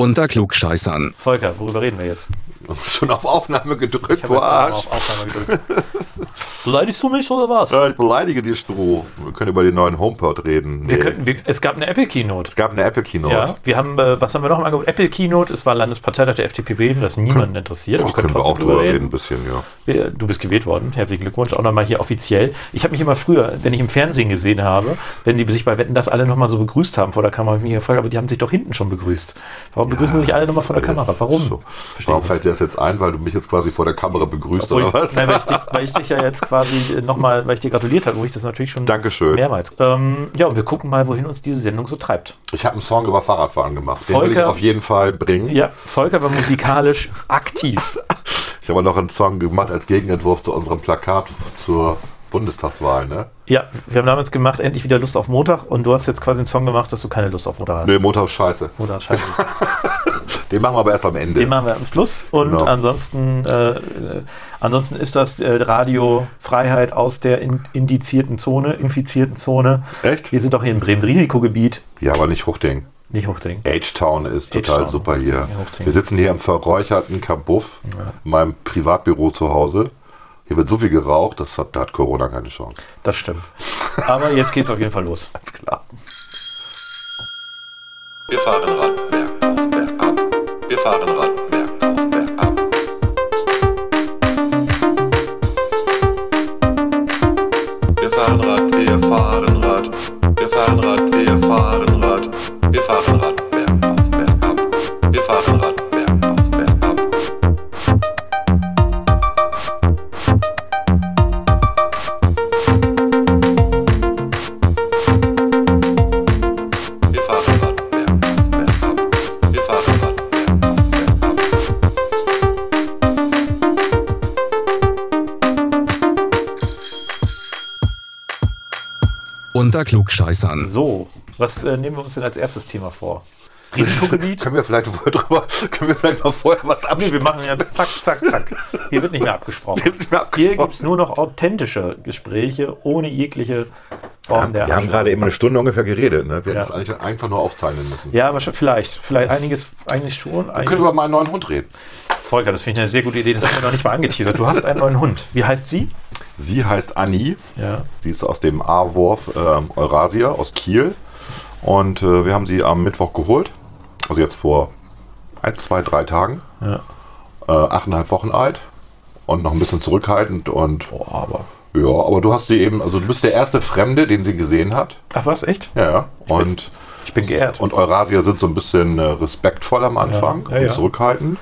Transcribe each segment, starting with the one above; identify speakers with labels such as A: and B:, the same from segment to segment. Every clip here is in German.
A: Unter Klugscheißern.
B: Volker, worüber reden wir jetzt?
C: Schon auf Aufnahme gedrückt, du Arsch.
B: auf Aufnahme gedrückt. Beleidigst du mich oder was?
C: Ja, ich beleidige dich, Stroh. Wir können über den neuen HomePod reden.
B: Wir
C: Nee.
B: könnten, wir, es gab eine Apple Keynote.
C: es gab eine Apple Keynote.
B: Ja, wir haben, äh, was haben wir noch mal angeguckt? Apple Keynote, es war Landesparteitag der FDP, das niemanden interessiert.
C: Ach, können wir auch drüber reden, ein bisschen, ja.
B: Wir- Du bist gewählt worden. Herzlichen Glückwunsch. Auch nochmal hier offiziell. Ich habe mich immer früher, wenn ich im Fernsehen gesehen habe, wenn die sich bei Wetten das alle nochmal so begrüßt haben vor der Kamera, hab ich mich gefragt, aber die haben sich doch hinten schon begrüßt. Warum begrüßen sich alle nochmal vor der Kamera? Warum?
C: So. Warum fällt dir das jetzt ein, weil du mich jetzt quasi vor der Kamera begrüßt
B: Obwohl
C: oder was?
B: nein, weil, ich dich, weil ich dich ja jetzt quasi nochmal, weil ich dir gratuliert habe, wo ich das natürlich schon
C: Dankeschön.
B: mehrmals. Ähm, ja, und wir gucken mal, wohin uns diese Sendung so treibt.
C: Ich habe einen Song über Fahrradfahren gemacht. Den will ich
B: Volker-
C: auf jeden Fall bringen.
B: Ja, Volker war musikalisch aktiv.
C: Ich habe noch einen Song gemacht als Gegenentwurf zu unserem Plakat zur Bundestagswahl, ne?
B: Ja, wir haben damals gemacht, endlich wieder Lust auf Montag und du hast jetzt quasi einen Song gemacht, dass du keine Lust auf Montag hast.
C: Nee, Montag ist scheiße.
B: Montag, scheiße.
C: Den machen wir aber erst am Ende.
B: Den machen wir am Schluss. Und
C: Genau.
B: ansonsten, äh, ansonsten ist das äh, Radio Freiheit aus der in, indizierten Zone, infizierten Zone.
C: Echt?
B: Wir sind doch hier in Bremen, Risikogebiet.
C: Ja, aber nicht Hochding.
B: Nicht Hochding.
C: H-Town ist total super hier.
B: Ja, Hochziehen.
C: Wir sitzen hier im verräucherten Kabuff, in meinem Privatbüro zu Hause. Hier wird so viel geraucht, das hat, da hat Corona keine Chance.
B: Das stimmt. Aber jetzt geht's auf jeden Fall los.
C: Ganz klar.
D: Wir fahren Rad bergauf, bergab. Wir fahren Rad bergauf, bergab. Wir fahren Rad, wir fahren Rad. Wir fahren Rad, wir fahren Rad. Wir fahren Rad
A: Unter Klugscheißern.
B: So, was äh, nehmen wir uns denn als erstes Thema vor? Risikogebiet?
C: Können wir vielleicht vorher drüber, können wir vielleicht mal vorher was
B: Nee,
C: absprechen?
B: wir machen jetzt zack, zack, zack. Hier wird nicht mehr abgesprochen.
C: Hier nicht mehr
B: Hier
C: abgesprochen.
B: gibt es nur noch authentische Gespräche ohne jegliche Form der
C: Wir haben gerade eben eine Stunde ungefähr geredet. Ne? Wir
B: Ja.
C: hätten es eigentlich einfach nur aufzeichnen müssen.
B: Ja, aber schon- vielleicht. Vielleicht einiges, eigentlich schon.
C: Wir
B: Eigentlich,
C: können über meinen neuen Hund reden.
B: Volker, das finde ich eine sehr gute Idee. Das haben wir noch nicht mal angeteasert. Du hast einen neuen Hund. Wie heißt sie?
C: Sie heißt Annie.
B: Ja.
C: Sie ist aus dem A-Wurf ähm, Eurasia aus Kiel. Und äh, wir haben sie am Mittwoch geholt. Also jetzt vor ein, zwei, drei Tagen.
B: ja.
C: Äh, achteinhalb Wochen alt. Und noch ein bisschen zurückhaltend. Und
B: Boah, aber.
C: ja, aber du hast sie eben, also du bist der erste Fremde, den sie gesehen hat.
B: Ach was, echt?
C: Ja. Und,
B: Ich bin geehrt.
C: und Eurasier sind so ein bisschen äh, respektvoll am Anfang
B: Ja, ja,
C: und zurückhaltend.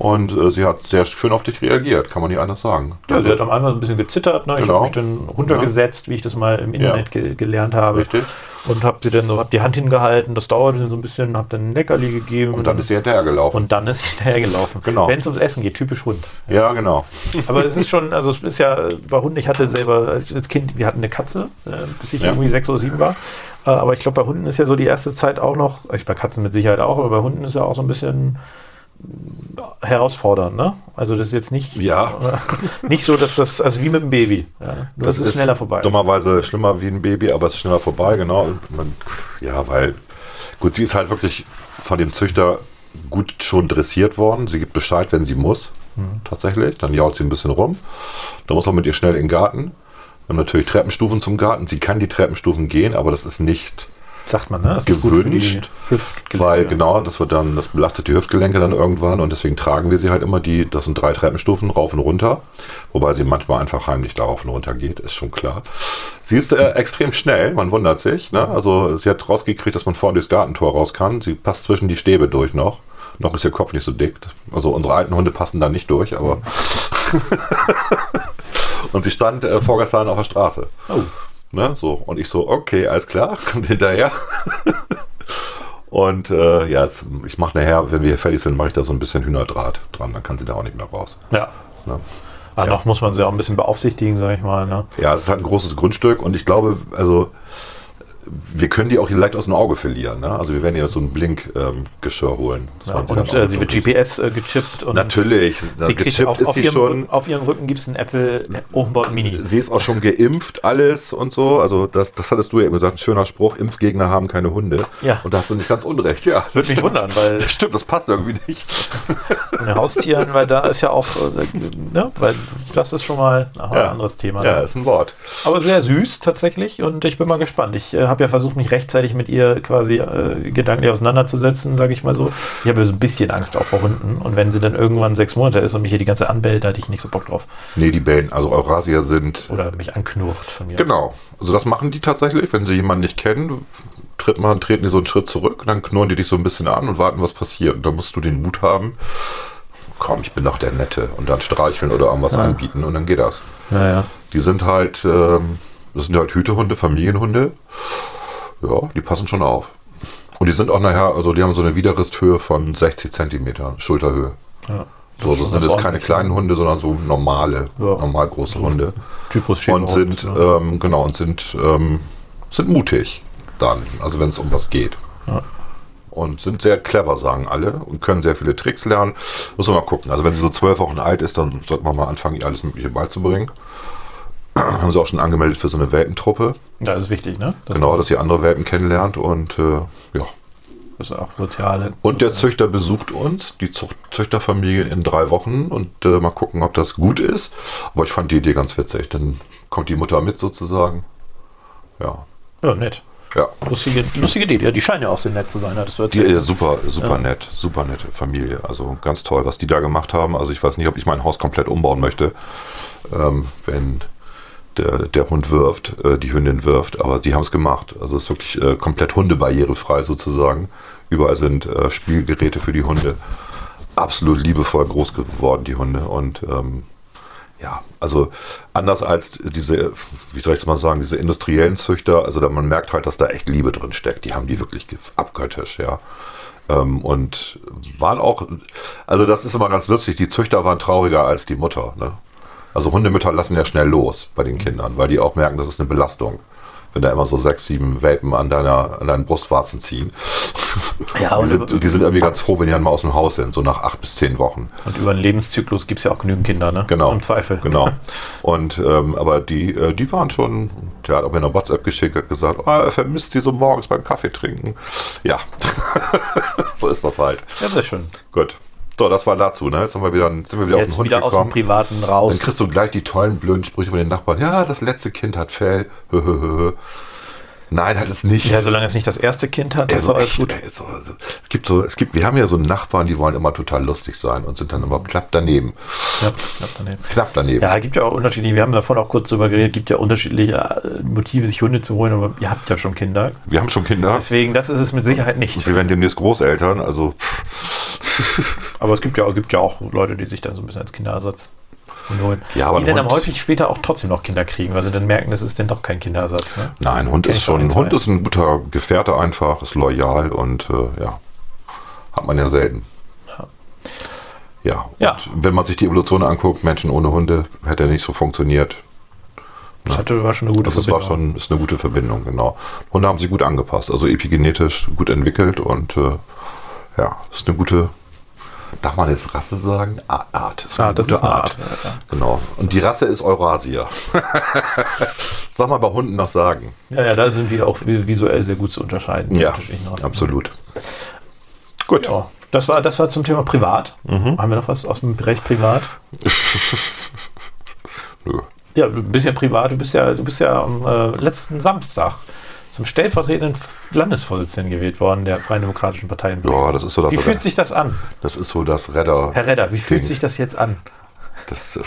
C: Und äh, sie hat sehr schön auf dich reagiert, kann man nicht anders sagen.
B: ja, sie hat am Anfang ein bisschen gezittert. Ne? Ich
C: Genau.
B: habe mich dann runtergesetzt, wie ich das mal im Internet ge gelernt habe.
C: Richtig.
B: Und habe sie dann so, hab die Hand hingehalten. Das dauerte so ein bisschen, habe dann ein Leckerli gegeben.
C: Und dann ist sie hinterhergelaufen.
B: und dann ist sie hinterhergelaufen.
C: Genau.
B: Wenn es ums Essen geht, typisch Hund.
C: Ja, genau.
B: Aber es ist schon, also es ist ja, bei Hunden, ich hatte selber als Kind, wir hatten eine Katze, äh, bis ich
C: Ja.
B: irgendwie sechs oder sieben war. Äh, aber ich glaube, bei Hunden ist ja so die erste Zeit auch noch, ich bei Katzen mit Sicherheit auch, aber bei Hunden ist ja auch so ein bisschen herausfordernd, ne? Also das ist jetzt nicht,
C: Ja.
B: nicht so, dass das, also wie mit dem Baby. Ja? Nur, dass es schneller vorbei ist.
C: Dummerweise schlimmer wie ein Baby, aber es ist schneller vorbei, genau. Und Man, ja, weil, gut, sie ist halt wirklich von dem Züchter gut schon dressiert worden. Sie gibt Bescheid, wenn sie muss,
B: Mhm.
C: tatsächlich. Dann jault sie ein bisschen rum. Da muss man mit ihr schnell in den Garten. Wir haben natürlich Treppenstufen zum Garten. Sie kann die Treppenstufen gehen, aber das ist nicht
B: Sagt man, ne? Das
C: gewünscht, weil genau, das wird dann, das belastet die Hüftgelenke dann irgendwann und deswegen tragen wir sie halt immer die, das sind drei Treppenstufen rauf und runter, wobei sie manchmal einfach heimlich da rauf und runter geht, ist schon klar. Sie ist äh, extrem schnell, man wundert sich, ne? also sie hat rausgekriegt, dass man vorne durchs Gartentor raus kann, sie passt zwischen die Stäbe durch noch, noch ist ihr Kopf nicht so dick, also unsere alten Hunde passen da nicht durch, aber und sie stand äh, vorgestern auf der Straße.
B: Oh.
C: Ne, so. Und ich so, okay, alles klar, kommt hinterher. Und äh, ja, jetzt, ich mache nachher, wenn wir hier fertig sind, mache ich da so ein bisschen Hühnerdraht dran, dann kann sie da auch nicht mehr raus.
B: Ja.
C: Ne?
B: Aber noch muss man sie auch ein bisschen beaufsichtigen, sag ich mal. Ne?
C: Ja, es ist halt ein großes Grundstück und ich glaube, also wir können die auch leicht aus dem Auge verlieren. Ne? Also wir werden ja so ein Blinkgeschirr holen. dass
B: Ja, und äh, sie wird GPS äh, gechippt und
C: Natürlich, na,
B: sie kriegt auf, auf, ihrem
C: schon.
B: Rücken, auf ihrem Rücken gibt es einen Apple Homebot Mini.
C: Sie ist auch schon geimpft, alles und so. Also das, das hattest du ja eben gesagt, ein schöner Spruch, Impfgegner haben keine Hunde.
B: Ja.
C: Und da hast du nicht ganz unrecht, ja.
B: Würde mich wundern, weil
C: Das stimmt, das passt irgendwie nicht.
B: von den Haustieren, weil da ist ja auch, äh, ne, weil das ist schon mal ein
C: Ja.
B: anderes Thema.
C: Ja, ist ein Wort.
B: Aber sehr süß tatsächlich und ich bin mal gespannt. Ich äh, habe ja versucht, mich rechtzeitig mit ihr quasi äh, gedanklich auseinanderzusetzen, sage ich mal so. Ich habe ja so ein bisschen Angst auch vor Hunden und wenn sie dann irgendwann sechs Monate ist und mich hier die ganze Zeit anbellt, da hatte ich nicht so Bock drauf.
C: Nee, die Bellen, also Eurasier sind.
B: Oder mich anknurrt von mir.
C: Genau. Also das machen die tatsächlich, wenn sie jemanden nicht kennen, tritt man, treten die so einen Schritt zurück dann knurren die dich so ein bisschen an und warten, was passiert. Und da musst du den Mut haben, komm, ich bin doch der Nette und dann streicheln oder irgendwas anbieten und dann geht das.
B: Ja, ja.
C: Die sind halt, ähm, das sind halt Hütehunde, Familienhunde. Ja, die passen schon auf. Und die sind auch nachher, also die haben so eine Widerristhöhe von 60 Zentimetern, Schulterhöhe.
B: ja.
C: So, das sind jetzt keine kleinen Hunde, sondern so normale,
B: Ja.
C: normal große Hunde.
B: Typus
C: Und sind,
B: ne?
C: ähm, genau, und sind, ähm, sind mutig dann, also wenn es um was geht.
B: Ja.
C: Und sind sehr clever, sagen alle, und können sehr viele Tricks lernen. Muss man mal gucken. Also wenn sie so zwölf Wochen alt ist, dann sollte man mal anfangen, ihr alles Mögliche beizubringen. Haben sie auch schon angemeldet für so eine Welpentruppe.
B: Ja, das ist wichtig, ne? Das
C: Genau, dass sie andere Welpen kennenlernt und äh, ja.
B: ist auch soziale.
C: Und der Züchter besucht uns, die Zucht Züchterfamilie in drei Wochen und äh, mal gucken, ob das gut ist. Aber ich fand die Idee ganz witzig. Dann kommt die Mutter mit sozusagen. Ja.
B: Ja, nett.
C: Ja.
B: Lustige, lustige Idee. Ja, die scheinen ja auch sehr nett zu sein, hattest du
C: Die
B: erzählt.
C: ist super, super nett, super nette Familie. Also ganz toll, was die da gemacht haben. Also ich weiß nicht, ob ich mein Haus komplett umbauen möchte, ähm, wenn der, der Hund wirft, äh, die Hündin wirft. Aber sie haben es gemacht. Also es ist wirklich äh, komplett hundebarrierefrei sozusagen. Überall sind äh, Spielgeräte für die Hunde. Absolut liebevoll groß geworden, die Hunde. Und ähm, ja, also anders als diese, wie soll ich es mal sagen, diese industriellen Züchter, also da man merkt halt, dass da echt Liebe drin steckt. Die haben die wirklich abgöttisch, ja. Ähm, und waren auch, also das ist immer ganz lustig, die Züchter waren trauriger als die Mutter. Ne? Also Hundemütter lassen ja schnell los bei den Kindern, weil die auch merken, das ist eine Belastung. Wenn da immer so sechs, sieben Welpen an, deiner, an deinen Brustwarzen ziehen.
B: Ja,
C: die,
B: und,
C: sind, die sind irgendwie ganz froh, wenn die dann mal aus dem Haus sind, so nach acht bis zehn Wochen.
B: und über den Lebenszyklus gibt es ja auch genügend Kinder, ne?
C: Genau.
B: Im Zweifel.
C: Genau. Und ähm, aber die, äh, die waren schon, der hat auch mir eine WhatsApp geschickt, hat gesagt, ah, er vermisst die so morgens beim Kaffee trinken. Ja, so ist das halt.
B: Ja, sehr schön.
C: Gut. So, das war dazu, ne? Jetzt sind wir wieder, sind wir wieder auf den
B: Jetzt
C: Hund
B: wieder aus dem
C: gekommen.
B: Privaten
C: Dann
B: raus.
C: kriegst du gleich die tollen, blöden Sprüche von den Nachbarn. Ja, das letzte Kind hat Fell. Nein, hat es nicht.
B: Ja, solange es nicht das erste Kind hat, ist
C: so
B: alles gut.
C: ey, so. Es gibt so, es gibt, wir haben ja so Nachbarn, die wollen immer total lustig sein und sind dann immer knapp daneben.
B: Ja, knapp daneben.
C: Knapp daneben.
B: Ja, gibt ja auch unterschiedliche, wir haben davon auch kurz drüber geredet, gibt ja unterschiedliche äh, Motive, sich Hunde zu holen, aber ihr habt ja schon Kinder.
C: Wir haben schon Kinder.
B: Deswegen, das ist es mit Sicherheit nicht.
C: Wir werden demnächst Großeltern, also
B: Aber es gibt ja, gibt ja auch Leute, die sich dann so ein bisschen als Kinderersatz holen.
C: Ja, aber
B: die dann
C: Hund-
B: häufig später auch trotzdem noch Kinder kriegen, weil sie dann merken, das ist denn doch kein Kinderersatz. Ne?
C: nein, Hund
B: Kenn
C: ist
B: schon ein,
C: Hund ist ein guter Gefährte einfach, ist loyal und äh, ja, hat man ja selten. Ja,
B: Ja.
C: und wenn man sich die Evolution anguckt, Menschen ohne Hunde hätte nicht so funktioniert.
B: Das hatte, war schon eine gute
C: Das ist, war
B: Verbindung.
C: schon ist eine gute Verbindung, genau. Hunde haben sich gut angepasst, also epigenetisch gut entwickelt und äh, ja, ist eine gute, darf man jetzt Rasse sagen? Art. Art. Ist
B: Ah, das ist eine Art, ja.
C: Genau. Und die Rasse ist Eurasier. Sag mal bei Hunden noch sagen.
B: Ja, ja, da sind wir auch vi- visuell sehr gut zu unterscheiden. die
C: Ja, absolut. Gut.
B: Ja, das war, das war zum Thema Privat.
C: Mhm.
B: Haben wir noch was aus dem Bereich Privat?
C: Nö.
B: Ja, ein bisschen privat. Du bist ja, du bist ja am äh, letzten Samstag zum stellvertretenden Landesvorsitzenden gewählt worden der Freien Demokratischen Partei in Bremen.
C: Ja, das ist so das,
B: Wie fühlt sich das an?
C: das ist so das Redder.
B: Herr Redder, wie fühlt sich das jetzt an?
C: Das, äh,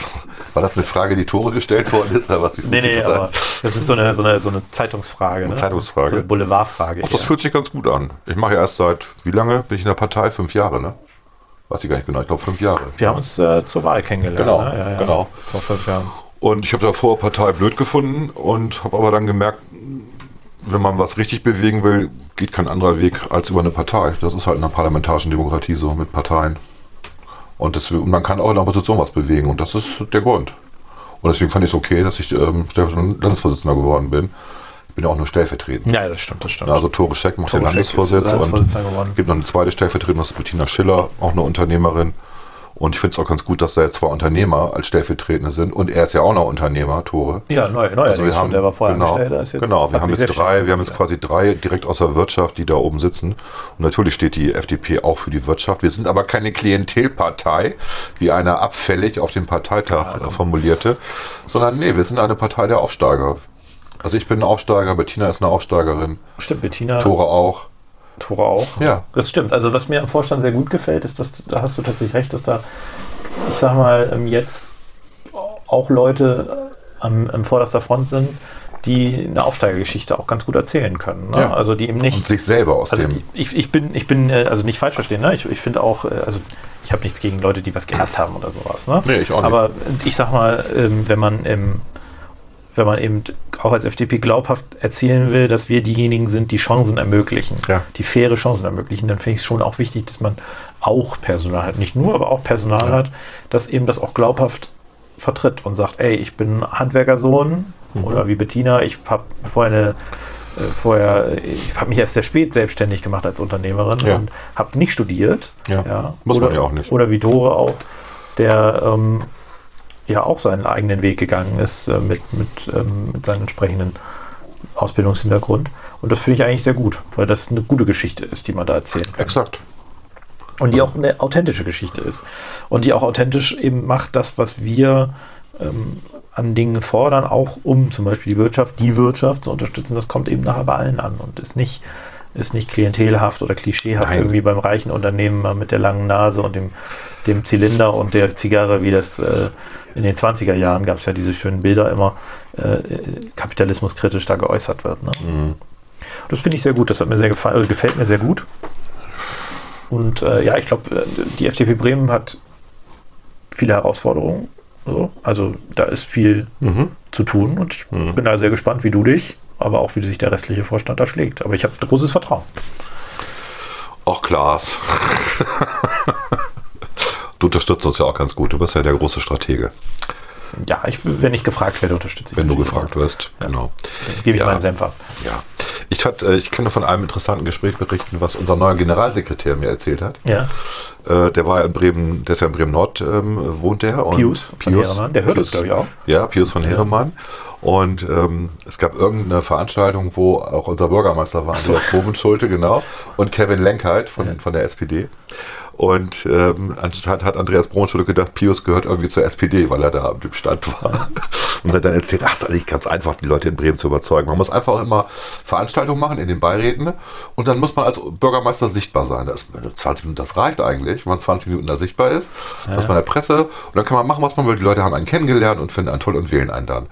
C: war das eine Frage, die Tore gestellt worden ist? Oder was?
B: Nee, nee,
C: das an?
B: aber das ist so eine, so eine, so eine Zeitungsfrage.
C: Eine
B: ne?
C: Zeitungsfrage?
B: So eine Boulevardfrage.
C: Ach, das
B: eher.
C: fühlt sich ganz gut an. Ich mache ja erst seit, wie lange bin ich in der Partei? Fünf Jahre, ne? Weiß ich gar nicht genau. Ich glaube fünf Jahre.
B: Wir haben uns äh, zur Wahl kennengelernt.
C: Genau,
B: ne? ja, ja.
C: genau.
B: Vor fünf Jahren.
C: Und ich habe davor Partei blöd gefunden und habe aber dann gemerkt, wenn man was richtig bewegen will, geht kein anderer Weg als über eine Partei. Das ist halt in der parlamentarischen Demokratie so mit Parteien. Und, das, und man kann auch in der Opposition was bewegen und das ist der Grund. Und deswegen fand ich es okay, dass ich ähm, stellvertretender Landesvorsitzender geworden bin. Ich bin ja auch nur stellvertretend.
B: Ja, das stimmt, das stimmt.
C: Also Tore Scheck macht
B: Tore
C: den Landesvorsitz und
B: geworden.
C: gibt noch eine zweite Stellvertreterin, das ist Bettina Schiller, auch eine Unternehmerin. Und ich finde es auch ganz gut, dass da jetzt zwei Unternehmer als Stellvertretende sind. Und er ist ja auch noch Unternehmer, Tore.
B: ja, neu, neu.
C: Also wir haben,
B: der war vorher
C: genau,
B: angestellt, ist jetzt,
C: genau, wir haben jetzt drei, wir haben jetzt quasi drei direkt aus der Wirtschaft, die da oben sitzen. Und natürlich steht die FDP auch für die Wirtschaft. Wir sind aber keine Klientelpartei, wie einer abfällig auf dem Parteitag äh, formulierte, sondern nee, wir sind eine Partei der Aufsteiger. Also ich bin ein Aufsteiger, Bettina ist eine Aufsteigerin,
B: Stimmt, Bettina.
C: Tore auch.
B: Tore auch.
C: Ja.
B: Das stimmt. Also was mir am Vorstand sehr gut gefällt, ist, dass da hast du tatsächlich recht, dass da, ich sag mal, ähm, jetzt auch Leute äh, am, am vorderster Front sind, die eine Aufsteigergeschichte auch ganz gut erzählen können. Ne?
C: Ja.
B: Also die eben
C: Und
B: nicht.
C: sich selber aus
B: Also
C: dem.
B: ich, ich bin, ich bin, äh, also nicht falsch verstehen, ne? Ich, ich finde auch, äh, also ich habe nichts gegen Leute, die was geerbt haben oder sowas, ne?
C: Nee, ich auch nicht.
B: Aber ich sag mal, ähm, wenn man im wenn man eben auch als FDP glaubhaft erzählen will, dass wir diejenigen sind, die Chancen ermöglichen,
C: Ja.
B: die faire Chancen ermöglichen, dann finde ich es schon auch wichtig, dass man auch Personal hat. Nicht nur, aber auch Personal hat, das eben das auch glaubhaft vertritt und sagt, ey, ich bin Handwerkersohn
C: Mhm.
B: oder wie Bettina, ich habe vorher eine äh, Vorher, ich habe mich erst sehr spät selbstständig gemacht als Unternehmerin
C: Ja.
B: und habe nicht studiert.
C: Ja. Muss
B: oder,
C: man ja auch nicht.
B: Oder wie Dore auch, der ähm, ja auch seinen eigenen Weg gegangen ist äh, mit, mit, ähm, mit seinem entsprechenden Ausbildungshintergrund. Und das finde ich eigentlich sehr gut, weil das eine gute Geschichte ist, die man da erzählen kann.
C: Exakt.
B: Und die auch eine authentische Geschichte ist. Und die auch authentisch eben macht das, was wir ähm, an Dingen fordern, auch um zum Beispiel die Wirtschaft, die Wirtschaft zu unterstützen. Das kommt eben nachher bei allen an und ist nicht, ist nicht klientelhaft oder klischeehaft
C: Nein.
B: irgendwie beim reichen Unternehmen mit der langen Nase und dem, dem Zylinder und der Zigarre, wie das äh, in den 20er Jahren gab es ja diese schönen Bilder immer, äh, kapitalismuskritisch da geäußert wird. Ne? Das finde ich sehr gut, das hat mir sehr gefallen, äh, gefällt mir sehr gut. Und äh, ja, ich glaube, die FDP Bremen hat viele Herausforderungen. So. Also da ist viel zu tun und ich bin da sehr gespannt, wie du dich, aber auch wie sich der restliche Vorstand da schlägt. Aber ich habe großes Vertrauen.
C: Auch Klaas. du unterstützt uns ja auch ganz gut. Du bist ja der große Stratege,
B: Ja, ich, wenn ich gefragt werde, unterstütze ich.
C: wenn du gefragt wirst. Genau.
B: Dann gebe ich
C: Ja.
B: meinen Senf ab.
C: Ja. Ich, hat, äh, ich kann von einem interessanten Gespräch berichten, was unser neuer Generalsekretär mir erzählt hat.
B: Ja.
C: Äh, der war ja in Bremen, der ist ja in Bremen Nord, ähm, wohnt der. Und
B: Pius von Heeremann, der hört uns, glaub ich, auch.
C: Ja, Pius von Heeremann. Und ähm, es gab irgendeine Veranstaltung, wo auch unser Bürgermeister war, Andreas Bovenschulte, genau, und Kevin Lenkheit von, von der SPD. Und ähm, anstatt hat Andreas Bovenschulte gedacht, Pius gehört irgendwie zur SPD, weil er da am dem Stand war. Und hat dann erzählt, ach, ist eigentlich ganz einfach, die Leute in Bremen zu überzeugen. Man muss einfach immer Veranstaltungen machen in den Beiräten und dann muss man als Bürgermeister sichtbar sein. Das, 20 Minuten, das reicht eigentlich, wenn man 20 Minuten da sichtbar ist. Das ist bei der Presse und dann kann man machen, was man will. Die Leute haben einen kennengelernt und finden einen toll und wählen einen dann.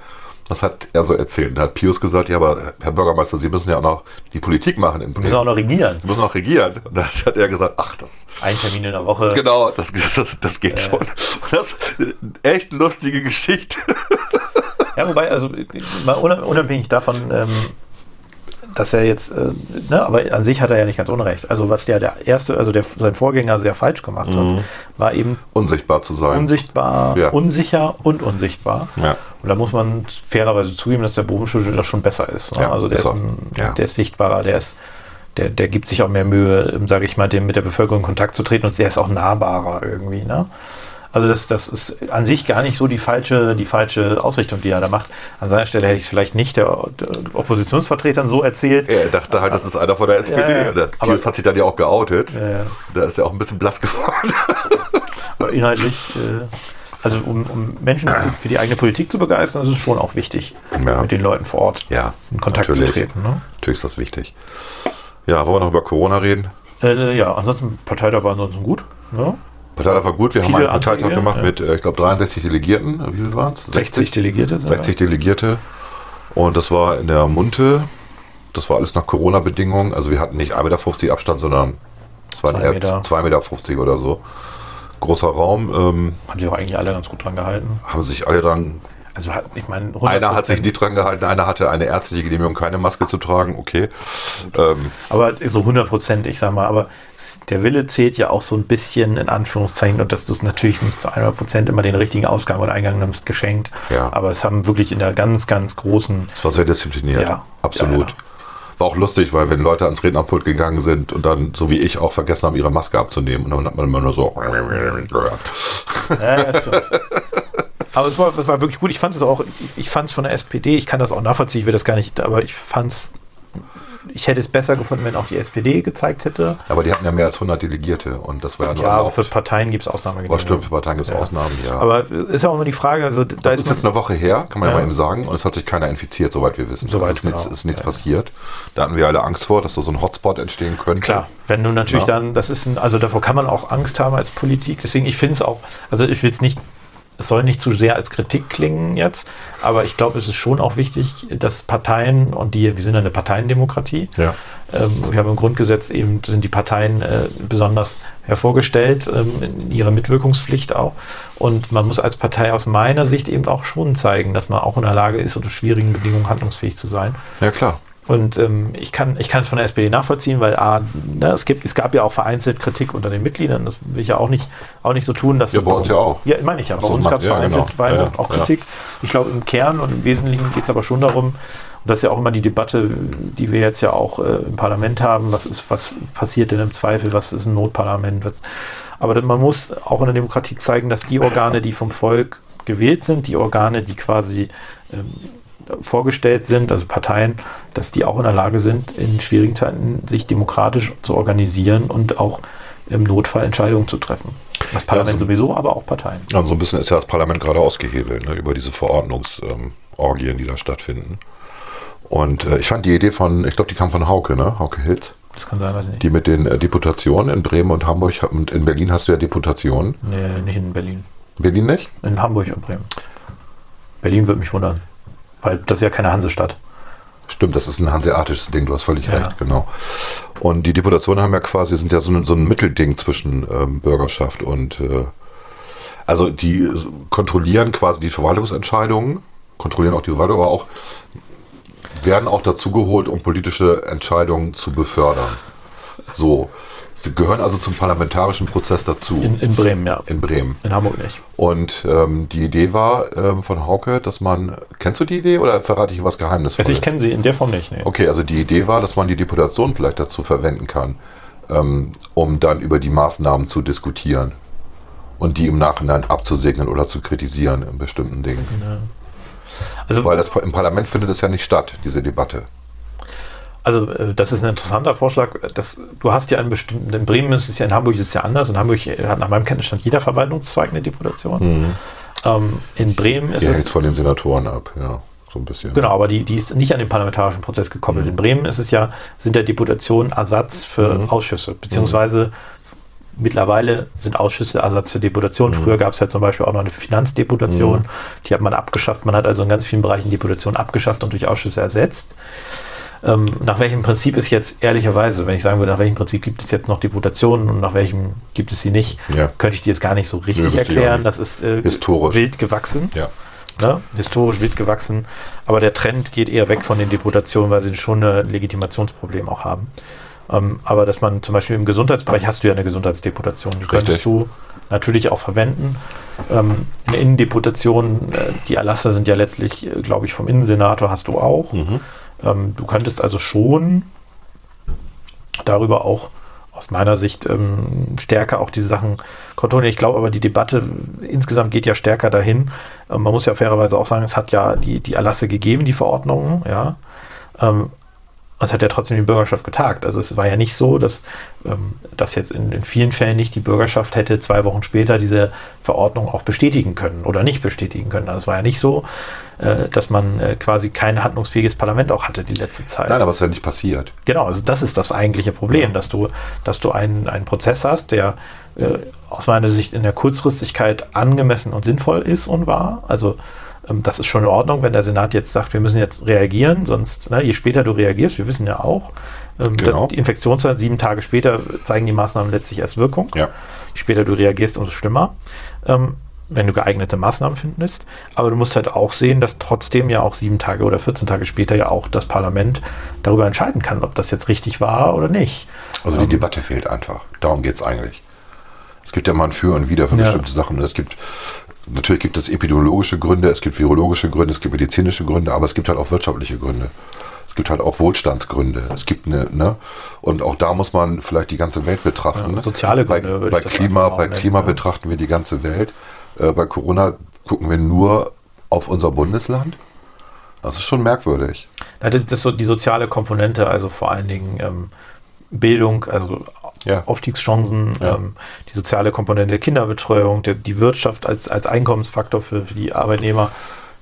C: Das hat er so erzählt. Da hat Pius gesagt, ja, aber Herr Bürgermeister, Sie müssen ja auch noch die Politik machen in
B: Wir müssen auch noch regieren.
C: Sie müssen auch regieren. Und dann hat er gesagt, ach, das,
B: Ein Termin in der Woche.
C: genau, das, das, das geht schon. Und das ist eine echt lustige Geschichte.
B: Ja, wobei, also mal unab- unabhängig davon, ähm, dass er jetzt, äh, ne, aber an sich hat er ja nicht ganz unrecht. Also was der, der erste, also der, sein Vorgänger sehr falsch gemacht hat, war eben
C: Unsichtbar zu sein.
B: unsichtbar,
C: Ja.
B: unsicher und unsichtbar.
C: Ja.
B: Und da muss man fairerweise zugeben, dass der Bogenschüttel das schon besser ist. Ne?
C: Ja,
B: also der
C: ist
B: ein, der ist sichtbarer, der ist, der, der gibt sich auch mehr Mühe, sage ich mal, dem mit der Bevölkerung in Kontakt zu treten und der ist auch nahbarer irgendwie. Ne? Also das, das ist an sich gar nicht so die falsche, die falsche Ausrichtung, die er da macht. An seiner Stelle hätte ich es vielleicht nicht der, der Oppositionsvertretern so erzählt.
C: Er dachte halt, das ist einer von der SPD.
B: Ja, ja.
C: Der
B: Aber-
C: Pius hat sich dann ja auch geoutet.
B: Ja.
C: Da ist er auch ein bisschen blass geworden.
B: Aber inhaltlich, äh, also um, um Menschen für, die eigene Politik zu begeistern, ist es schon auch wichtig, mit den Leuten vor Ort
C: Ja,
B: in Kontakt
C: natürlich.
B: zu treten. Ne?
C: Natürlich ist das wichtig. Ja, wollen wir noch über Corona reden?
B: Äh, ja, ansonsten, Parteitag war ansonsten gut. Ne?
C: Parteitag war gut. Wir haben einen Parteitag
B: Anträge,
C: gemacht
B: ja.
C: mit, äh, ich glaube, 63 Delegierten. Wie viel waren es?
B: 60 Delegierte. sind
C: 60 Delegierte. Und das war in der Munte. Das war alles nach Corona-Bedingungen. Also wir hatten nicht 1,50 Meter Abstand, sondern es waren
B: Zwei
C: eher
B: Meter.
C: 2,50 Meter oder so. Großer Raum. Ähm.
B: Haben die auch eigentlich alle ganz gut dran gehalten.
C: haben sich alle dann
B: Also ich meine,
C: Einer hat sich
B: 100%.
C: nicht dran gehalten, einer hatte eine ärztliche Genehmigung, keine Maske zu tragen, okay. Ähm,
B: Aber so 100 Prozent, ich sag mal, aber der Wille zählt ja auch so ein bisschen in Anführungszeichen und dass du es natürlich nicht zu 100 Prozent immer den richtigen Ausgang oder Eingang nimmst, geschenkt.
C: Ja.
B: Aber es haben wirklich in der ganz, ganz großen,
C: es war sehr diszipliniert,
B: Ja.
C: absolut.
B: Ja,
C: War auch lustig, weil wenn Leute ans Rednerpult gegangen sind und dann, so wie ich, auch vergessen haben, ihre Maske abzunehmen, und dann hat man immer nur so gehört.
B: ja, ja, stimmt. Aber es war, es war wirklich gut. Ich fand es auch, ich, fand es von der SPD, ich kann das auch nachvollziehen, ich will das gar nicht, aber ich fand es, ich hätte es besser gefunden, wenn auch die SPD gezeigt hätte.
C: Aber die hatten ja mehr als 100 Delegierte und das war ja nur
B: Ja, aber
C: erlaubt.
B: für Parteien gibt es
C: Aber
B: Ausnahmegenehmigungen.
C: stimmt, für Parteien gibt es
B: Ja.
C: Ausnahmen, ja.
B: Aber ist ja auch immer die Frage, also da
C: das ist
B: man-
C: jetzt eine Woche her, kann man ja.
B: Ja.
C: mal eben sagen, und es hat sich keiner infiziert, soweit wir wissen.
B: Soweit,
C: also ist nichts,
B: genau.
C: ist nichts
B: Ja.
C: passiert. Da hatten wir alle Angst vor, dass da so ein Hotspot entstehen könnte.
B: Klar, wenn du natürlich dann, das ist ein, also davor kann man auch Angst haben als Politik. Deswegen, ich finde es auch, also ich will es nicht, es soll nicht zu sehr als Kritik klingen jetzt, aber ich glaube, es ist schon auch wichtig, dass Parteien und die, wir sind eine Parteiendemokratie.
C: Ja.
B: Ähm, wir haben im Grundgesetz eben, sind die Parteien äh, besonders hervorgestellt ähm, in ihrer Mitwirkungspflicht auch. Und man muss als Partei aus meiner Sicht eben auch schon zeigen, dass man auch in der Lage ist, unter schwierigen Bedingungen handlungsfähig zu sein.
C: Ja, klar.
B: Und ähm, ich kann ich kann es von der SPD nachvollziehen, weil A, ne, es, gibt, es gab ja auch vereinzelt Kritik unter den Mitgliedern. Das will ich ja auch nicht, auch nicht so tun, dass.
C: Ja, bei uns ja auch.
B: Ja, meine ich ja. Bei uns gab es
C: ja,
B: vereinzelt
C: genau. Ja, ja,
B: auch. Kritik. Ich glaube, im Kern und im Wesentlichen geht es aber schon darum, und das ist ja auch immer die Debatte, die wir jetzt ja auch äh, im Parlament haben, was ist, was passiert denn im Zweifel, was ist ein Notparlament, was, aber dann, man muss auch in der Demokratie zeigen, dass die Organe, die vom Volk gewählt sind, die Organe, die quasi ähm, vorgestellt sind, also Parteien, dass die auch in der Lage sind, in schwierigen Zeiten sich demokratisch zu organisieren und auch im Notfall Entscheidungen zu treffen. Das Parlament
C: so-
B: sowieso, aber auch Parteien.
C: Ja, und so ein bisschen ist ja das Parlament gerade ausgehebelt, ne, über diese Verordnungsorgien, die da stattfinden. Und äh, ich fand die Idee von, ich glaube, die kam von Hauke, ne? Hauke Hilz.
B: Das kann sein, weiß ich nicht.
C: Die mit den äh, Deputationen in Bremen und Hamburg und in Berlin hast du ja Deputationen.
B: Nee, nicht in Berlin.
C: Berlin nicht?
B: In Hamburg und Bremen. Berlin würde mich wundern. Weil das ist ja keine Hansestadt.
C: Stimmt, das ist ein hanseatisches Ding, du hast völlig
B: Ja.
C: recht, genau. Und die Deputationen haben ja quasi, sind ja so ein, so ein Mittelding zwischen ähm, Bürgerschaft und äh, also die kontrollieren quasi die Verwaltungsentscheidungen, kontrollieren auch die Verwaltung, aber auch werden auch dazu geholt, um politische Entscheidungen zu befördern. So. Sie gehören also zum parlamentarischen Prozess dazu
B: In, in Bremen, ja.
C: in Bremen.
B: In Hamburg nicht.
C: Und ähm, die Idee war ähm, von Hauke, dass man, kennst du die Idee oder verrate ich was Geheimnisvolles?
B: Also ich kenne sie in der Form nicht. Nee.
C: Okay, also die Idee war, dass man die Deputation vielleicht dazu verwenden kann, ähm, um dann über die Maßnahmen zu diskutieren und die im Nachhinein abzusegnen oder zu kritisieren in bestimmten Dingen.
B: Also,
C: Weil das im Parlament findet es ja nicht statt, diese Debatte.
B: Also äh, das ist ein interessanter Vorschlag. Das, du hast ja einen bestimmten, in Bremen ist es ja, in Hamburg ist es ja anders. In Hamburg hat nach meinem Kenntnisstand jeder Verwaltungszweig eine Deputation. Ähm, in Bremen ist
C: Die
B: es.
C: hängt von den Senatoren ab, ja, so ein bisschen.
B: Genau, aber die, die ist nicht an den parlamentarischen Prozess gekoppelt. In Bremen ist es ja, sind der Deputationen Ersatz für Ausschüsse, beziehungsweise mittlerweile sind Ausschüsse Ersatz für Deputationen. Früher gab es ja zum Beispiel auch noch eine Finanzdeputation, die hat man abgeschafft. Man hat also in ganz vielen Bereichen Deputationen abgeschafft und durch Ausschüsse ersetzt. Ähm, nach welchem Prinzip ist jetzt ehrlicherweise, wenn ich sagen würde, nach welchem Prinzip gibt es jetzt noch Deputationen und nach welchem gibt es sie nicht,
C: Ja.
B: könnte ich dir jetzt gar nicht so richtig
C: auch
B: erklären. Das ist äh,
C: Historisch.
B: wild gewachsen
C: Ja.
B: ne, historisch wild gewachsen. Aber der Trend geht eher weg von den Deputationen, weil sie schon ein Legitimationsproblem auch haben. Ähm, aber dass man zum Beispiel im Gesundheitsbereich hast du ja eine Gesundheitsdeputation. Die könntest du natürlich auch verwenden. Ähm, eine Innendeputation, äh, die Erlasse sind ja letztlich, äh, glaube ich, vom Innensenator hast du auch. Ähm, du könntest also schon darüber auch aus meiner Sicht ähm, stärker auch diese Sachen kontrollieren. Ich glaube aber, die Debatte insgesamt geht ja stärker dahin. Ähm, man muss ja fairerweise auch sagen, es hat ja die, die Erlasse gegeben, die Verordnungen, ja. Ähm, es hat ja trotzdem die Bürgerschaft getagt. Also es war ja nicht so, dass, ähm, dass jetzt in, in vielen Fällen nicht die Bürgerschaft hätte zwei Wochen später diese Verordnung auch bestätigen können oder nicht bestätigen können. Also es war ja nicht so, äh, dass man äh, quasi kein handlungsfähiges Parlament auch hatte die letzte Zeit.
C: Nein, aber es ist ja nicht passiert.
B: Genau, also das ist das eigentliche Problem, dass du, dass du einen, einen Prozess hast, der äh, aus meiner Sicht in der Kurzfristigkeit angemessen und sinnvoll ist und war. Also das ist schon in Ordnung, wenn der Senat jetzt sagt, wir müssen jetzt reagieren, sonst, ne, je später du reagierst, wir wissen ja auch, ähm,
C: Genau.
B: die Infektionszeit sieben Tage später zeigen die Maßnahmen letztlich erst Wirkung.
C: Ja.
B: Je später du reagierst, umso schlimmer. Ähm, wenn du geeignete Maßnahmen findest. Aber du musst halt auch sehen, dass trotzdem ja auch sieben Tage oder 14 Tage später ja auch das Parlament darüber entscheiden kann, ob das jetzt richtig war oder nicht.
C: Also die Debatte fehlt einfach. Darum geht es eigentlich. Es gibt ja mal ein Für und Wider für
B: Ja.
C: bestimmte Sachen. Es gibt, natürlich gibt es epidemiologische Gründe, es gibt virologische Gründe, es gibt medizinische Gründe, aber es gibt halt auch wirtschaftliche Gründe. Es gibt halt auch Wohlstandsgründe. Es gibt eine, ne? Und auch da muss man vielleicht die ganze Welt betrachten.
B: Ja, soziale Gründe
C: Bei, bei Klima, bei
B: nennen,
C: Klima
B: ja.
C: betrachten wir die ganze Welt. Äh, bei Corona gucken wir nur auf unser Bundesland. Das ist schon merkwürdig.
B: Ja, das, das ist so die soziale Komponente, also vor allen Dingen ähm, Bildung, also
C: Ja.
B: Aufstiegschancen,
C: Ja.
B: ähm, die soziale Komponente der Kinderbetreuung, der, die Wirtschaft als, als Einkommensfaktor für, für die Arbeitnehmer.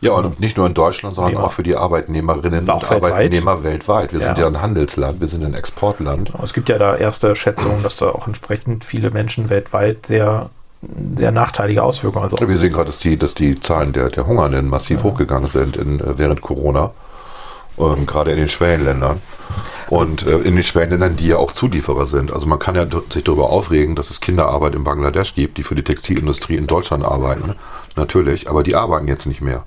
C: Ja, und nicht nur in Deutschland, sondern
B: Arbeitnehmer.
C: auch für die Arbeitnehmerinnen und
B: weltweit.
C: Arbeitnehmer weltweit. Wir sind
B: Ja.
C: ja ein Handelsland, wir sind ein Exportland.
B: Es gibt ja da erste Schätzungen, dass da auch entsprechend viele Menschen weltweit sehr, sehr nachteilige Auswirkungen. Also
C: Wir sehen gerade, dass die, dass die Zahlen der, der Hungernden massiv hochgegangen sind in, äh, während Corona, ähm, gerade in den Schwellenländern. Und äh, in den Schwellenländern, die ja auch Zulieferer sind. Also man kann ja sich darüber aufregen, dass es Kinderarbeit in Bangladesch gibt, die für die Textilindustrie in Deutschland arbeiten. Natürlich, aber die arbeiten jetzt nicht mehr.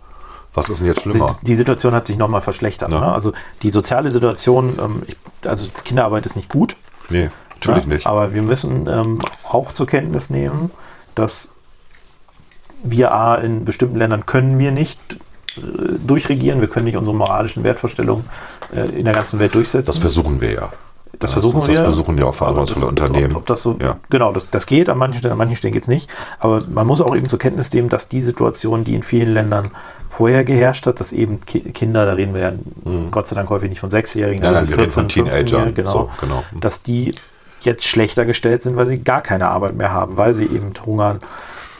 C: Was ist denn jetzt schlimmer?
B: Die Situation hat sich nochmal verschlechtert.
C: Ja.
B: Ne? Also die soziale Situation, ähm, ich, also Kinderarbeit ist nicht gut.
C: Nee, natürlich
B: Ja,
C: nicht.
B: Aber wir müssen ähm, auch zur Kenntnis nehmen, dass wir A, in bestimmten Ländern können wir nicht durchregieren, wir können nicht unsere moralischen Wertvorstellungen äh, in der ganzen Welt durchsetzen.
C: Das versuchen wir ja.
B: Das versuchen
C: das,
B: wir.
C: Das versuchen ja auch verantwortungsvolle Unternehmen.
B: Ob, ob das so,
C: Ja.
B: Genau, das, das geht an manchen Stellen, an manchen Stellen geht es nicht. Aber man muss auch eben zur Kenntnis nehmen, dass die Situation, die in vielen Ländern vorher geherrscht hat, dass eben Ki Kinder, da reden wir ja Gott sei Dank häufig nicht von Sechsjährigen,
C: Mhm.
B: Sondern
C: von
B: 14, 15-Jährigen,
C: Teenagern.
B: genau,
C: So, genau.
B: dass die jetzt schlechter gestellt sind, weil sie gar keine Arbeit mehr haben, weil sie eben hungern.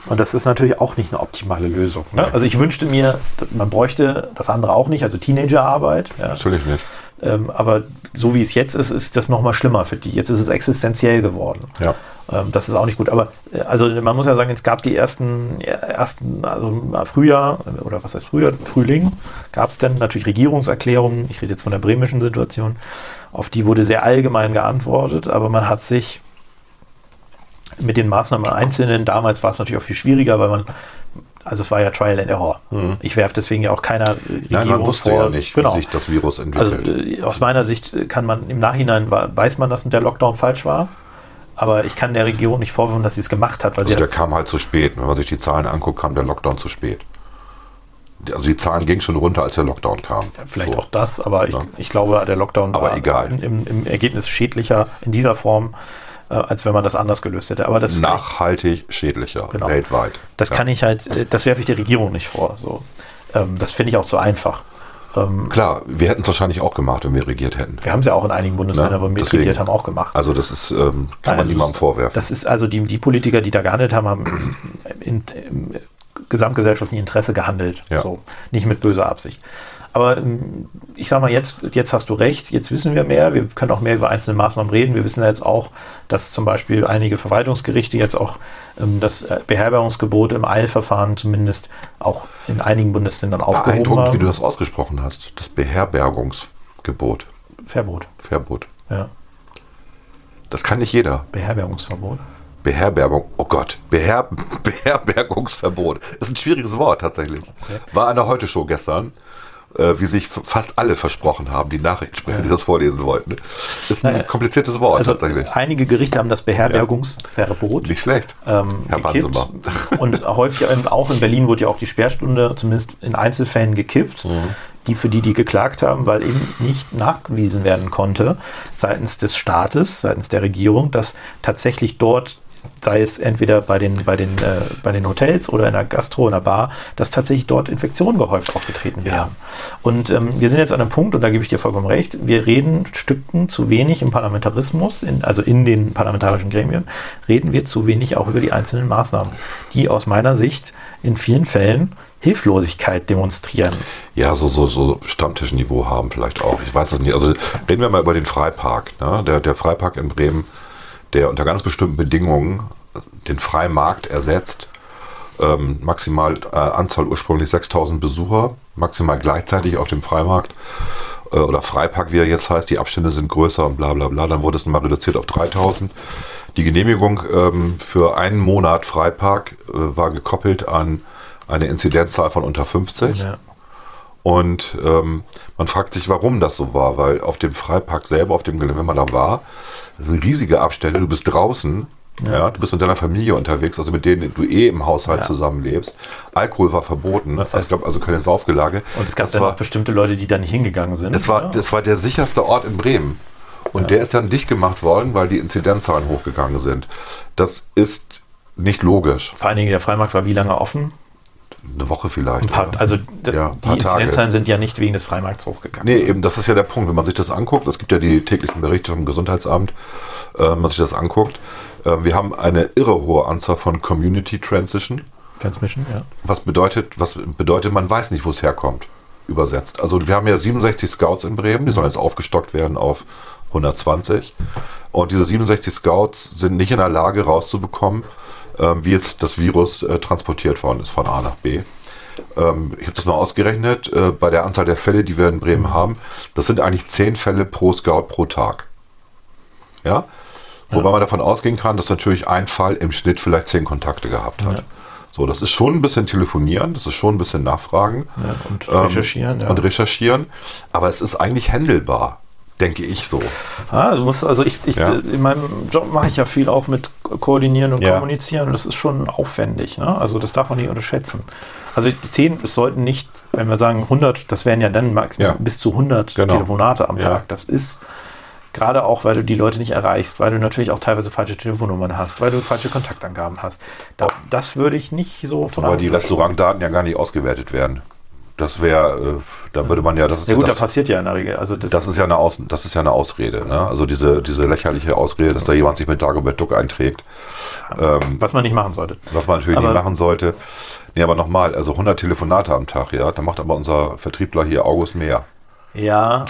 B: Und das ist natürlich auch nicht eine optimale Lösung. Ne? Also ich wünschte mir, man bräuchte das andere auch nicht, also Teenagerarbeit. Ja.
C: Natürlich nicht.
B: Ähm, aber so wie es jetzt ist, ist das nochmal schlimmer für die. Jetzt ist es existenziell geworden.
C: Ja.
B: Ähm, das ist auch nicht gut. Aber äh, also man muss ja sagen, es gab die ersten, ersten also Frühjahr, oder was heißt Frühjahr, Frühling, gab es dann natürlich Regierungserklärungen, ich rede jetzt von der bremischen Situation, auf die wurde sehr allgemein geantwortet, aber man hat sich mit den Maßnahmen im Einzelnen, damals war es natürlich auch viel schwieriger, weil man, also es war ja Trial and Error. Ich werfe deswegen ja auch keiner Regierung
C: Mhm. Nein, man wusste
B: vor.
C: ja nicht,
B: genau.
C: wie sich das Virus
B: Also
C: entwickelt.
B: äh, aus meiner Sicht kann man im Nachhinein weiß man, dass der Lockdown falsch war, aber ich kann der Regierung nicht vorwürfen, dass sie es gemacht hat, weil
C: also der kam halt zu spät. Wenn man sich die Zahlen anguckt, kam der Lockdown zu spät. Also die Zahlen gingen schon runter, als der Lockdown kam.
B: vielleicht
C: So.
B: auch das, aber ich,
C: Ja.
B: ich glaube, der Lockdown
C: Aber
B: war
C: egal.
B: Im, im Ergebnis schädlicher in dieser Form, als wenn man das anders gelöst hätte. Aber das
C: Nachhaltig schädlicher,
B: Genau.
C: weltweit.
B: Das
C: Ja.
B: kann ich halt, äh, das werfe ich der Regierung nicht vor. So. Ähm, das finde ich auch zu einfach. Ähm,
C: Klar, wir hätten es wahrscheinlich auch gemacht, wenn wir regiert hätten.
B: wir haben es ja auch in einigen Bundesländern,
C: Ne?
B: wo wir
C: Deswegen.
B: regiert haben, auch gemacht.
C: Also das ist, ähm, kann
B: Nein,
C: man
B: das
C: niemandem vorwerfen.
B: Das ist also die, die Politiker, die da gehandelt haben, haben in, im gesamtgesellschaftlichen Interesse gehandelt.
C: Ja.
B: So, nicht mit böser Absicht. Aber ähm, ich sage mal, jetzt, jetzt hast du recht, jetzt wissen wir mehr, wir können auch mehr über einzelne Maßnahmen reden. Wir wissen ja jetzt auch, dass zum Beispiel einige Verwaltungsgerichte jetzt auch ähm, das äh, Beherbergungsgebot im Eilverfahren zumindest auch in einigen Bundesländern aufgehoben
C: Beeindruckend, wie du
B: haben.
C: das ausgesprochen hast. Das Beherbergungsgebot,
B: Verbot,
C: Verbot.
B: ja.
C: Das kann nicht jeder.
B: Beherbergungsverbot.
C: Beherbergung, oh Gott, Beher Beherbergungsverbot. Ist ein schwieriges Wort tatsächlich. War an der Heute-Show gestern, äh, wie sich fast alle versprochen haben, die Nachrichtensprecher, die das vorlesen wollten. Ist ein
B: Naja,
C: kompliziertes Wort
B: Also
C: tatsächlich.
B: einige Gerichte haben das Beherbergungsverbot.
C: Nicht schlecht,
B: ähm,
C: Herr
B: gekippt. Und häufig auch in Berlin wurde ja auch die Sperrstunde zumindest in Einzelfällen gekippt,
C: Mhm.
B: die für die, die geklagt haben, weil eben nicht nachgewiesen werden konnte seitens des Staates, seitens der Regierung, dass tatsächlich dort sei es entweder bei den, bei den, äh, bei den Hotels oder in der Gastro, in der Bar, dass tatsächlich dort Infektionen gehäuft aufgetreten wären. Und ähm, wir sind jetzt an einem Punkt, und da gebe ich dir vollkommen recht, wir reden Stücken zu wenig im Parlamentarismus, in, also in den parlamentarischen Gremien, reden wir zu wenig auch über die einzelnen Maßnahmen, die aus meiner Sicht in vielen Fällen Hilflosigkeit demonstrieren.
C: Ja, so, so, so Stammtischniveau haben vielleicht auch. Ich weiß es nicht. Also reden wir mal über den Freipark. Ne? Der, der Freipark in Bremen, der unter ganz bestimmten Bedingungen den Freimarkt ersetzt. Ähm, maximal äh, Anzahl ursprünglich 6000 Besucher, maximal gleichzeitig auf dem Freimarkt äh, oder Freipark, wie er jetzt heißt. Die Abstände sind größer und bla bla bla. Dann wurde es mal reduziert auf 3000. Die Genehmigung ähm, für einen Monat Freipark äh, war gekoppelt an eine Inzidenzzahl von unter 50.
B: Ja.
C: Und ähm, man fragt sich, warum das so war, weil auf dem Freipark selber, auf dem Gelände, wenn man da war, riesige Abstände, du bist draußen, ja. du bist mit deiner Familie unterwegs, also mit denen du eh im Haushalt
B: Ja.
C: zusammenlebst. Alkohol war verboten,
B: Das
C: es
B: heißt-
C: gab also keine Saufgelage.
B: Und es gab
C: das
B: dann
C: war,
B: auch bestimmte Leute, die da nicht hingegangen sind.
C: das war,
B: ja.
C: das war der sicherste Ort in Bremen. Und der ist dann dicht gemacht worden, weil die Inzidenzzahlen hochgegangen sind. Das ist nicht logisch.
B: Vor allen Dingen der Freimarkt war wie lange offen?
C: Eine Woche vielleicht.
B: Paar, also
C: Ja,
B: die. Inzidenzzahlen sind ja nicht wegen des Freimarkts hochgegangen.
C: Nee, eben, das ist ja der Punkt. Wenn man sich das anguckt, es gibt ja die täglichen Berichte vom Gesundheitsamt, äh, wenn man sich das anguckt, äh, wir haben eine irre hohe Anzahl von Community Transition.
B: Transmission, ja.
C: Was bedeutet, was bedeutet, man weiß nicht, wo es herkommt, übersetzt. Also wir haben ja 67 Scouts in Bremen, die sollen jetzt aufgestockt werden auf 120. Und diese 67 Scouts sind nicht in der Lage rauszubekommen, ähm, wie jetzt das Virus äh, transportiert worden ist von A nach B. Ähm, ich habe das mal ausgerechnet, äh, bei der Anzahl der Fälle, die wir in Bremen haben, das sind eigentlich 10 Fälle pro Scout pro Tag. Ja? Wobei man davon ausgehen kann, dass natürlich ein Fall im Schnitt vielleicht 10 Kontakte gehabt hat. So, das ist schon ein bisschen telefonieren, das ist schon ein bisschen nachfragen
B: Ja, und
C: ähm,
B: recherchieren, ja.
C: und recherchieren, aber es ist eigentlich händelbar, denke ich so.
B: Ah, du musst, also ich, ich
C: Ja.
B: in meinem Job mache ich ja viel auch mit Ko- Koordinieren und
C: Ja.
B: Kommunizieren und das ist schon aufwendig. Ne? Also das darf man nicht unterschätzen. Also 10, es sollten nicht, wenn wir sagen 100, das wären ja dann maximal
C: Ja.
B: bis zu 100
C: Genau.
B: Telefonate am. Tag. Das ist gerade auch, weil du die Leute nicht erreichst, weil du natürlich auch teilweise falsche Telefonnummern hast, weil du falsche Kontaktangaben hast. Da, das würde ich nicht so von
C: Weil die Restaurantdaten ja gar nicht ausgewertet werden. Das wäre, äh, da würde man ja, das ist
B: Ja gut, da
C: das,
B: passiert ja in der Regel. Also das,
C: das ist ja eine Aus, das ist ja eine Ausrede, ne? Also diese, diese lächerliche Ausrede, dass da jemand sich mit Dagobert Duck einträgt,
B: was man nicht machen sollte.
C: was man natürlich
B: Aber-
C: nicht machen sollte. Nee, aber nochmal, also 100 Telefonate am Tag, ja, da macht aber unser Vertriebler hier August mehr.
B: Ja,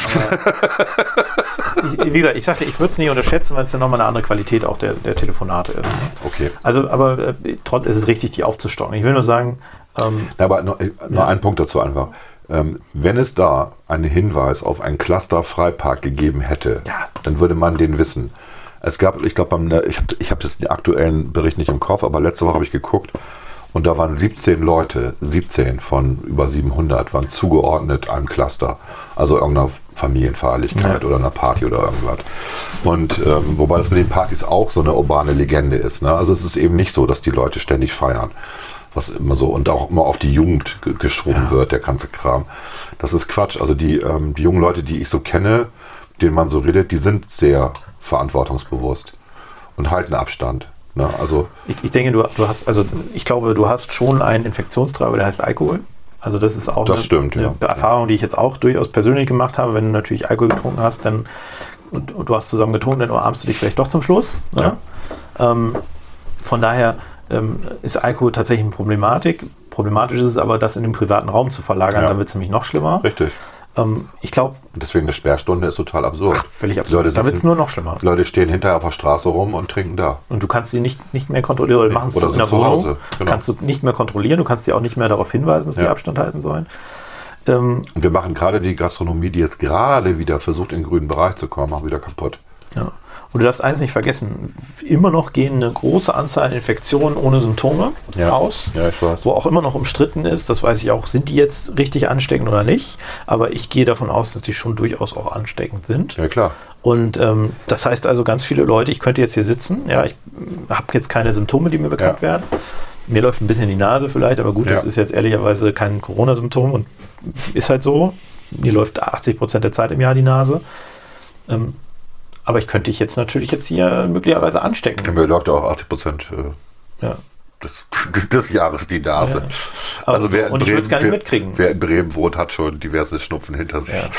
B: aber wie gesagt, ich sagte, ich würde es nicht unterschätzen, weil es dann nochmal eine andere Qualität auch der, der Telefonate ist.
C: Okay.
B: Also, aber äh, trotz ist es richtig, die aufzustocken. Ich will nur sagen, ähm,
C: Na, aber nur, nur ein Punkt dazu einfach. Ähm, wenn es da einen Hinweis auf einen Cluster-Freipark gegeben hätte,
B: Ja.
C: dann würde man den wissen. Es gab, ich glaube, ich habe ich hab das den aktuellen Bericht nicht im Kopf, aber letzte Woche habe ich geguckt und da waren 17 Leute, 17 von über 700 waren zugeordnet einem Cluster, also irgendeiner Familienfeierlichkeit
B: Ja.
C: oder einer Party oder irgendwas. Und ähm, wobei das mit den Partys auch so eine urbane Legende ist. Ne? Also es ist eben nicht so, dass die Leute ständig feiern was immer so und auch immer auf die Jugend ge- geschoben wird, der ganze Kram. Das ist Quatsch. Also die, ähm, die jungen Leute, die ich so kenne, denen man so redet, die sind sehr verantwortungsbewusst und halten Abstand. Ne? Also
B: ich, ich denke, du, du hast, also ich glaube, du hast schon einen Infektionstreiber, der heißt Alkohol. Also das ist auch
C: Das
B: eine,
C: stimmt,
B: eine
C: ja.
B: Erfahrung, die ich jetzt auch durchaus persönlich gemacht habe. Wenn du natürlich Alkohol getrunken hast, dann und, und du hast zusammen getrunken, dann umarmst du dich vielleicht doch zum Schluss. Ne? Ähm, von daher ähm, ist Alkohol tatsächlich eine Problematik. Problematisch ist es aber, das in den privaten Raum zu verlagern,
C: Ja.
B: dann wird es nämlich noch schlimmer.
C: richtig.
B: Ähm, ich glaube,
C: deswegen eine Sperrstunde ist total absurd.
B: völlig
C: Die
B: absurd.
C: Leute
B: Da wird es nur noch schlimmer.
C: Leute stehen hinterher auf der Straße rum und trinken da.
B: Und du kannst sie nicht, nicht mehr kontrollieren, oder machen es in der Wohnung,
C: Hause, genau.
B: kannst du nicht mehr kontrollieren, du kannst sie auch nicht mehr darauf hinweisen, dass sie
C: Ja.
B: Abstand halten sollen. Ähm,
C: Und wir machen gerade die Gastronomie, die jetzt gerade wieder versucht, in den grünen Bereich zu kommen, auch wieder kaputt.
B: ja. Und du darfst eins nicht vergessen, immer noch gehen eine große Anzahl an Infektionen ohne Symptome
C: Ja.
B: aus.
C: Ja, ich weiß.
B: Wo auch immer noch umstritten ist, das weiß ich auch, sind die jetzt richtig ansteckend oder nicht. Aber ich gehe davon aus, dass die schon durchaus auch ansteckend sind.
C: Ja, klar.
B: Und ähm, das heißt also, ganz viele Leute, ich könnte jetzt hier sitzen, ja, ich habe jetzt keine Symptome, die mir bekannt
C: Ja.
B: werden. Mir läuft ein bisschen die Nase vielleicht, aber gut, das
C: Ja.
B: ist jetzt ehrlicherweise kein Corona-Symptom und ist halt so. Mir läuft 80 Prozent der Zeit im Jahr die Nase. Ähm, aber ich könnte dich jetzt natürlich jetzt hier möglicherweise anstecken.
C: Mir läuft ja auch 80 Prozent äh,
B: Ja.
C: des, des Jahres die Nase.
B: Aber
C: Also wer in
B: und ich würde es gar nicht mitkriegen.
C: Wer in Bremen wohnt, hat schon diverse Schnupfen hinter sich.
B: Ja.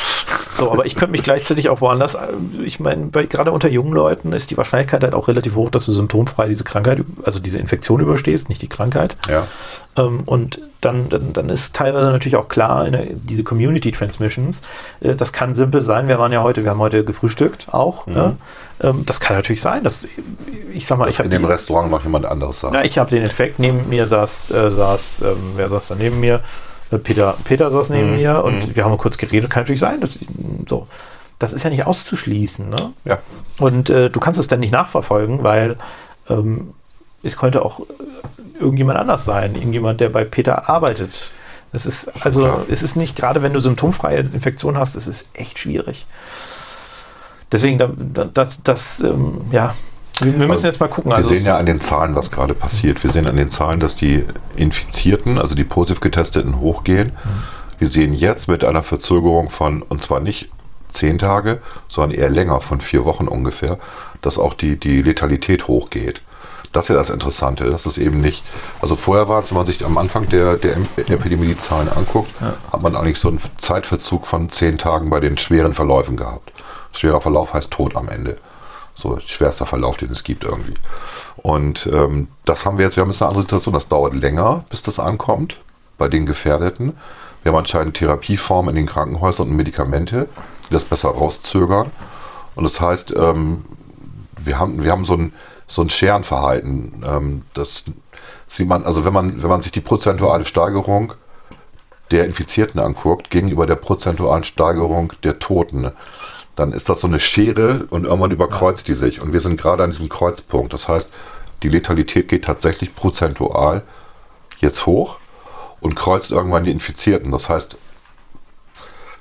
B: So, aber ich könnte mich gleichzeitig auch woanders, äh, ich meine, gerade unter jungen Leuten ist die Wahrscheinlichkeit halt auch relativ hoch, dass du symptomfrei diese Krankheit, also diese Infektion überstehst, nicht die Krankheit.
C: Ja.
B: Ähm, und dann, dann, dann ist teilweise natürlich auch klar, in der, diese Community Transmissions, äh, das kann simpel sein. Wir waren ja heute, wir haben heute gefrühstückt auch. Ne? Ähm, das kann natürlich sein, dass ich sag mal, ich habe
C: in dem Restaurant noch jemand anderes sagt.
B: ja, ich habe den Infekt neben mir saß, äh, saß ähm, wer saß da neben mir? Äh, Peter, Peter saß neben
C: Mhm.
B: mir und wir haben kurz geredet. Kann natürlich sein, dass so. das ist ja nicht auszuschließen. Ne?
C: Ja.
B: Und äh, du kannst es dann nicht nachverfolgen, weil ähm, es könnte auch irgendjemand anders sein, irgendjemand, der bei Peter arbeitet. Es ist also,
C: klar.
B: es ist nicht, gerade wenn du symptomfreie Infektion hast, es ist echt schwierig. Deswegen, da, da, das, das ähm, ja, wir, müssen
C: Also,
B: jetzt mal gucken.
C: Wir
B: Also,
C: sehen ja an den Zahlen, was gerade passiert. Wir sehen an den Zahlen, dass die Infizierten, also die positiv getesteten, hochgehen. Wir sehen jetzt mit einer Verzögerung von, und zwar nicht zehn Tage, sondern eher länger, von vier Wochen ungefähr, dass auch die, die Letalität hochgeht. Das ist ja das Interessante, dass es eben nicht, also vorher war es, wenn man sich am Anfang der, der Em- Epidemie die Zahlen anguckt, hat man eigentlich so einen Zeitverzug von zehn Tagen bei den schweren Verläufen gehabt. Schwerer Verlauf heißt Tod am Ende. So schwerster Verlauf, den es gibt irgendwie. Und ähm, das haben wir jetzt, wir haben jetzt eine andere Situation, das dauert länger, bis das ankommt bei den Gefährdeten. Wir haben anscheinend Therapieformen in den Krankenhäusern und Medikamente, die das besser rauszögern. Und das heißt, ähm, wir haben, wir haben so ein, so ein Scherenverhalten. Ähm, das sieht man, also wenn man, wenn man sich die prozentuale Steigerung der Infizierten anguckt, gegenüber der prozentualen Steigerung der Toten, dann ist das so eine Schere und irgendwann überkreuzt die sich. Und wir sind gerade an diesem Kreuzpunkt. Das heißt, die Letalität geht tatsächlich prozentual jetzt hoch und kreuzt irgendwann die Infizierten. Das heißt,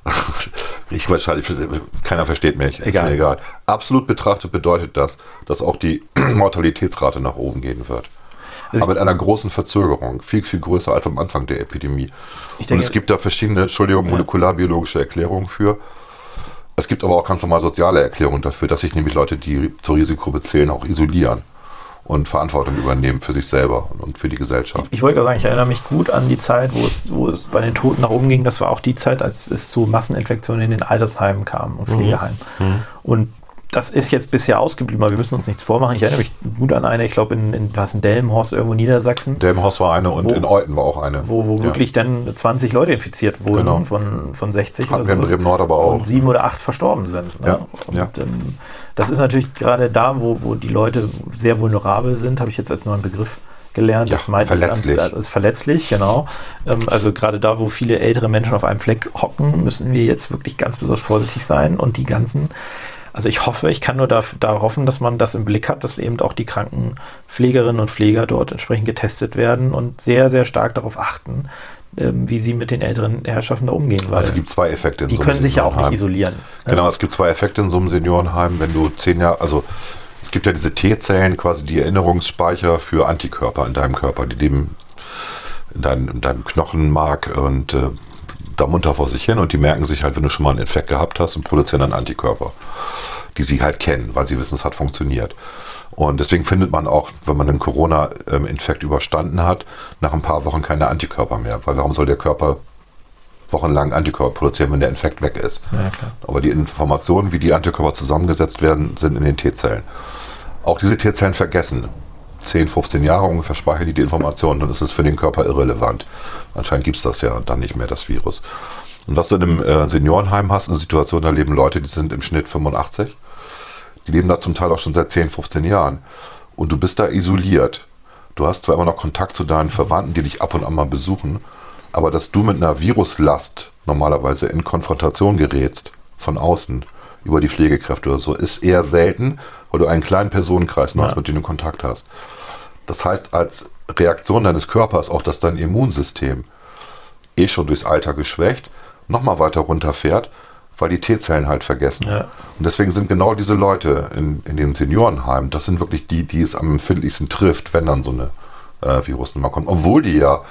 C: ich wahrscheinlich, keiner versteht mich, ist
B: Egal.
C: mir egal. Absolut betrachtet bedeutet das, dass auch die Mortalitätsrate nach oben gehen wird.
B: Also
C: Aber mit einer großen Verzögerung, viel, viel größer als am Anfang der Epidemie.
B: Ich
C: Und
B: denke-
C: es gibt da verschiedene, Entschuldigung, molekularbiologische Erklärungen für. Es gibt aber auch ganz normal soziale Erklärungen dafür, dass sich nämlich Leute, die zur Risikogruppe zählen, auch isolieren und Verantwortung übernehmen für sich selber und für die Gesellschaft.
B: Ich wollte gerade sagen, ich erinnere mich gut an die Zeit, wo es, wo es bei den Toten nach oben ging. Das war auch die Zeit, als es zu Masseninfektionen in den Altersheimen kam und Pflegeheimen. Und das ist jetzt bisher ausgeblieben, aber wir müssen uns nichts vormachen. Ich erinnere mich gut an eine, ich glaube, in, in, was in Delmenhorst, irgendwo Niedersachsen,
C: Delmenhorst war eine und
B: Wo-
C: in Euten war auch eine.
B: wo, wo
C: Ja.
B: wirklich dann 20 Leute infiziert wurden
C: Genau.
B: von, von 60
C: Hatten
B: oder
C: wir in
B: sowas.
C: Bremen-Nord aber auch.
B: Und sieben oder acht verstorben sind. Ne?
C: Ja,
B: Und
C: ja.
B: Ähm, das ist natürlich gerade da, wo, wo die Leute sehr vulnerabel sind, habe ich jetzt als neuen Begriff gelernt.
C: Ja,
B: das meint
C: verletzlich.
B: anderes als verletzlich, genau. Ähm, also gerade da, wo viele ältere Menschen auf einem Fleck hocken, müssen wir jetzt wirklich ganz besonders vorsichtig sein und die ganzen also ich hoffe, ich kann nur da, da hoffen, dass man das im Blick hat, dass eben auch die Krankenpflegerinnen und Pfleger dort entsprechend getestet werden und sehr, sehr stark darauf achten, ähm, wie sie mit den älteren Herrschaften da umgehen. Weil
C: Also es gibt zwei Effekte in
B: die
C: so einem
B: können sich ja auch nicht isolieren. ne?
C: Genau, es gibt zwei Effekte in so einem Seniorenheim. Wenn du zehn Jahre, also es gibt ja diese T-Zellen, quasi die Erinnerungsspeicher für Antikörper in deinem Körper, die leben in deinem, in deinem Knochenmark und äh, da munter vor sich hin und die merken sich halt, wenn du schon mal einen Infekt gehabt hast und produzieren dann Antikörper, die sie halt kennen, weil sie wissen, es hat funktioniert. Und deswegen findet man auch, wenn man einen Corona-Infekt überstanden hat, nach ein paar Wochen keine Antikörper mehr. Weil warum soll der Körper wochenlang Antikörper produzieren, wenn der Infekt weg ist?
B: Ja.
C: Aber die Informationen, wie die Antikörper zusammengesetzt werden, sind in den T-Zellen. Auch diese T-Zellen vergessen. 10, 15 Jahre ungefähr speichern die die Informationen, dann ist es für den Körper irrelevant. Anscheinend gibt es das ja dann nicht mehr, das Virus. Und was du in einem äh, Seniorenheim hast, eine Situation, da leben Leute, die sind im Schnitt 85. Die leben da zum Teil auch schon seit 10, 15 Jahren. Und du bist da isoliert. Du hast zwar immer noch Kontakt zu deinen Verwandten, die dich ab und an mal besuchen, aber dass du mit einer Viruslast normalerweise in Konfrontation gerätst, von außen, über die Pflegekräfte oder so, ist eher selten, weil du einen kleinen Personenkreis noch hast,
B: Ja.
C: mit dem du Kontakt hast. Das heißt, als Reaktion deines Körpers auch, dass dein Immunsystem eh schon durchs Alter geschwächt, nochmal weiter runterfährt, weil die T-Zellen halt vergessen.
B: Ja.
C: Und deswegen sind genau diese Leute in, in den Seniorenheimen, das sind wirklich die, die es am empfindlichsten trifft, wenn dann so eine äh, Virusnummer kommt. Obwohl die ja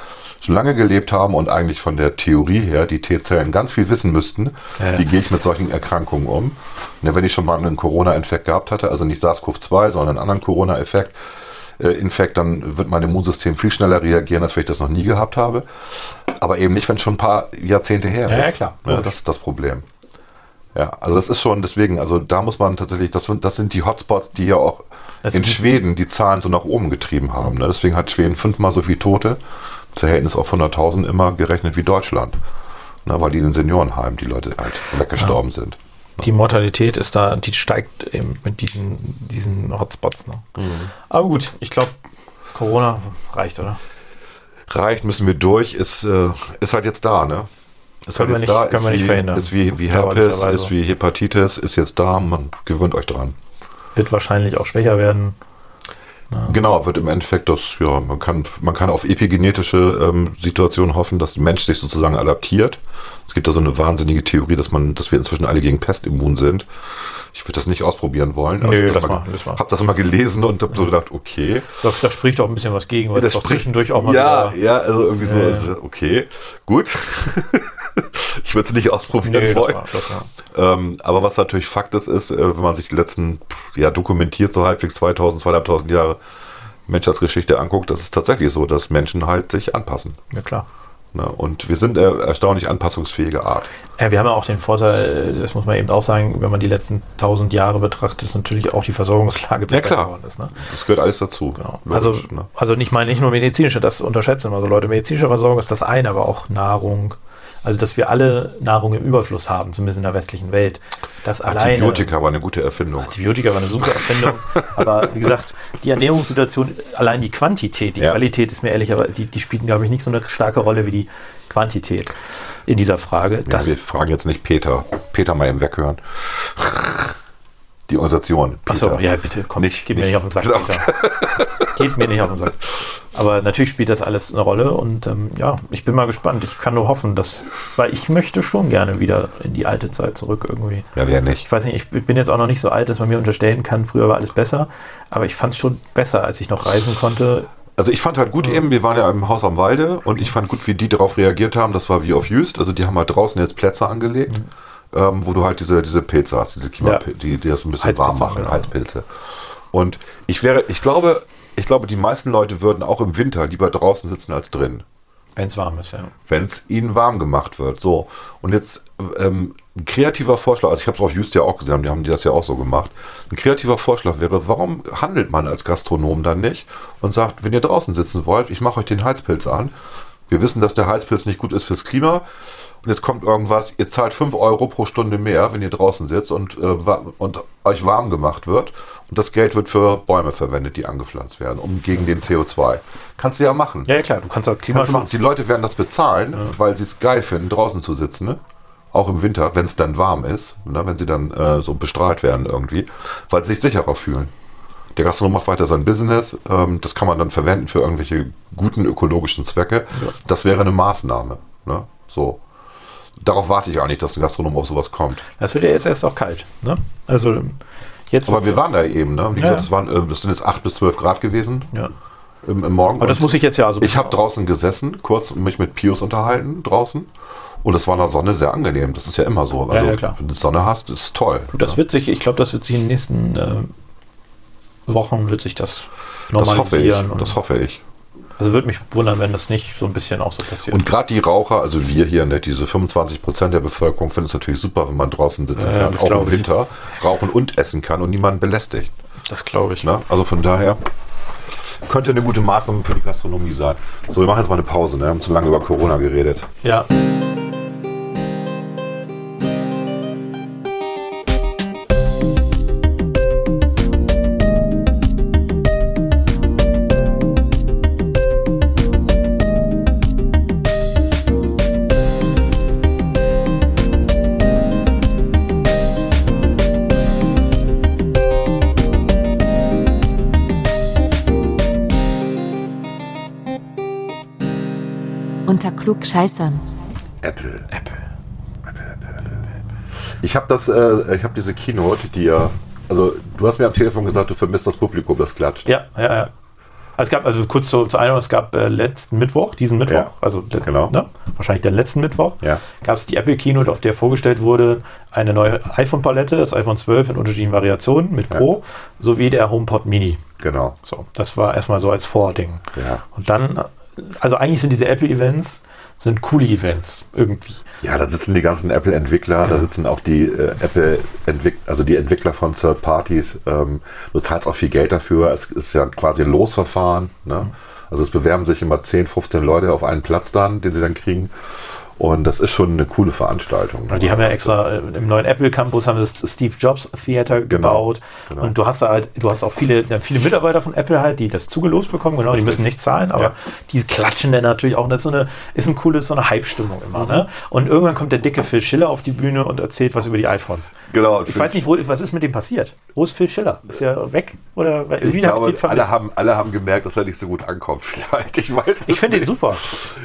C: schon lange gelebt haben und eigentlich von der Theorie her die T-Zellen ganz viel wissen müssten,
B: Ja.
C: wie gehe ich mit solchen Erkrankungen um. Ne, wenn ich schon mal einen Corona-Infekt gehabt hatte, also nicht SARS-CoV-2, sondern einen anderen Corona-Effekt, äh, Infekt, dann wird mein Immunsystem viel schneller reagieren, als wenn ich das noch nie gehabt habe. Aber eben nicht, wenn es schon ein paar Jahrzehnte her
B: Ja,
C: ist.
B: ja, klar.
C: Ne, das ist das Problem. Ja, also das ist schon deswegen, also da muss man tatsächlich, das sind, das sind die Hotspots, die ja auch
B: Das
C: in Schweden die Zahlen so nach oben getrieben haben. Ne? Deswegen hat Schweden fünfmal so viele Tote, Verhältnis auf 100.000 immer gerechnet wie Deutschland. Ne? Weil die in den Seniorenheimen die Leute halt weggestorben sind.
B: Die Mortalität ist da, die steigt eben mit diesen, diesen Hotspots. Ne? Aber gut, ich glaube, Corona reicht, oder?
C: Reicht, müssen wir durch, ist, äh, ist halt jetzt da, ne? Ist
B: Können wir
C: jetzt
B: nicht- können wir
C: ist
B: nicht
C: wie,
B: verhindern.
C: Ist wie, wie Herpes, ist wie Hepatitis, ist jetzt da, man gewöhnt euch dran.
B: Wird wahrscheinlich auch schwächer werden.
C: Genau, wird im Endeffekt das, ja, man kann, man kann auf epigenetische ähm, Situationen hoffen, dass der Mensch sich sozusagen adaptiert. Es gibt da so eine wahnsinnige Theorie, dass man, dass wir inzwischen alle gegen Pest immun sind. Ich würde das nicht ausprobieren wollen.
B: Nö,
C: ich hab
B: lass
C: mal,
B: lass mal.
C: Hab das mal gelesen und habe so gedacht, okay.
B: Da, da spricht auch ein bisschen was gegen, weil
C: Das
B: es doch
C: spricht-
B: zwischendurch auch mal
C: ja,
B: wieder.
C: ja, also irgendwie so,
B: Ja, ja.
C: also, okay, gut. ich würde es nicht ausprobieren
B: lass
C: wollen.
B: mal, lass mal.
C: Ähm, aber was natürlich Fakt ist, ist, äh, wenn man sich die letzten, ja, dokumentiert so halbwegs 2000, 2500 Jahre Menschheitsgeschichte anguckt, das ist tatsächlich so, dass Menschen halt sich anpassen.
B: Ja, klar.
C: Ne? Und wir sind äh, erstaunlich anpassungsfähige Art.
B: Ja, wir haben ja auch den Vorteil, äh, das muss man eben auch sagen, wenn man die letzten tausend Jahre betrachtet, ist natürlich auch die Versorgungslage besser
C: klar.
B: geworden ist. Ne?
C: Das gehört alles dazu.
B: Genau. Also,
C: ne?
B: also nicht mal nicht nur medizinische, das unterschätzen immer so Leute. Medizinische Versorgung ist das eine, aber auch Nahrung. Also, dass wir alle Nahrung im Überfluss haben, zumindest in der westlichen Welt. Das alleine.
C: Antibiotika war eine gute Erfindung.
B: Antibiotika war eine super Erfindung. aber wie gesagt, die Ernährungssituation, allein die Quantität, die
C: Ja.
B: Qualität ist mir ehrlich, aber die, die spielt, glaube ich, nicht so eine starke Rolle wie die Quantität in dieser Frage.
C: Ja, wir fragen jetzt nicht Peter. Peter mal eben weghören. Die Organisation.
B: Achso, ja, bitte, komm,
C: Nicht-
B: geht mir
C: nicht-
B: auf den Sack.
C: Genau.
B: Geht mir nicht auf den Sack. Aber natürlich spielt das alles eine Rolle und ähm, ja, ich bin mal gespannt. Ich kann nur hoffen, dass, weil ich möchte schon gerne wieder in die alte Zeit zurück irgendwie.
C: Ja, wer nicht.
B: Ich weiß nicht, ich bin jetzt auch noch nicht so alt, dass man mir unterstellen kann, früher war alles besser, aber ich fand es schon besser, als ich noch reisen konnte.
C: Also ich fand halt gut eben, wir waren ja im Haus am Walde und ich fand gut, wie die darauf reagiert haben. Das war wie auf Jüst. Also die haben halt draußen jetzt Plätze angelegt, ähm, wo du halt diese, diese Pilze hast, diese Klima,
B: Ja.
C: die, die das ein bisschen warm
B: Heizpilze,
C: machen,
B: genau.
C: Heizpilze. Und ich wäre, ich glaube, ich glaube, die meisten Leute würden auch im Winter lieber draußen sitzen als drin.
B: Wenn es warm ist, ja.
C: wenn es ihnen warm gemacht wird. So, und jetzt ähm, ein kreativer Vorschlag, also ich habe es auf Just ja auch gesehen, die haben die das ja auch so gemacht. Ein kreativer Vorschlag wäre, warum handelt man als Gastronom dann nicht und sagt, wenn ihr draußen sitzen wollt, ich mache euch den Heizpilz an. Wir wissen, dass der Heizpilz nicht gut ist fürs Klima. Und jetzt kommt irgendwas, ihr zahlt 5 Euro pro Stunde mehr, wenn ihr draußen sitzt und, äh, und euch warm gemacht wird. Und das Geld wird für Bäume verwendet, die angepflanzt werden, um gegen den CO2. Kannst du ja machen.
B: Ja, ja klar, du kannst auch
C: Kannst du machen.
B: Klimaschutz.
C: Die Leute werden das bezahlen, weil sie es geil finden, draußen zu sitzen. Ne? Auch im Winter, wenn es dann warm ist, ne? wenn sie dann äh, so bestrahlt werden irgendwie, weil sie sich sicherer fühlen. Der Gastronom macht weiter sein Business. Ähm, das kann man dann verwenden für irgendwelche guten ökologischen Zwecke. Das wäre eine Maßnahme. Ne? So. Darauf warte ich eigentlich, dass ein Gastronom auf sowas kommt.
B: Das wird ja jetzt erst auch kalt. Ne? Also jetzt
C: Aber wir waren da eben. Ne? Wie
B: Ja.
C: gesagt, es waren, äh, das sind jetzt 8 bis 12 Grad gewesen
B: ja.
C: im, im Morgen.
B: Aber das muss ich jetzt ja also
C: Ich habe draußen gesessen, kurz mich mit Pius unterhalten draußen. Und es war in der Sonne sehr angenehm. Das ist ja immer so. Also,
B: ja, klar.
C: wenn du Sonne hast, ist es toll.
B: Das wird sich, ich glaube, das wird sich in den nächsten äh, Wochen wird sich das
C: das hoffe ich.
B: normalisieren.
C: Das hoffe ich.
B: Also würde mich wundern, wenn das nicht so ein bisschen auch so passiert.
C: Und gerade die Raucher, also wir hier, ne, diese 25 Prozent der Bevölkerung finden es natürlich super, wenn man draußen sitzen
B: Ja,
C: kann, auch im
B: ich.
C: Winter, rauchen und essen kann und niemanden belästigt.
B: das glaube ich.
C: Ne? Also von daher könnte eine gute Maßnahme für die Gastronomie sein. So, wir machen jetzt mal eine Pause. Ne? Wir haben zu lange über Corona geredet.
B: Ja.
E: Unter Klugscheißern.
C: Apple. Apple. Ich habe das, äh, ich habe diese Keynote, die ja, also du hast mir am Telefon gesagt, du vermisst das Publikum, das klatscht.
B: Ja, ja, ja. Also es gab, also kurz zur, zur Einordnung, es gab äh, letzten Mittwoch, diesen Mittwoch,
C: Ja,
B: also le-
C: genau.
B: ne, wahrscheinlich der letzten Mittwoch,
C: Ja.
B: gab es die Apple Keynote, auf der vorgestellt wurde eine neue iPhone-Palette, das iPhone 12 in unterschiedlichen Variationen mit Pro, sowie der HomePod Mini.
C: Genau.
B: So, das war erstmal so als Vording.
C: Ja.
B: Und dann, also eigentlich sind diese Apple-Events, sind coole Events irgendwie.
C: Ja, da sitzen die ganzen Apple-Entwickler, da sitzen auch die äh, Apple-Entwickler, also die Entwickler von Third Parties. Ähm, du zahlst auch viel Geld dafür. Es ist ja quasi ein Losverfahren. Ne? Also es bewerben sich immer 10, 15 Leute auf einen Platz dann, den sie dann kriegen. Und das ist schon eine coole Veranstaltung.
B: Ja, die haben ja extra äh, im neuen Apple Campus haben das Steve Jobs Theater gebaut.
C: genau.
B: Und du hast da halt, du hast auch viele, viele Mitarbeiter von Apple halt, die das zugelost bekommen, genau, die müssen nichts zahlen, aber
C: Ja.
B: die klatschen dann natürlich auch. Das ist so eine, ist ein cooles, so eine Hype-Stimmung immer, ne? Und irgendwann kommt der dicke Phil Schiller auf die Bühne und erzählt was über die iPhones.
C: Genau, und
B: Ich weiß nicht, wo, was ist mit dem passiert? Wo ist Phil Schiller? Ist er weg? Oder
C: Ich
B: irgendwie hab
C: glaube, alle haben, alle haben gemerkt, dass er nicht so gut ankommt. Vielleicht. Ich weiß
B: ich finde den super.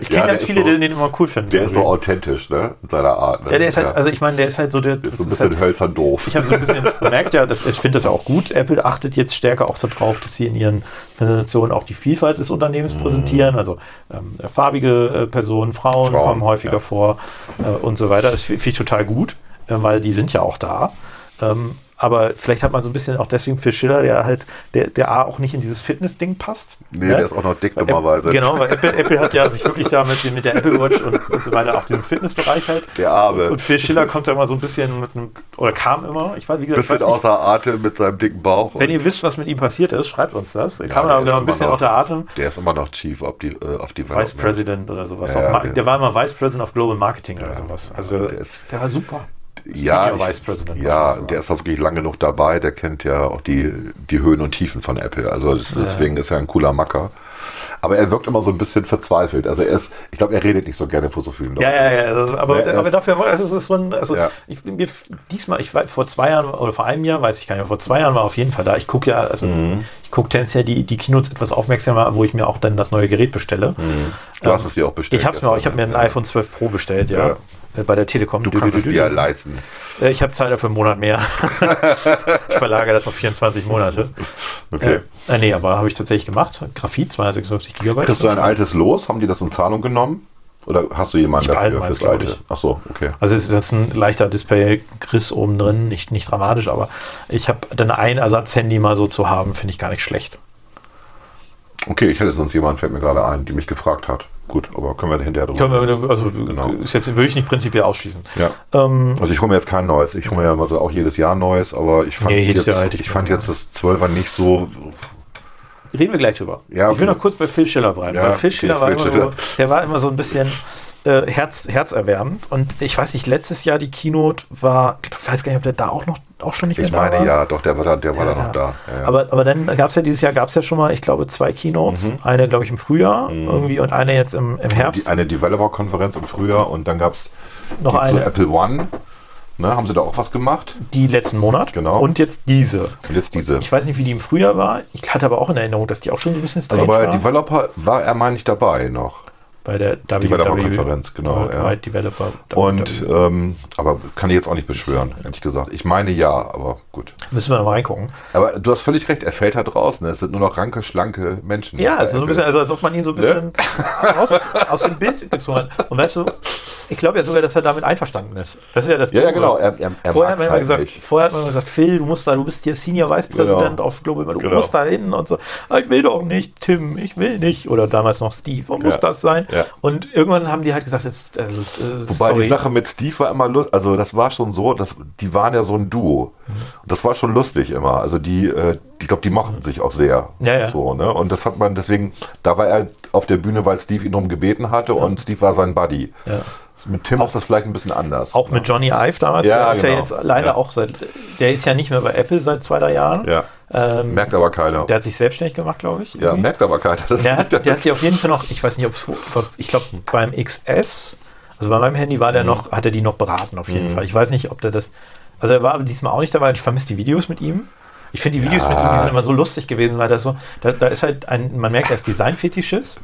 B: Ich kenne ganz viele,
C: so-
B: die den immer cool finden.
C: Der ist so authentisch, ne? In seiner Art. Ne?
B: ja, der ist halt, also ich meine, der ist halt so der.
C: Der ist so ein bisschen
B: halt,
C: hölzern doof.
B: Ich habe so ein bisschen gemerkt, ja, das, ich finde das ja auch gut. Apple achtet jetzt stärker auch darauf, dass sie in ihren Präsentationen auch die Vielfalt des Unternehmens präsentieren. Also ähm, farbige äh, Personen, Frauen,
C: Frauen,
B: kommen häufiger
C: ja.
B: vor äh, und so weiter. Das finde ich total gut, äh, weil die sind ja auch da. Ähm, aber vielleicht hat man so ein bisschen auch deswegen für Schiller, der halt, der, der A auch nicht in dieses Fitness-Ding passt.
C: Nee,
B: ne?
C: der ist auch noch dick
B: Weil
C: dummerweise.
B: Apple, genau, weil Apple, Apple hat ja sich wirklich da mit, mit der Apple Watch und, und so weiter auch diesen Fitnessbereich halt.
C: Der Arme.
B: Und Phil Schiller kommt da immer so ein bisschen mit einem, oder kam immer, ich weiß, wie gesagt,
C: bisschen
B: weiß nicht,
C: außer Atem mit seinem dicken Bauch.
B: wenn ihr wisst, was mit ihm passiert ist, schreibt uns das. Er
C: Ja,
B: kam
C: der
B: da genau ein bisschen
C: noch-
B: außer Atem.
C: der ist immer noch Chief auf die, äh, auf die
B: Vice President oder sowas.
C: Ja, der-
B: der, war immer Vice President of Global Marketing oder sowas. Also
C: der
B: der,
C: ist-
B: war super.
C: Ja,
B: Senior Vice President.
C: Ja, der ist auch wirklich lange genug dabei. Der kennt ja auch die, die Höhen und Tiefen von Apple. Also das, deswegen ist er ein cooler Macker. Aber er wirkt immer so ein bisschen verzweifelt. Also er ist, ich glaube, er redet nicht so gerne vor so vielen Leuten.
B: Ja, ja, ja, also, aber,
C: Ja, er
B: aber dafür, also, es so ein, also
C: Ja.
B: ich, mir, diesmal, ich war vor zwei Jahren oder vor einem Jahr, weiß ich gar nicht, mehr, vor zwei Jahren war auf jeden Fall da. Ich gucke ja, also
C: Mhm.
B: ich gucke tendenziell die, die Keynotes etwas aufmerksamer, wo ich mir auch dann das neue Gerät bestelle.
C: Du hast es dir auch bestellt.
B: Ich habe mir, auch- ich habe mir ein iPhone 12 Pro bestellt, ja.
C: Ja.
B: Äh, Bei der Telekom.
C: Du kannst es dir ja leisten.
B: Äh, Ich habe Zeit dafür einen Monat mehr. ich verlagere das auf 24 Monate.
C: Okay.
B: Äh, äh, nee, aber habe ich tatsächlich gemacht. Graphit, 256 Gigabyte.
C: Kriegst du ein altes los? Haben die das in Zahlung genommen? Oder hast du jemanden
B: Ich
C: dafür fürs alte?
B: ich.
C: Ach so, okay.
B: Also es ist jetzt ein leichter Display-Griss oben drin, nicht, nicht dramatisch, aber ich habe dann ein Ersatzhandy mal so zu haben, finde ich gar nicht schlecht.
C: Okay, ich hätte sonst jemanden, fällt mir gerade ein, die mich gefragt hat. Gut, aber können wir hinterher drüber
B: Können wir, also
C: Genau.
B: ist jetzt würde ich nicht prinzipiell ausschließen.
C: Ja.
B: Ähm,
C: Also ich hole mir jetzt kein neues. Ich hole mir ja immer so auch jedes Jahr neues, aber ich fand,
B: Nee,
C: jetzt,
B: Jahr hätte ich
C: ich fand jetzt das 12er nicht so.
B: reden wir gleich drüber.
C: Ja,
B: ich will noch kurz bei Phil Schiller bleiben.
C: Ja,
B: Phil
C: okay,
B: Schiller war
C: Phil
B: immer
C: Schiller.
B: so, der war immer so ein bisschen äh, Herz, herzerwärmend. Und ich weiß nicht, letztes Jahr die Keynote war, ich weiß gar nicht, ob der da auch noch auch schon nicht
C: Ich
B: mehr da
C: meine,
B: war.
C: ja, doch, der war da, der war da noch da. Ja, ja.
B: Aber, aber dann gab es ja dieses Jahr gab es ja schon mal, ich glaube, zwei Keynotes. Eine, glaube ich, im Frühjahr irgendwie und eine jetzt im, im Herbst.
C: die, eine Developer-Konferenz im Frühjahr und dann gab es
B: Noch
C: zu
B: eine.
C: Apple One. Ne, haben sie da auch was gemacht?
B: die letzten Monat.
C: Genau.
B: Und jetzt diese.
C: Und jetzt diese.
B: Ich weiß nicht, wie die im Frühjahr war. Ich hatte aber auch in Erinnerung, dass die auch schon so ein bisschen strange
C: Also bei
B: war.
C: Developer war er, meine ich, dabei noch.
B: Bei der
C: Developer-Konferenz, genau, ja.
B: Developer.
C: Und ähm, aber kann ich jetzt auch nicht beschwören, ehrlich gesagt. Ich meine ja, aber gut.
B: müssen wir noch mal reingucken.
C: Aber du hast völlig recht, er fällt halt raus. Ne? Es sind nur noch ranke, schlanke Menschen.
B: Ja, also so ein bisschen, also als ob man ihn so ein bisschen
C: Ne?
B: raus, aus dem Bild gezogen hat. Und weißt du, ich glaube ja sogar, dass er damit einverstanden ist. Das ist ja das
C: Ja, ja,
B: Dumme.
C: genau. Er, er, er
B: Vorher hat, man immer
C: halt
B: gesagt,
C: nicht.
B: vorher hat man gesagt, Phil, du musst da, du bist hier Senior Vice President
C: Genau.
B: auf Global, du
C: Genau.
B: musst da hin und so. "Ah, Ich will doch nicht, Tim, ich will nicht. Oder damals noch Steve, muss
C: Ja.
B: das sein?
C: Ja.
B: Und irgendwann haben die halt gesagt, jetzt, also, es- es-
C: Wobei
B: sorry.
C: die Sache mit Steve war immer lustig, also das war schon so, dass, die waren ja so ein Duo. Und das war schon lustig immer. Also die, äh, ich glaube, die mochten sich auch sehr.
B: Ja, ja.
C: So, ne? Und das hat man deswegen, da war er auf der Bühne, weil Steve ihn darum gebeten hatte und Steve war sein Buddy.
B: Ja.
C: Mit Tim ist das vielleicht ein bisschen anders.
B: Auch mit Johnny Ive damals,
C: Ja,
B: der ist ja
C: genau.
B: jetzt leider
C: Ja.
B: auch seit, der ist ja nicht mehr bei Apple seit zwei, drei Jahren.
C: ja.
B: Ähm,
C: merkt aber keiner.
B: der hat sich selbstständig gemacht, glaube ich.
C: ja,
B: irgendwie.
C: merkt aber keiner. Das
B: Der hat, der hat sich auf jeden Fall noch, ich weiß nicht, ob es, ich glaube beim XS, also bei meinem Handy war der
C: Mhm.
B: noch, hat er die noch beraten auf jeden Fall. Ich weiß nicht, ob der das, also er war diesmal auch nicht dabei. Ich vermisse die Videos mit ihm. Ich finde die Videos
C: Ja.
B: mit ihm sind immer so lustig gewesen, weil das so, da, da ist halt ein, man merkt, er ist Designfetischist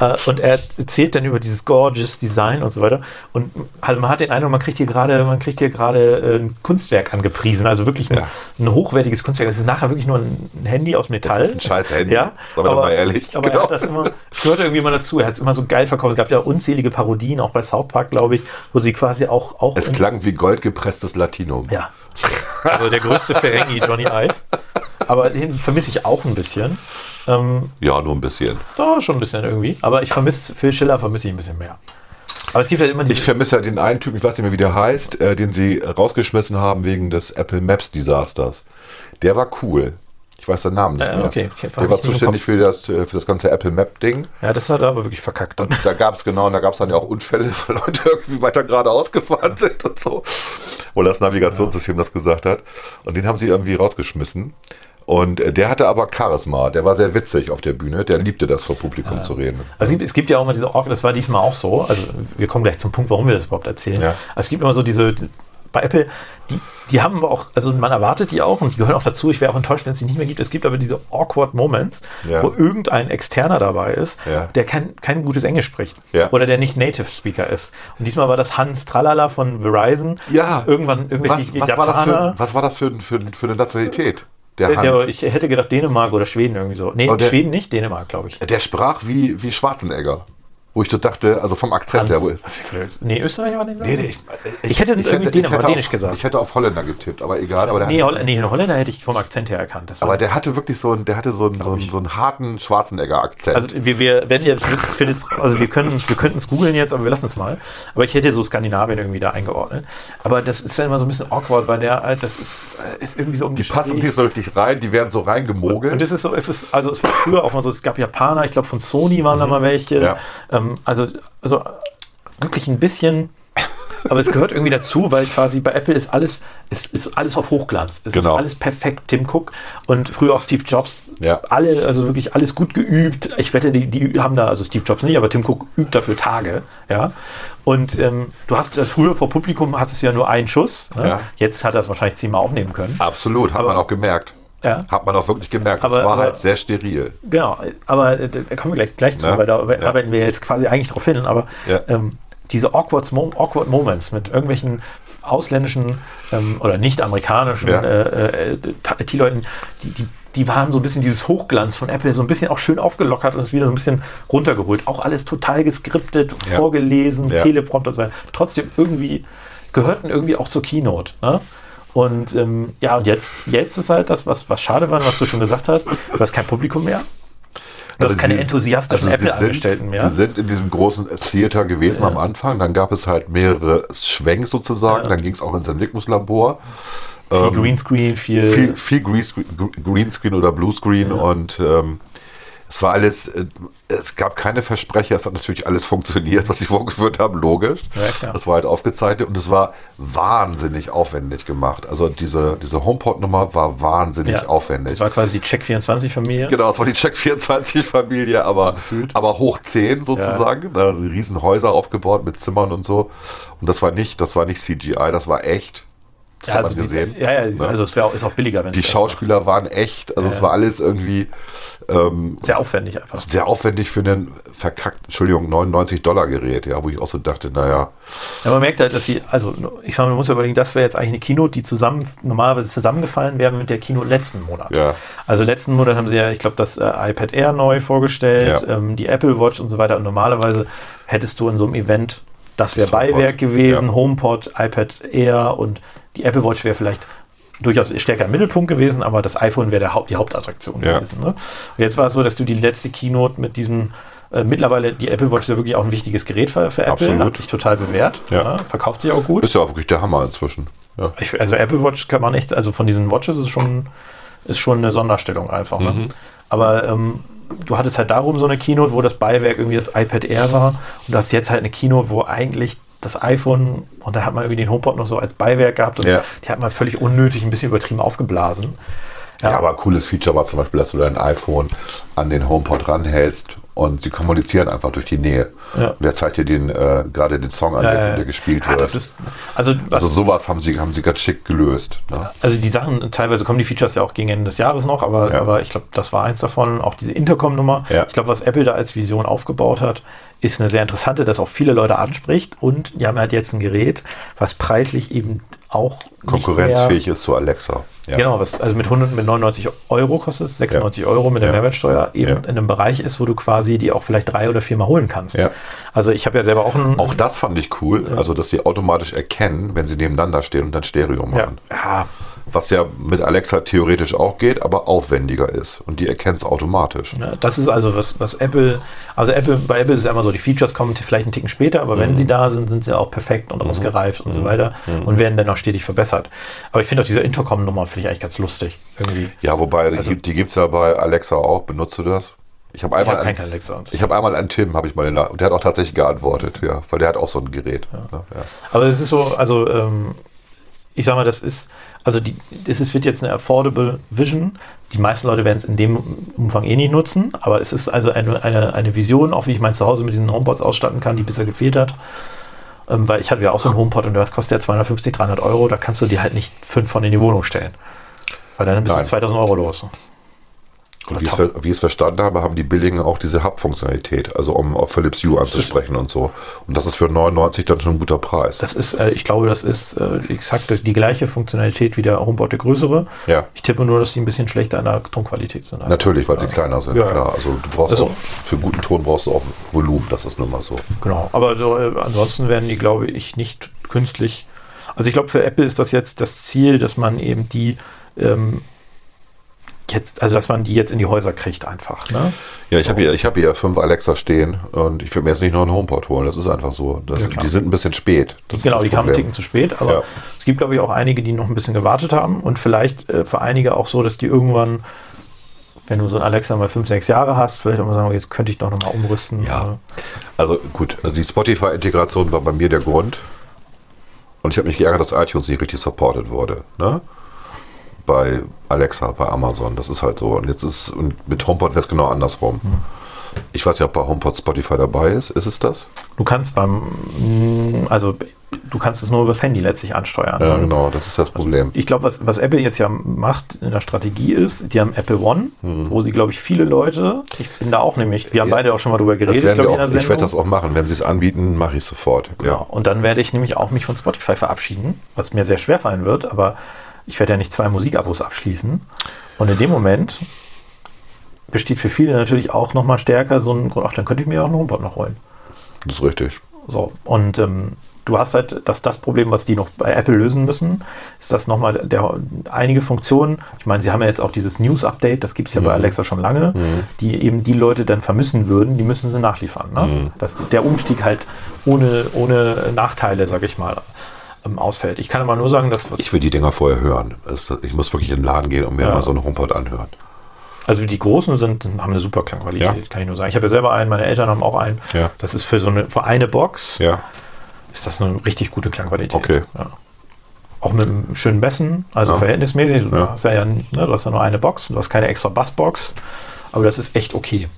B: äh, und er erzählt dann über dieses gorgeous Design und so weiter. Und also man hat den Eindruck, man kriegt hier gerade, man kriegt hier gerade äh, ein Kunstwerk angepriesen, also wirklich ein,
C: Ja.
B: ein hochwertiges Kunstwerk. Das ist nachher wirklich nur ein Handy aus Metall.
C: ist ein scheiß Handy.
B: Ja,
C: doch mal ehrlich.
B: aber
C: Genau.
B: er hat das immer, es gehört irgendwie immer dazu. Er hat es immer so geil verkauft. Es gab ja unzählige Parodien, auch bei South Park, glaube ich, wo sie quasi auch, auch
C: es klang wie goldgepresstes Latinum.
B: ja. Also der größte Ferengi, Johnny Ive. Aber den vermisse ich auch ein bisschen. Ähm,
C: Ja, nur ein bisschen.
B: da schon ein bisschen irgendwie. Aber ich vermisse Phil Schiller, vermisse ich ein bisschen mehr. Aber es gibt halt immer
C: Ich
B: diese.
C: vermisse ja den einen Typ, ich weiß nicht mehr, wie der heißt, äh, den sie rausgeschmissen haben wegen des Apple Maps Desasters. Der war cool. Ich weiß den Namen nicht
B: Äh,
C: mehr.
B: okay, okay,
C: der war zuständig für das, äh, für das ganze Apple Map-Ding.
B: Ja, das hat er aber wirklich verkackt.
C: Und da gab es genau, und da gab es dann ja auch Unfälle, weil Leute irgendwie weiter geradeaus gefahren sind und so. Wo das Navigationssystem das gesagt hat. Und den haben sie irgendwie rausgeschmissen. Und äh, der hatte aber Charisma. Der war sehr witzig auf der Bühne. Der liebte das vor Publikum zu reden.
B: Also es gibt, es gibt ja auch immer diese Org, das war diesmal auch so. Also wir kommen gleich zum Punkt, warum wir das überhaupt erzählen.
C: Ja.
B: Also es gibt immer so diese, bei Apple, die, die haben auch, also man erwartet die auch und die gehören auch dazu. Ich wäre auch enttäuscht, wenn es die nicht mehr gibt. Es gibt aber diese awkward Moments,
C: Ja.
B: wo irgendein Externer dabei ist,
C: Ja.
B: der kein, kein gutes Englisch spricht.
C: Ja.
B: Oder der nicht Native Speaker ist. Und diesmal war das Hans Tralala von Verizon.
C: Ja.
B: Irgendwann irgendwelche
C: Was, was, war, das für, was war das für, für, für eine Nationalität? Der,
B: Der,
C: Hans.
B: der, ich hätte gedacht Dänemark oder Schweden irgendwie so. Nee,
C: Oh,
B: Schweden nicht, Dänemark, glaube ich.
C: der sprach wie, wie Schwarzenegger. Wo ich so dachte, also vom Akzent her. Wo ist,
B: Nee, Österreich war den
C: nee, nee, ich,
B: Ich hätte irgendwie Dänemark- Dänisch
C: auf,
B: gesagt.
C: Ich hätte auf Holländer getippt, aber egal. Aber
B: Nee, Holl nee, Holländer hätte ich vom Akzent her erkannt. Das
C: aber der hatte wirklich so einen, der hatte so einen, so einen, so einen harten Schwarzenegger-Akzent.
B: also wir, wir, wenn ihr das wisst, findet also wir können, wir könnten es googeln jetzt, aber wir lassen es mal. Aber ich hätte so Skandinavien irgendwie da eingeordnet. Aber das ist ja immer so ein bisschen awkward, weil der, äh, das ist, äh, ist irgendwie so um
C: die passen nicht so richtig rein, die werden so reingemogelt.
B: Und es ist so, es ist, also es war früher auch mal so, es gab Japaner, ich glaube von Sony waren da mal welche.
C: Mhm. Ja.
B: Ähm, also, also wirklich ein bisschen, aber es gehört irgendwie dazu, weil quasi bei Apple ist alles, es ist alles auf Hochglanz. Es
C: Genau.
B: ist alles perfekt, Tim Cook und früher auch Steve Jobs.
C: Ja.
B: Alle, also wirklich alles gut geübt. Ich wette, die, die haben da, also Steve Jobs nicht, aber Tim Cook übt dafür Tage. Ja. Und ähm, du hast äh, früher vor Publikum hattest du ja nur einen Schuss. Ne?
C: Ja.
B: Jetzt hat er es wahrscheinlich zehnmal aufnehmen können.
C: Absolut, hat
B: Aber-
C: man auch gemerkt.
B: Ja.
C: Hat man auch wirklich gemerkt. Das
B: Aber-
C: war
B: aber-
C: halt sehr steril.
B: Genau, aber äh, da kommen wir gleich, gleich zu,
C: Ja,
B: weil da
C: ja.
B: arbeiten wir jetzt quasi eigentlich drauf hin. Aber
C: Ja.
B: ähm, diese awkward, awkward Moments mit irgendwelchen ausländischen ähm, oder nicht-amerikanischen
C: Ja.
B: äh, äh, IT-Leuten, die, die, die waren so ein bisschen dieses Hochglanz von Apple, so ein bisschen auch schön aufgelockert und ist wieder so ein bisschen runtergeholt. Auch alles total geskriptet, vorgelesen. Teleprompter und so weiter. Trotzdem irgendwie, gehörten irgendwie auch zur Keynote. Ne? Und ähm, ja, und jetzt, jetzt ist halt das, was, was schade war, was du schon gesagt hast, du hast kein Publikum mehr. Du hast keine
C: sie-
B: enthusiastischen
C: also
B: Apple-Angestellten mehr.
C: Sie sind in diesem großen Theater gewesen am Anfang. Dann gab es halt mehrere Schwenks sozusagen.
B: Ja.
C: Dann ging es auch ins Entwicklungslabor.
B: viel Greenscreen, viel,
C: ähm, Viel, viel Greenscreen, Greenscreen oder Bluescreen und ähm, es war alles, äh, es gab keine Versprecher, es hat natürlich alles funktioniert, was sie vorgeführt haben, logisch.
B: Ja, klar.
C: Das war halt aufgezeichnet und es war wahnsinnig aufwendig gemacht. Also diese, diese HomePod-Nummer war wahnsinnig
B: ja,
C: aufwendig.
B: Das war quasi die Check24-Familie.
C: Genau, es war die Check24-Familie, aber, aber hoch 10 sozusagen. Da sind riesen Häuser aufgebaut mit Zimmern und so. Und das war nicht, das war nicht CGI, das war echt. Das
B: Ja,
C: hat
B: also
C: man gesehen.
B: Die, ja, ja,
C: Ne?
B: also es wäre auch, ist auch billiger, wenn
C: Die Schauspieler waren echt, also es war alles irgendwie ähm,
B: sehr aufwendig einfach.
C: sehr aufwendig für einen verkackten, Entschuldigung, 99 Dollar Gerät, ja, wo ich auch so dachte, naja,
B: Ja, man merkt halt, dass sie, also ich sage, man muss ja überlegen, das wäre jetzt eigentlich eine Keynote, die zusammen normalerweise zusammengefallen wäre mit der Keynote letzten Monat.
C: Ja.
B: Also letzten Monat haben sie ja, ich glaube, das äh, iPad Air neu vorgestellt,
C: Ja.
B: ähm, die Apple Watch und so weiter. Und normalerweise hättest du in so einem Event, das wäre Beiwerk gewesen,
C: ja.
B: HomePod, iPad Air und die Apple Watch wäre vielleicht durchaus stärker im Mittelpunkt gewesen, aber das iPhone wäre Haupt, die Hauptattraktion
C: Ja.
B: gewesen. Ne? Und jetzt war es so, dass du die letzte Keynote mit diesem äh, mittlerweile die Apple Watch ist ja wirklich auch ein wichtiges Gerät für, für Apple,
C: Absolut.
B: hat sich total bewährt,
C: Ja.
B: ne? verkauft sich auch gut.
C: ist ja auch wirklich der Hammer inzwischen. Ja.
B: Ich, also Apple Watch kann man echt, also von diesen Watches ist schon, ist schon eine Sonderstellung einfach. Ne?
C: Mhm.
B: Aber ähm, du hattest halt darum so eine Keynote, wo das Beiwerk irgendwie das iPad Air war und du hast jetzt halt eine Keynote, wo eigentlich das iPhone und da hat man irgendwie den HomePod noch so als Beiwerk gehabt und
C: Ja.
B: die hat man völlig unnötig ein bisschen übertrieben aufgeblasen.
C: Ja, aber ein cooles Feature war zum Beispiel, dass du dein iPhone an den HomePod ranhältst und sie kommunizieren einfach durch die Nähe.
B: Ja.
C: Und der zeigt dir den, äh, gerade den Song an,
B: Ja,
C: der,
B: ja.
C: der gespielt
B: Ja,
C: wird.
B: das ist, also, was,
C: also sowas haben sie, haben sie ganz schick gelöst. Ne?
B: Also die Sachen, teilweise kommen die Features ja auch gegen Ende des Jahres noch, aber,
C: Ja.
B: aber ich glaube, das war eins davon. Auch diese Intercom-Nummer.
C: Ja.
B: Ich glaube, was Apple da als Vision aufgebaut hat, ist eine sehr interessante, das auch viele Leute anspricht. Und die haben halt jetzt ein Gerät, was preislich eben auch
C: Konkurrenzfähig ist zu Alexa. Ja.
B: Genau, was also mit 100, mit 99 Euro kostet, es, 96 Euro mit der
C: Ja.
B: Mehrwertsteuer, eben
C: Ja.
B: in einem Bereich ist, wo du quasi die auch vielleicht drei oder viermal holen kannst.
C: Ja.
B: Also ich habe ja selber auch ein
C: Auch das fand ich cool, also dass sie automatisch erkennen, wenn sie nebeneinander stehen und dann Stereo
B: ja,
C: machen.
B: ja,
C: was ja mit Alexa theoretisch auch geht, aber aufwendiger ist. Und die erkennt es automatisch.
B: Ja, das ist also was, was Apple, also Apple, bei Apple ist es immer so, die Features kommen vielleicht einen Ticken später, aber
C: Mhm.
B: wenn sie da sind, sind sie auch perfekt und ausgereift und so weiter
C: Mhm.
B: und werden dann auch stetig verbessert. Aber ich finde auch diese Intercom-Nummer finde ich eigentlich ganz lustig. Irgendwie.
C: Ja, wobei,
B: Also-
C: die, die gibt es ja bei Alexa auch. Benutzt du das? Ich habe
B: Ich
C: einmal, an-
B: Alexa.
C: ich habe einmal an Tim, habe ich mal den, und der hat auch tatsächlich geantwortet, ja, weil der hat auch so ein Gerät. ne, Ja.
B: Aber es ist so, also ähm, ich sag mal, das ist, also die, ist, wird jetzt eine Affordable Vision. Die meisten Leute werden es in dem Umfang eh nicht nutzen, aber es ist also eine, eine, eine Vision, auch wie ich mein Zuhause mit diesen HomePods ausstatten kann, die bisher gefehlt hat. Ähm, weil ich hatte ja auch so einen HomePod und das kostet ja 250, 300 Euro, da kannst du dir halt nicht fünf von in die Wohnung stellen. Weil dann bist
C: Nein.
B: du 2000 Euro los.
C: Und wie ich es wie verstanden habe, haben die billigen auch diese Hub-Funktionalität, also um auf Philips Hue anzusprechen und so. Und das ist für 99 dann schon ein guter Preis.
B: Das ist, äh, ich glaube, das ist äh, exakt die gleiche Funktionalität wie der HomePod, der größere.
C: Ja.
B: Ich tippe nur, dass die ein bisschen schlechter in der Tonqualität sind.
C: Natürlich, weil sie kleiner sind,
B: Ja.
C: klar. Also du brauchst
B: Also-
C: auch, für guten Ton brauchst du auch Volumen, das ist nun mal so.
B: Genau, aber so, äh, ansonsten werden die, glaube ich, nicht künstlich. Also ich glaube, für Apple ist das jetzt das Ziel, dass man eben die ähm, jetzt, also dass man die jetzt in die Häuser kriegt einfach. Ne?
C: Ja, ich habe hier, ich habe hier fünf Alexa stehen und ich würde mir jetzt nicht noch einen HomePod holen. Das ist einfach so. Das,
B: Ja,
C: die sind ein bisschen spät. Das
B: genau, die kamen einen. Ticken zu spät, aber
C: Ja.
B: es gibt, glaube ich, auch einige, die noch ein bisschen gewartet haben und vielleicht äh, für einige auch so, dass die irgendwann, wenn du so ein Alexa mal fünf, sechs Jahre hast, vielleicht auch mal sagen, jetzt könnte ich doch nochmal umrüsten.
C: Ja. Also gut, also die Spotify-Integration war bei mir der Grund. Und ich habe mich geärgert, dass iTunes nicht richtig supported wurde. Ne? Bei Alexa, bei Amazon. Das ist halt so. Und jetzt ist, und mit HomePod wäre es genau andersrum.
B: Hm.
C: Ich weiß ja, ob bei HomePod Spotify dabei ist. Ist es das?
B: Du kannst beim, mh, also du kannst es nur übers Handy letztlich ansteuern.
C: Ja,
B: ne?
C: genau, das ist das Problem.
B: Ich glaube, was, was Apple jetzt ja macht in der Strategie ist, die haben Apple One, wo sie, glaube ich, viele Leute, ich bin da auch nämlich, wir haben
C: Hm. Ja.
B: beide auch schon mal drüber geredet, in
C: auch, ich werde das auch machen. Wenn sie es anbieten, mache ich es sofort.
B: Genau. Und dann werde ich nämlich auch mich von Spotify verabschieden, was mir sehr schwer fallen wird, aber ich werde ja nicht zwei Musikabos abschließen. Und in dem Moment besteht für viele natürlich auch nochmal stärker so ein Grund, ach, dann könnte ich mir auch einen HomePod noch holen.
C: Das ist richtig.
B: So, und ähm, du hast halt das, das Problem, was die noch bei Apple lösen müssen, ist das nochmal der, einige Funktionen. Ich meine, sie haben ja jetzt auch dieses News-Update, das gibt es ja bei Alexa schon lange, die eben die Leute dann vermissen würden, die müssen sie nachliefern. Ne? Dass der Umstieg halt ohne, ohne Nachteile, sag ich mal, ähm, ausfällt. Ich kann aber nur sagen, dass
C: Ich will die Dinger vorher hören. Es- Ich muss wirklich in den Laden gehen und mir
B: Ja.
C: mal so einen HomePod anhören.
B: Also die großen sind, haben eine super Klangqualität,
C: Ja.
B: kann ich nur sagen. Ich habe ja selber einen, meine Eltern haben auch einen.
C: Ja.
B: Das ist für so eine, für eine Box ist das eine richtig gute Klangqualität.
C: Okay.
B: Auch mit einem schönen Bässen, also verhältnismäßig. Du,
C: Ja.
B: hast ja, ja, ne, du hast ja nur eine Box, du hast keine extra Bassbox, aber das ist echt okay.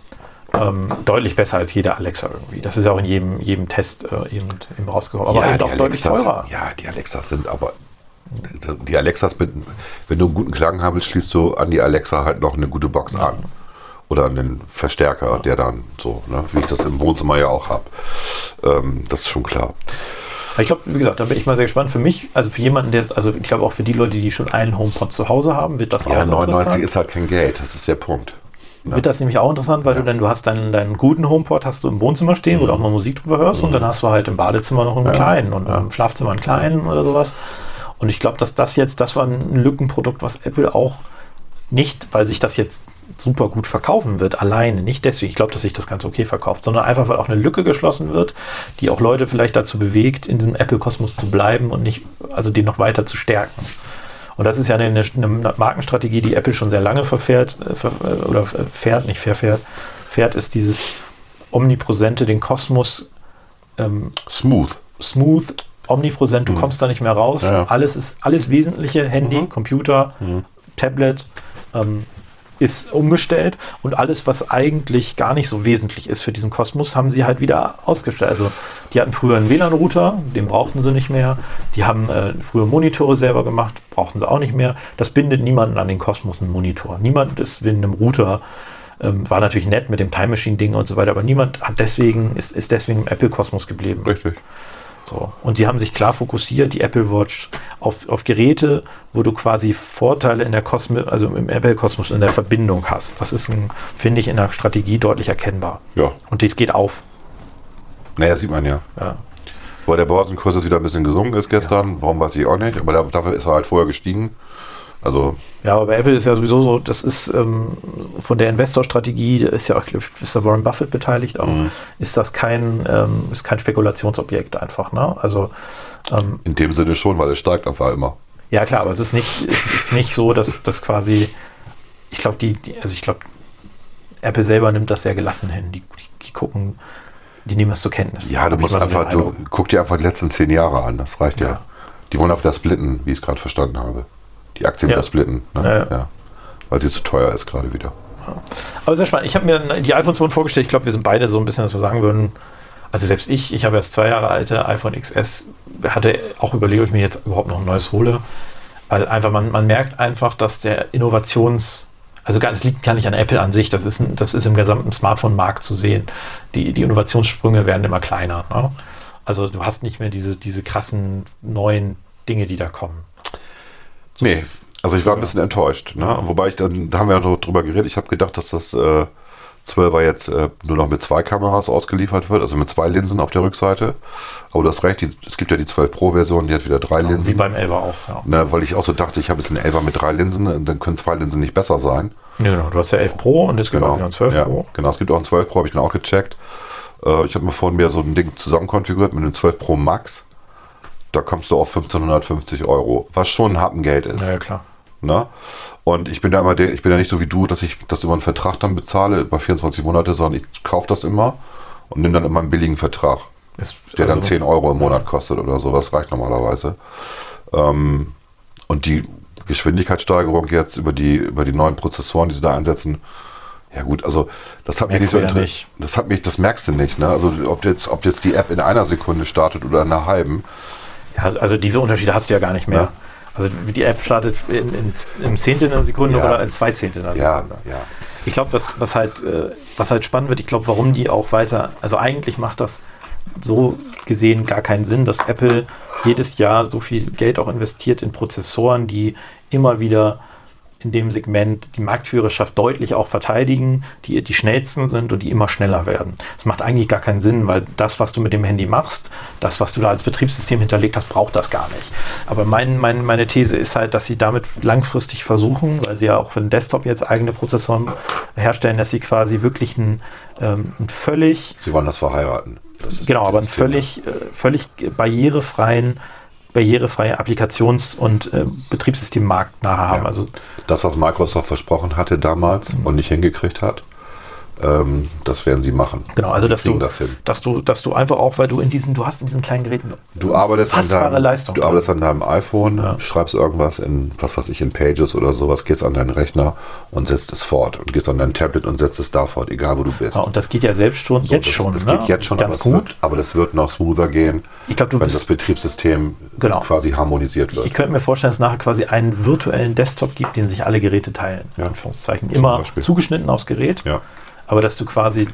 B: Ähm, deutlich besser als jeder Alexa irgendwie. Das ist ja auch in jedem, jedem Test äh, eben, eben rausgekommen. Aber eben auch deutlich teurer.
C: Ja, die Alexas sind aber. Die Alexas, mit, wenn du einen guten Klang haben willst, schließt du an die Alexa halt noch eine gute Box an. Oder an den Verstärker, der dann so, ne, wie ich das im Wohnzimmer ja auch habe. Ähm, das ist schon klar.
B: Ich glaube, wie gesagt, da bin ich mal sehr gespannt. Für mich, also für jemanden, der, also ich glaube auch für die Leute, die schon einen HomePod zu Hause haben, wird das
C: Ja,
B: auch
C: 99
B: interessant.
C: ist halt kein Geld, das ist der Punkt.
B: Wird das nämlich auch interessant, weil du dann, du hast deinen, deinen guten HomePod hast du im Wohnzimmer stehen, wo
C: Mhm.
B: du auch mal Musik drüber hörst und dann hast du halt im Badezimmer noch einen kleinen und im Schlafzimmer einen kleinen oder sowas. Und ich glaube, dass das jetzt, das war ein Lückenprodukt, was Apple auch nicht, weil sich das jetzt super gut verkaufen wird, alleine, nicht deswegen, ich glaube, dass sich das ganz okay verkauft, sondern einfach, weil auch eine Lücke geschlossen wird, die auch Leute vielleicht dazu bewegt, in diesem Apple-Kosmos zu bleiben und nicht, also den noch weiter zu stärken. Und das ist ja eine, eine Markenstrategie, die Apple schon sehr lange verfährt, äh, äh, oder äh, fährt, nicht verfährt, fährt, ist dieses omnipräsente, den Kosmos ähm,
C: Smooth.
B: smooth, omnipräsent, du kommst da nicht mehr raus.
C: Ja, ja.
B: Alles ist alles Wesentliche, Handy, Computer, Tablet, ähm, ist umgestellt und alles, was eigentlich gar nicht so wesentlich ist für diesen Kosmos, haben sie halt wieder ausgestellt. Also die hatten früher einen WLAN-Router, den brauchten sie nicht mehr. Die haben äh, früher Monitore selber gemacht, brauchten sie auch nicht mehr. Das bindet niemanden an den Kosmos, einen Monitor. Niemand ist mit einem Router, ähm, war natürlich nett mit dem Time Machine-Ding und so weiter, aber niemand hat deswegen, ist, ist deswegen im Apple-Kosmos geblieben.
C: Richtig.
B: So. Und sie haben sich klar fokussiert, die Apple Watch, auf, auf Geräte, wo du quasi Vorteile in der Kosmos, also im Apple-Kosmos in der Verbindung hast. Das ist, ein, finde ich, in der Strategie deutlich erkennbar.
C: Ja.
B: Und dies geht auf.
C: Naja, sieht man ja.
B: Ja.
C: Weil der Börsenkurs jetzt wieder ein bisschen gesunken ist gestern. Warum weiß ich auch nicht. Aber da- dafür ist er halt vorher gestiegen. Also
B: Ja, aber bei Apple ist ja sowieso so, das ist ähm, von der Investorstrategie, da ist ja auch, ist der Warren Buffett beteiligt auch,
C: Mhm.
B: ist das kein, ähm, ist kein Spekulationsobjekt einfach, ne? Also, ähm,
C: in dem Sinne schon, weil es steigt einfach immer.
B: ja klar, aber es ist nicht, es ist nicht so, dass das quasi, ich glaube, die, die, also ich glaube, Apple selber nimmt das sehr gelassen hin. Die, die, die gucken, die nehmen das zur Kenntnis.
C: Ja, du musst einfach, du guck dir einfach die letzten zehn Jahre an, das reicht ja.
B: Ja.
C: Die wollen auf das splitten, wie ich es gerade verstanden habe. Die Aktie
B: Ja.
C: wieder splitten. Ne?
B: Ja.
C: Weil sie zu teuer ist gerade wieder.
B: Aber sehr spannend. Ich habe mir die iPhones wurden vorgestellt. Ich glaube, wir sind beide so ein bisschen, dass wir sagen würden, also selbst ich, ich habe erst zwei Jahre alte iPhone XS, hatte auch überlegt, ob ich mir jetzt überhaupt noch ein neues hole. Weil einfach, man, man merkt einfach, dass der Innovations, also gar, das liegt gar nicht an Apple an sich, das ist, ein, das ist im gesamten Smartphone-Markt zu sehen. Die, die Innovationssprünge werden immer kleiner. Ne? Also du hast nicht mehr diese, diese krassen neuen Dinge, die da kommen.
C: Nee, also ich war ein bisschen enttäuscht. Ne? Wobei ich dann, da haben wir ja noch drüber geredet, ich habe gedacht, dass das äh, 12er jetzt äh, nur noch mit zwei Kameras ausgeliefert wird, also mit zwei Linsen auf der Rückseite. Aber du hast recht, die, es gibt ja die 12 Pro-Version, die hat wieder drei
B: Wie
C: Linsen.
B: beim 11er auch. Ja.
C: Ne, weil ich auch so dachte, ich habe jetzt einen 11er mit drei Linsen, und dann können zwei Linsen nicht besser sein.
B: Ja, genau. Du hast ja 11 Pro und es gibt auch wieder ein 12
C: ja,
B: Pro.
C: Genau, es gibt auch einen 12 Pro, habe ich dann auch gecheckt. Äh, ich habe mir vorhin mir so ein Ding zusammen konfiguriert mit einem 12 Pro Max. Da kommst du auf 1550 Euro, was schon ein Happengeld ist.
B: Ja, ja, klar.
C: Ne? Und ich bin da immer der, ich bin ja nicht so wie du, dass ich das über einen Vertrag dann bezahle, über 24 Monate, sondern ich kaufe das immer und nehme dann immer einen billigen Vertrag,
B: Ist,
C: der dann
B: also-
C: 10 Euro im Monat kostet oder so. Das reicht normalerweise. Ähm, und die Geschwindigkeitssteigerung jetzt über die, über die neuen Prozessoren, die sie da einsetzen, ja gut, also das hat mich nicht so
B: ja nicht.
C: Das hat mich, das merkst du nicht, ne? Also ob jetzt, ob jetzt die App in einer Sekunde startet oder in einer halben,
B: Ja, also diese Unterschiede hast du ja gar nicht mehr.
C: Ja.
B: Also die App startet in, in, im Zehntel einer Sekunde
C: Ja.
B: oder in zwei Zehntel einer
C: ja,
B: Sekunde.
C: ja.
B: Ich glaube, was, was, halt, äh, was halt spannend wird, ich glaube, warum die auch weiter, also eigentlich macht das so gesehen gar keinen Sinn, dass Apple jedes Jahr so viel Geld auch investiert in Prozessoren, die immer wieder in dem Segment die Marktführerschaft deutlich auch verteidigen, die die schnellsten sind und die immer schneller werden. Das macht eigentlich gar keinen Sinn, weil das, was du mit dem Handy machst, das, was du da als Betriebssystem hinterlegt hast, braucht das gar nicht. Aber mein, mein, meine These ist halt, dass sie damit langfristig versuchen, weil sie ja auch für den Desktop jetzt eigene Prozessoren herstellen, dass sie quasi wirklich ein, ähm, ein völlig
C: Sie wollen das verheiraten. Das
B: Genau, aber einen völlig, äh, völlig barrierefreien, barrierefreie Applikations- und äh, Betriebssystemmarkt nachher haben.
C: Ja.
B: Also
C: Das, was Microsoft versprochen hatte damals
B: Mhm.
C: und nicht hingekriegt hat, ähm, das werden sie machen.
B: genau, also dass du,
C: das
B: dass du, dass du einfach auch, weil du in diesen, du hast in diesen kleinen Geräten
C: Du arbeitest, an deinem,
B: Leistung.
C: du arbeitest an deinem iPhone,
B: Ja.
C: schreibst irgendwas in, was weiß ich, in Pages oder sowas, gehst an deinen Rechner und setzt es fort. Und gehst an dein Tablet und setzt es da fort, egal wo du bist.
B: ja, und das geht ja selbst schon,
C: So,
B: jetzt
C: das,
B: schon,
C: Das
B: ne?
C: geht jetzt schon,
B: ganz
C: aber,
B: gut.
C: Wird, aber das wird noch smoother gehen,
B: Ich glaube, du
C: wenn das Betriebssystem
B: Genau.
C: quasi harmonisiert wird.
B: ich könnte mir vorstellen, dass es nachher quasi einen virtuellen Desktop gibt, den sich alle Geräte teilen.
C: Ja.
B: Anführungszeichen. Immer zugeschnitten aufs Gerät.
C: ja.
B: Aber dass du quasi.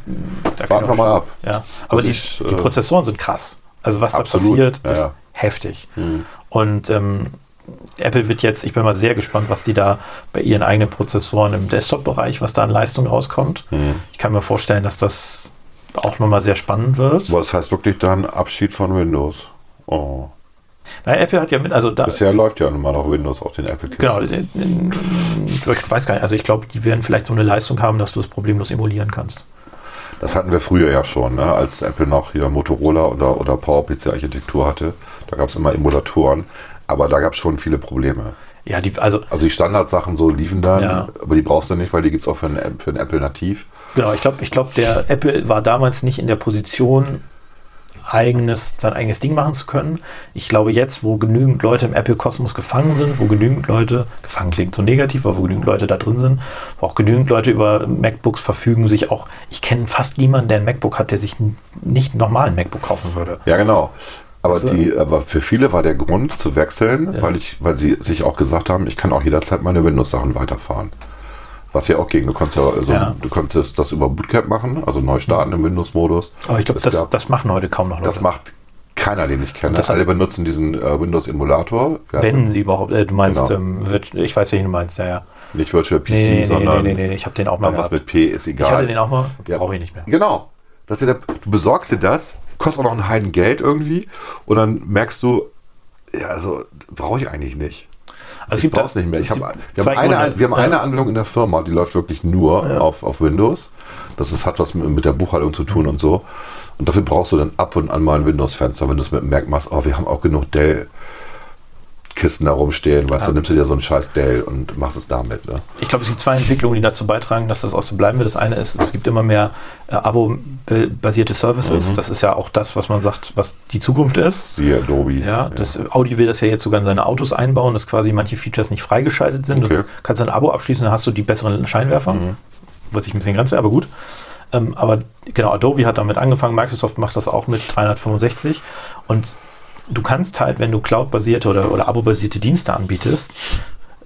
B: Da
C: Warten wir mal ab.
B: Ja. Aber die,
C: ich,
B: die
C: äh,
B: Prozessoren sind krass. Also was
C: Absolut.
B: da passiert,
C: Ja,
B: ist
C: ja.
B: heftig. Und ähm, Apple wird jetzt, ich bin mal sehr gespannt, was die da bei ihren eigenen Prozessoren im Desktop-Bereich, was da an Leistung rauskommt. Ich kann mir vorstellen, dass das auch nochmal sehr spannend wird.
C: Aber das heißt wirklich dann Abschied von Windows. Oh.
B: Na, Apple hat ja mit, also da,
C: Bisher läuft ja nun mal noch Windows auf den Apple
B: genau, in- in- ich weiß gar nicht, also ich glaube, die werden vielleicht so eine Leistung haben, dass du es problemlos emulieren kannst.
C: Das hatten wir früher ja schon, ne? als Apple noch hier Motorola oder, oder PowerPC-Architektur hatte. Da gab es immer Emulatoren, aber da gab es schon viele Probleme.
B: Ja, die, also
C: Also die Standardsachen so liefen dann,
B: Ja.
C: aber die brauchst du nicht, weil die gibt es auch für einen, für einen Apple nativ.
B: Genau, ich glaube, ich glaub, der Apple war damals nicht in der Position, eigenes, sein eigenes Ding machen zu können. Ich glaube, jetzt, wo genügend Leute im Apple-Kosmos gefangen sind, wo genügend Leute, gefangen klingt so negativ, aber wo genügend Leute da drin sind, wo auch genügend Leute über MacBooks verfügen, sich auch, ich kenne fast niemanden, der ein MacBook hat, der sich nicht nochmal ein MacBook kaufen würde.
C: Ja, genau. Aber,
B: Also-
C: die, aber für viele war der Grund zu wechseln, weil, ich, weil sie sich auch gesagt haben, ich kann auch jederzeit meine Windows-Sachen weiterfahren. Was ja auch ging. Du konntest, ja, also,
B: Ja.
C: du konntest das über Bootcamp machen, also neu starten im Windows-Modus.
B: Aber ich glaube, das,
C: gab-
B: das machen heute kaum noch Leute.
C: Das macht keiner, den ich kenne. Alle benutzen diesen äh, Windows-Emulator.
B: Wenn sie überhaupt, äh, du meinst,
C: Genau.
B: ähm, ich weiß, welchen du meinst, ja, ja.
C: Nicht Virtual PC,
B: Nee, nee, nee,
C: sondern
B: nee, nee, nee, ich habe den auch mal
C: was mit P ist
B: Ich
C: egal.
B: hatte den auch mal,
C: Ja.
B: brauche ich nicht mehr.
C: Genau. Das ist der, du besorgst dir das, kostet auch noch ein Heiden Geld irgendwie und dann merkst du, ja, also brauche ich eigentlich nicht.
B: Also es
C: Ich
B: gibt
C: brauch's
B: da-
C: nicht mehr. Ich hab, wir, haben eine,
B: Gründe.
C: wir haben
B: Ja.
C: eine Anwendung in der Firma, die läuft wirklich nur auf, auf Windows. Das ist, hat was mit, der Buchhaltung zu tun und so. Und dafür brauchst du dann ab und an mal ein Windows-Fenster, wenn du es machst. Oh, wir haben auch genug Dell-Kisten da rumstehen, weißt du, dann nimmst du dir so einen scheiß Dell und machst es damit. Ne?
B: Ich glaube, es gibt zwei Entwicklungen, die dazu beitragen, dass das auch so bleiben wird. Das eine ist, es gibt immer mehr äh, Abo-basierte Services. Das ist ja auch das, was man sagt, was die Zukunft ist.
C: Siehe Adobe.
B: Ja, das Audi will das ja jetzt sogar in seine Autos einbauen, dass quasi manche Features nicht freigeschaltet sind.
C: Okay.
B: Du kannst ein Abo abschließen, dann hast du die besseren Scheinwerfer, was ich ein bisschen grenze, aber gut. Ähm, aber genau, Adobe hat damit angefangen, Microsoft macht das auch mit 365 und du kannst halt, wenn du Cloud-basierte oder, oder Abo-basierte Dienste anbietest,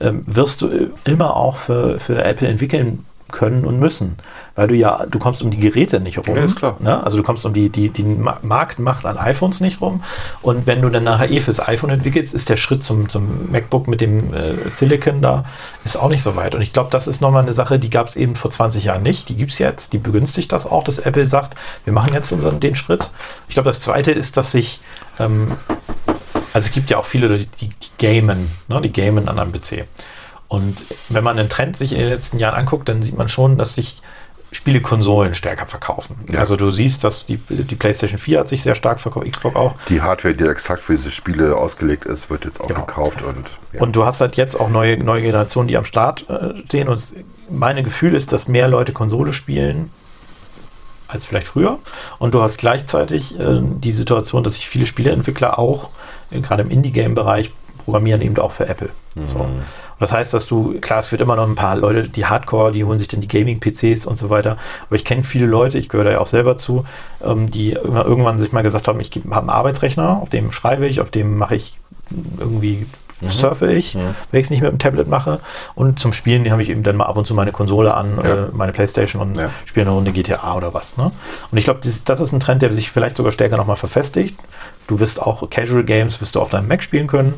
B: ähm, wirst du immer auch für, für Apple entwickeln können und müssen, weil du ja, du kommst um die Geräte nicht rum.
C: Ja, ist klar.
B: Ne? Also du kommst um die, die, die Ma- Marktmacht an iPhones nicht rum. Und wenn du dann nachher eh fürs iPhone entwickelst, ist der Schritt zum, zum MacBook mit dem äh, Silicon da, ist auch nicht so weit. Und ich glaube, das ist nochmal eine Sache, die gab es eben vor 20 Jahren nicht. Die gibt es jetzt, die begünstigt das auch, dass Apple sagt, wir machen jetzt unseren, den Schritt. Ich glaube, das Zweite ist, dass sich ähm, also es gibt ja auch viele die, die gamen, ne? die gamen an einem PC. Und wenn man den Trend sich in den letzten Jahren anguckt, dann sieht man schon, dass sich Spielekonsolen stärker verkaufen.
C: Ja.
B: Also du siehst, dass die, die PlayStation 4 hat sich sehr stark verkauft, Xbox auch.
C: Die Hardware, die exakt für diese Spiele ausgelegt ist, wird jetzt auch
B: Genau.
C: gekauft. Und, ja.
B: Und du hast halt jetzt auch neue, neue Generationen, die am Start äh, stehen. Und mein Gefühl ist, dass mehr Leute Konsole spielen als vielleicht früher. Und du hast gleichzeitig äh, die Situation, dass sich viele Spieleentwickler auch, äh, gerade im Indie-Game-Bereich, programmieren eben auch für Apple. So. Und das heißt, dass du, klar, es wird immer noch ein paar Leute, die Hardcore, die holen sich dann die Gaming-PCs und so weiter. Aber ich kenne viele Leute, ich gehöre da ja auch selber zu, ähm, die immer- irgendwann sich mal gesagt haben, ich habe einen Arbeitsrechner, auf dem schreibe ich, auf dem mache ich irgendwie surfe ich, wenn ich es nicht mit dem Tablet mache. Und zum Spielen die habe ich eben dann mal ab und zu meine Konsole an,
C: Ja.
B: äh, meine Playstation und
C: Ja.
B: spiele eine Runde GTA oder was. Ne? Und ich glaube, das, ist ein Trend, der sich vielleicht sogar stärker nochmal verfestigt. Du wirst auch Casual Games wirst du auf deinem Mac spielen können,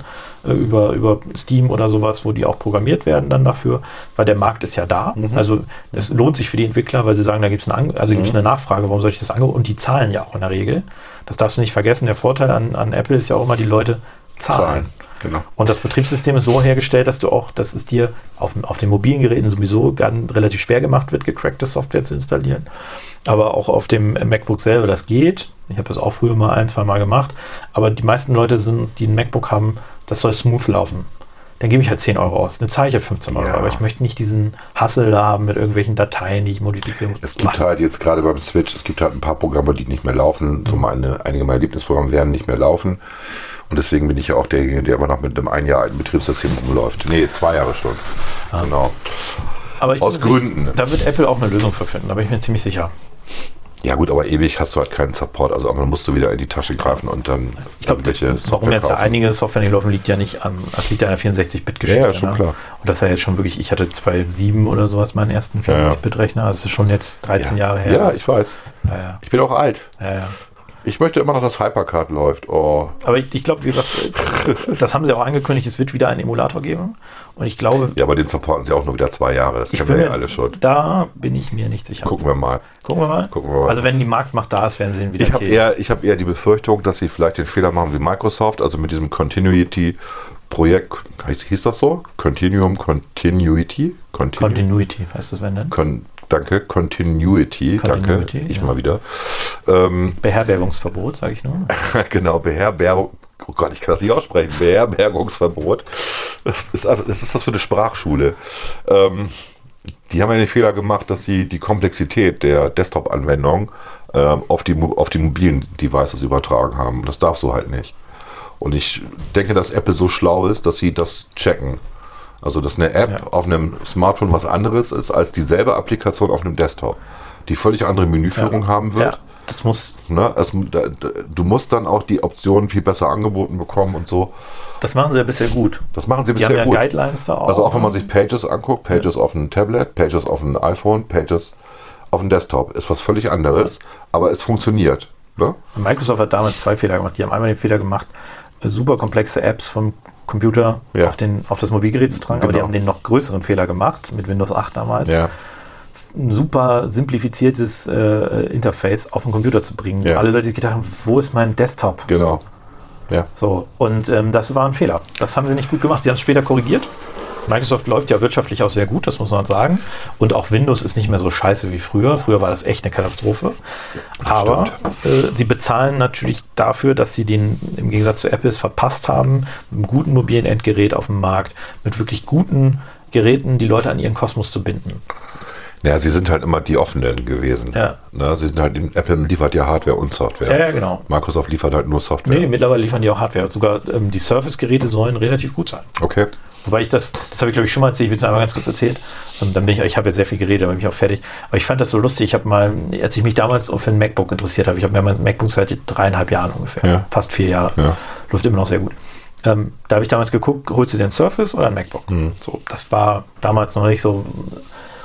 B: äh, über, über Steam oder sowas, wo die auch programmiert werden dann dafür, weil der Markt ist ja da. Also es lohnt sich für die Entwickler, weil sie sagen, da gibt es eine, also gibt's eine Nachfrage, warum soll ich das Angebot? Und die zahlen ja auch in der Regel. Das darfst du nicht vergessen. Der Vorteil an, an Apple ist ja auch immer, die Leute zahlen.
C: Zahlen. Genau.
B: Und das Betriebssystem ist so hergestellt, dass du auch, dass es dir auf, auf den mobilen Geräten sowieso dann relativ schwer gemacht wird, gecrackte Software zu installieren. Aber auch auf dem MacBook selber, das geht. Ich habe das auch früher mal ein, zwei Mal gemacht. Aber die meisten Leute sind, die ein MacBook haben, das soll smooth laufen. Dann gebe ich halt 10 Euro aus. Eine zahle ich ja 15 Euro.
C: Ja.
B: Aber ich möchte nicht diesen Hassel da haben mit irgendwelchen Dateien, die ich modifizieren muss.
C: Es gibt halt jetzt gerade beim Switch, es gibt halt ein paar Programme, die nicht mehr laufen. So meine, einige meiner Lieblingsprogramme werden nicht mehr laufen. Und deswegen bin ich ja auch derjenige, der immer noch mit einem ein Jahr alten Betriebssystem rumläuft. Nee, zwei Jahre schon. Genau.
B: Aber
C: aus Gründen.
B: Da wird Apple auch eine Lösung für finden. Da bin ich mir ziemlich sicher.
C: Ja gut, aber ewig hast du halt keinen Support. Also irgendwann musst du wieder in die Tasche greifen und dann
B: Ich glaube,
C: irgendwelche
B: warum
C: Software
B: jetzt ja
C: kaufen.
B: einige Software nicht laufen, liegt ja nicht an, das liegt ja an der 64-Bit-Geschichte.
C: Ja, ja, schon klar.
B: Und das ist ja jetzt schon wirklich, ich hatte 2.7 oder sowas, meinen ersten
C: Ja, ja.
B: 64-Bit-Rechner, das ist schon jetzt 13 Jahre her.
C: Ja, ich weiß.
B: ja, ja,
C: Ich bin auch alt.
B: ja, ja.
C: Ich möchte immer noch, dass Hypercard läuft. Oh.
B: Aber ich, ich glaube, wie gesagt, das haben sie auch angekündigt, es wird wieder einen Emulator geben. Und ich glaube,
C: Ja, aber den supporten sie auch nur wieder zwei Jahre. Das kennen wir ja alle schon.
B: da bin ich mir nicht sicher.
C: Gucken wir mal.
B: Gucken wir mal.
C: Gucken wir mal.
B: Also wenn die Marktmacht da ist, werden sie ihn wieder
C: Ich habe eher, ich hab eher die Befürchtung, dass sie vielleicht den Fehler machen wie Microsoft, also mit diesem Continuity-Projekt, hieß, hieß das so? Continuum Continuity? Continu
B: Continuity, heißt das wenn denn?
C: Con danke, Continuity,
B: Continuity,
C: danke, ich
B: ja.
C: mal wieder. Ähm,
B: Beherbergungsverbot, sage ich nur.
C: genau, Beherbergung. Oh Gott, ich kann das nicht aussprechen. Beherbergungsverbot. Das ist, was ist das für eine Sprachschule? Ähm, die haben ja den Fehler gemacht, dass sie die Komplexität der Desktop-Anwendung ähm, auf, die, auf die mobilen Devices übertragen haben. Das darfst du halt nicht. Und ich denke, dass Apple so schlau ist, dass sie das checken. Also, dass eine App
B: Ja.
C: auf einem Smartphone was anderes ist als dieselbe Applikation auf einem Desktop, die völlig andere Menüführung haben wird.
B: Ja, das muss,
C: Ne? Es, da, du musst dann auch die Optionen viel besser angeboten bekommen und so.
B: das machen sie ja bisher gut.
C: Das machen sie
B: Die
C: bisher
B: haben ja
C: gut.
B: Guidelines da auch.
C: Also auch wenn man sich Pages anguckt, Pages auf einem Tablet, Pages auf einem iPhone, Pages auf einem Desktop, ist was völlig anderes, aber es funktioniert. Ne?
B: Microsoft hat damals zwei Fehler gemacht. Die haben einmal den Fehler gemacht, äh, super komplexe Apps vom Computer
C: Ja.
B: auf, den, auf das Mobilgerät zu tragen, aber die
C: Genau.
B: haben den noch größeren Fehler gemacht mit Windows 8 damals.
C: Ja.
B: Ein super simplifiziertes äh, Interface auf den Computer zu bringen.
C: Ja.
B: Alle Leute, die gedacht haben, wo ist mein Desktop?
C: Genau. Ja.
B: So, und ähm, das war ein Fehler. Das haben sie nicht gut gemacht. Sie haben es später korrigiert. Microsoft läuft ja wirtschaftlich auch sehr gut, das muss man sagen. Und auch Windows ist nicht mehr so scheiße wie früher. Früher war das echt eine Katastrophe. Aber äh, sie bezahlen natürlich dafür, dass sie den im Gegensatz zu Apple es verpasst haben, mit einem guten mobilen Endgerät auf dem Markt, mit wirklich guten Geräten die Leute an ihren Kosmos zu binden.
C: Ja, sie sind halt immer die offenen gewesen.
B: Ja.
C: Ne, sie sind halt, Apple liefert ja Hardware und Software.
B: Ja, ja, genau.
C: Microsoft liefert halt nur Software.
B: Nee, mittlerweile liefern die auch Hardware. Sogar ähm, die Surface-Geräte sollen relativ gut sein.
C: Okay.
B: Wobei ich das, das habe ich glaube ich schon mal erzählt, ich will es einmal ganz kurz erzählen. Und dann bin ich, ich habe jetzt sehr viel geredet, dann bin ich auch fertig. Aber ich fand das so lustig. Ich habe mal, als ich mich damals für ein MacBook interessiert habe, ich habe mir mein MacBook seit dreieinhalb Jahren ungefähr,
C: Ja.
B: fast vier Jahre,
C: Ja.
B: läuft immer noch sehr gut. Ähm, da habe ich damals geguckt, holst du dir ein Surface oder ein MacBook?
C: Mhm.
B: So, das war damals noch nicht so.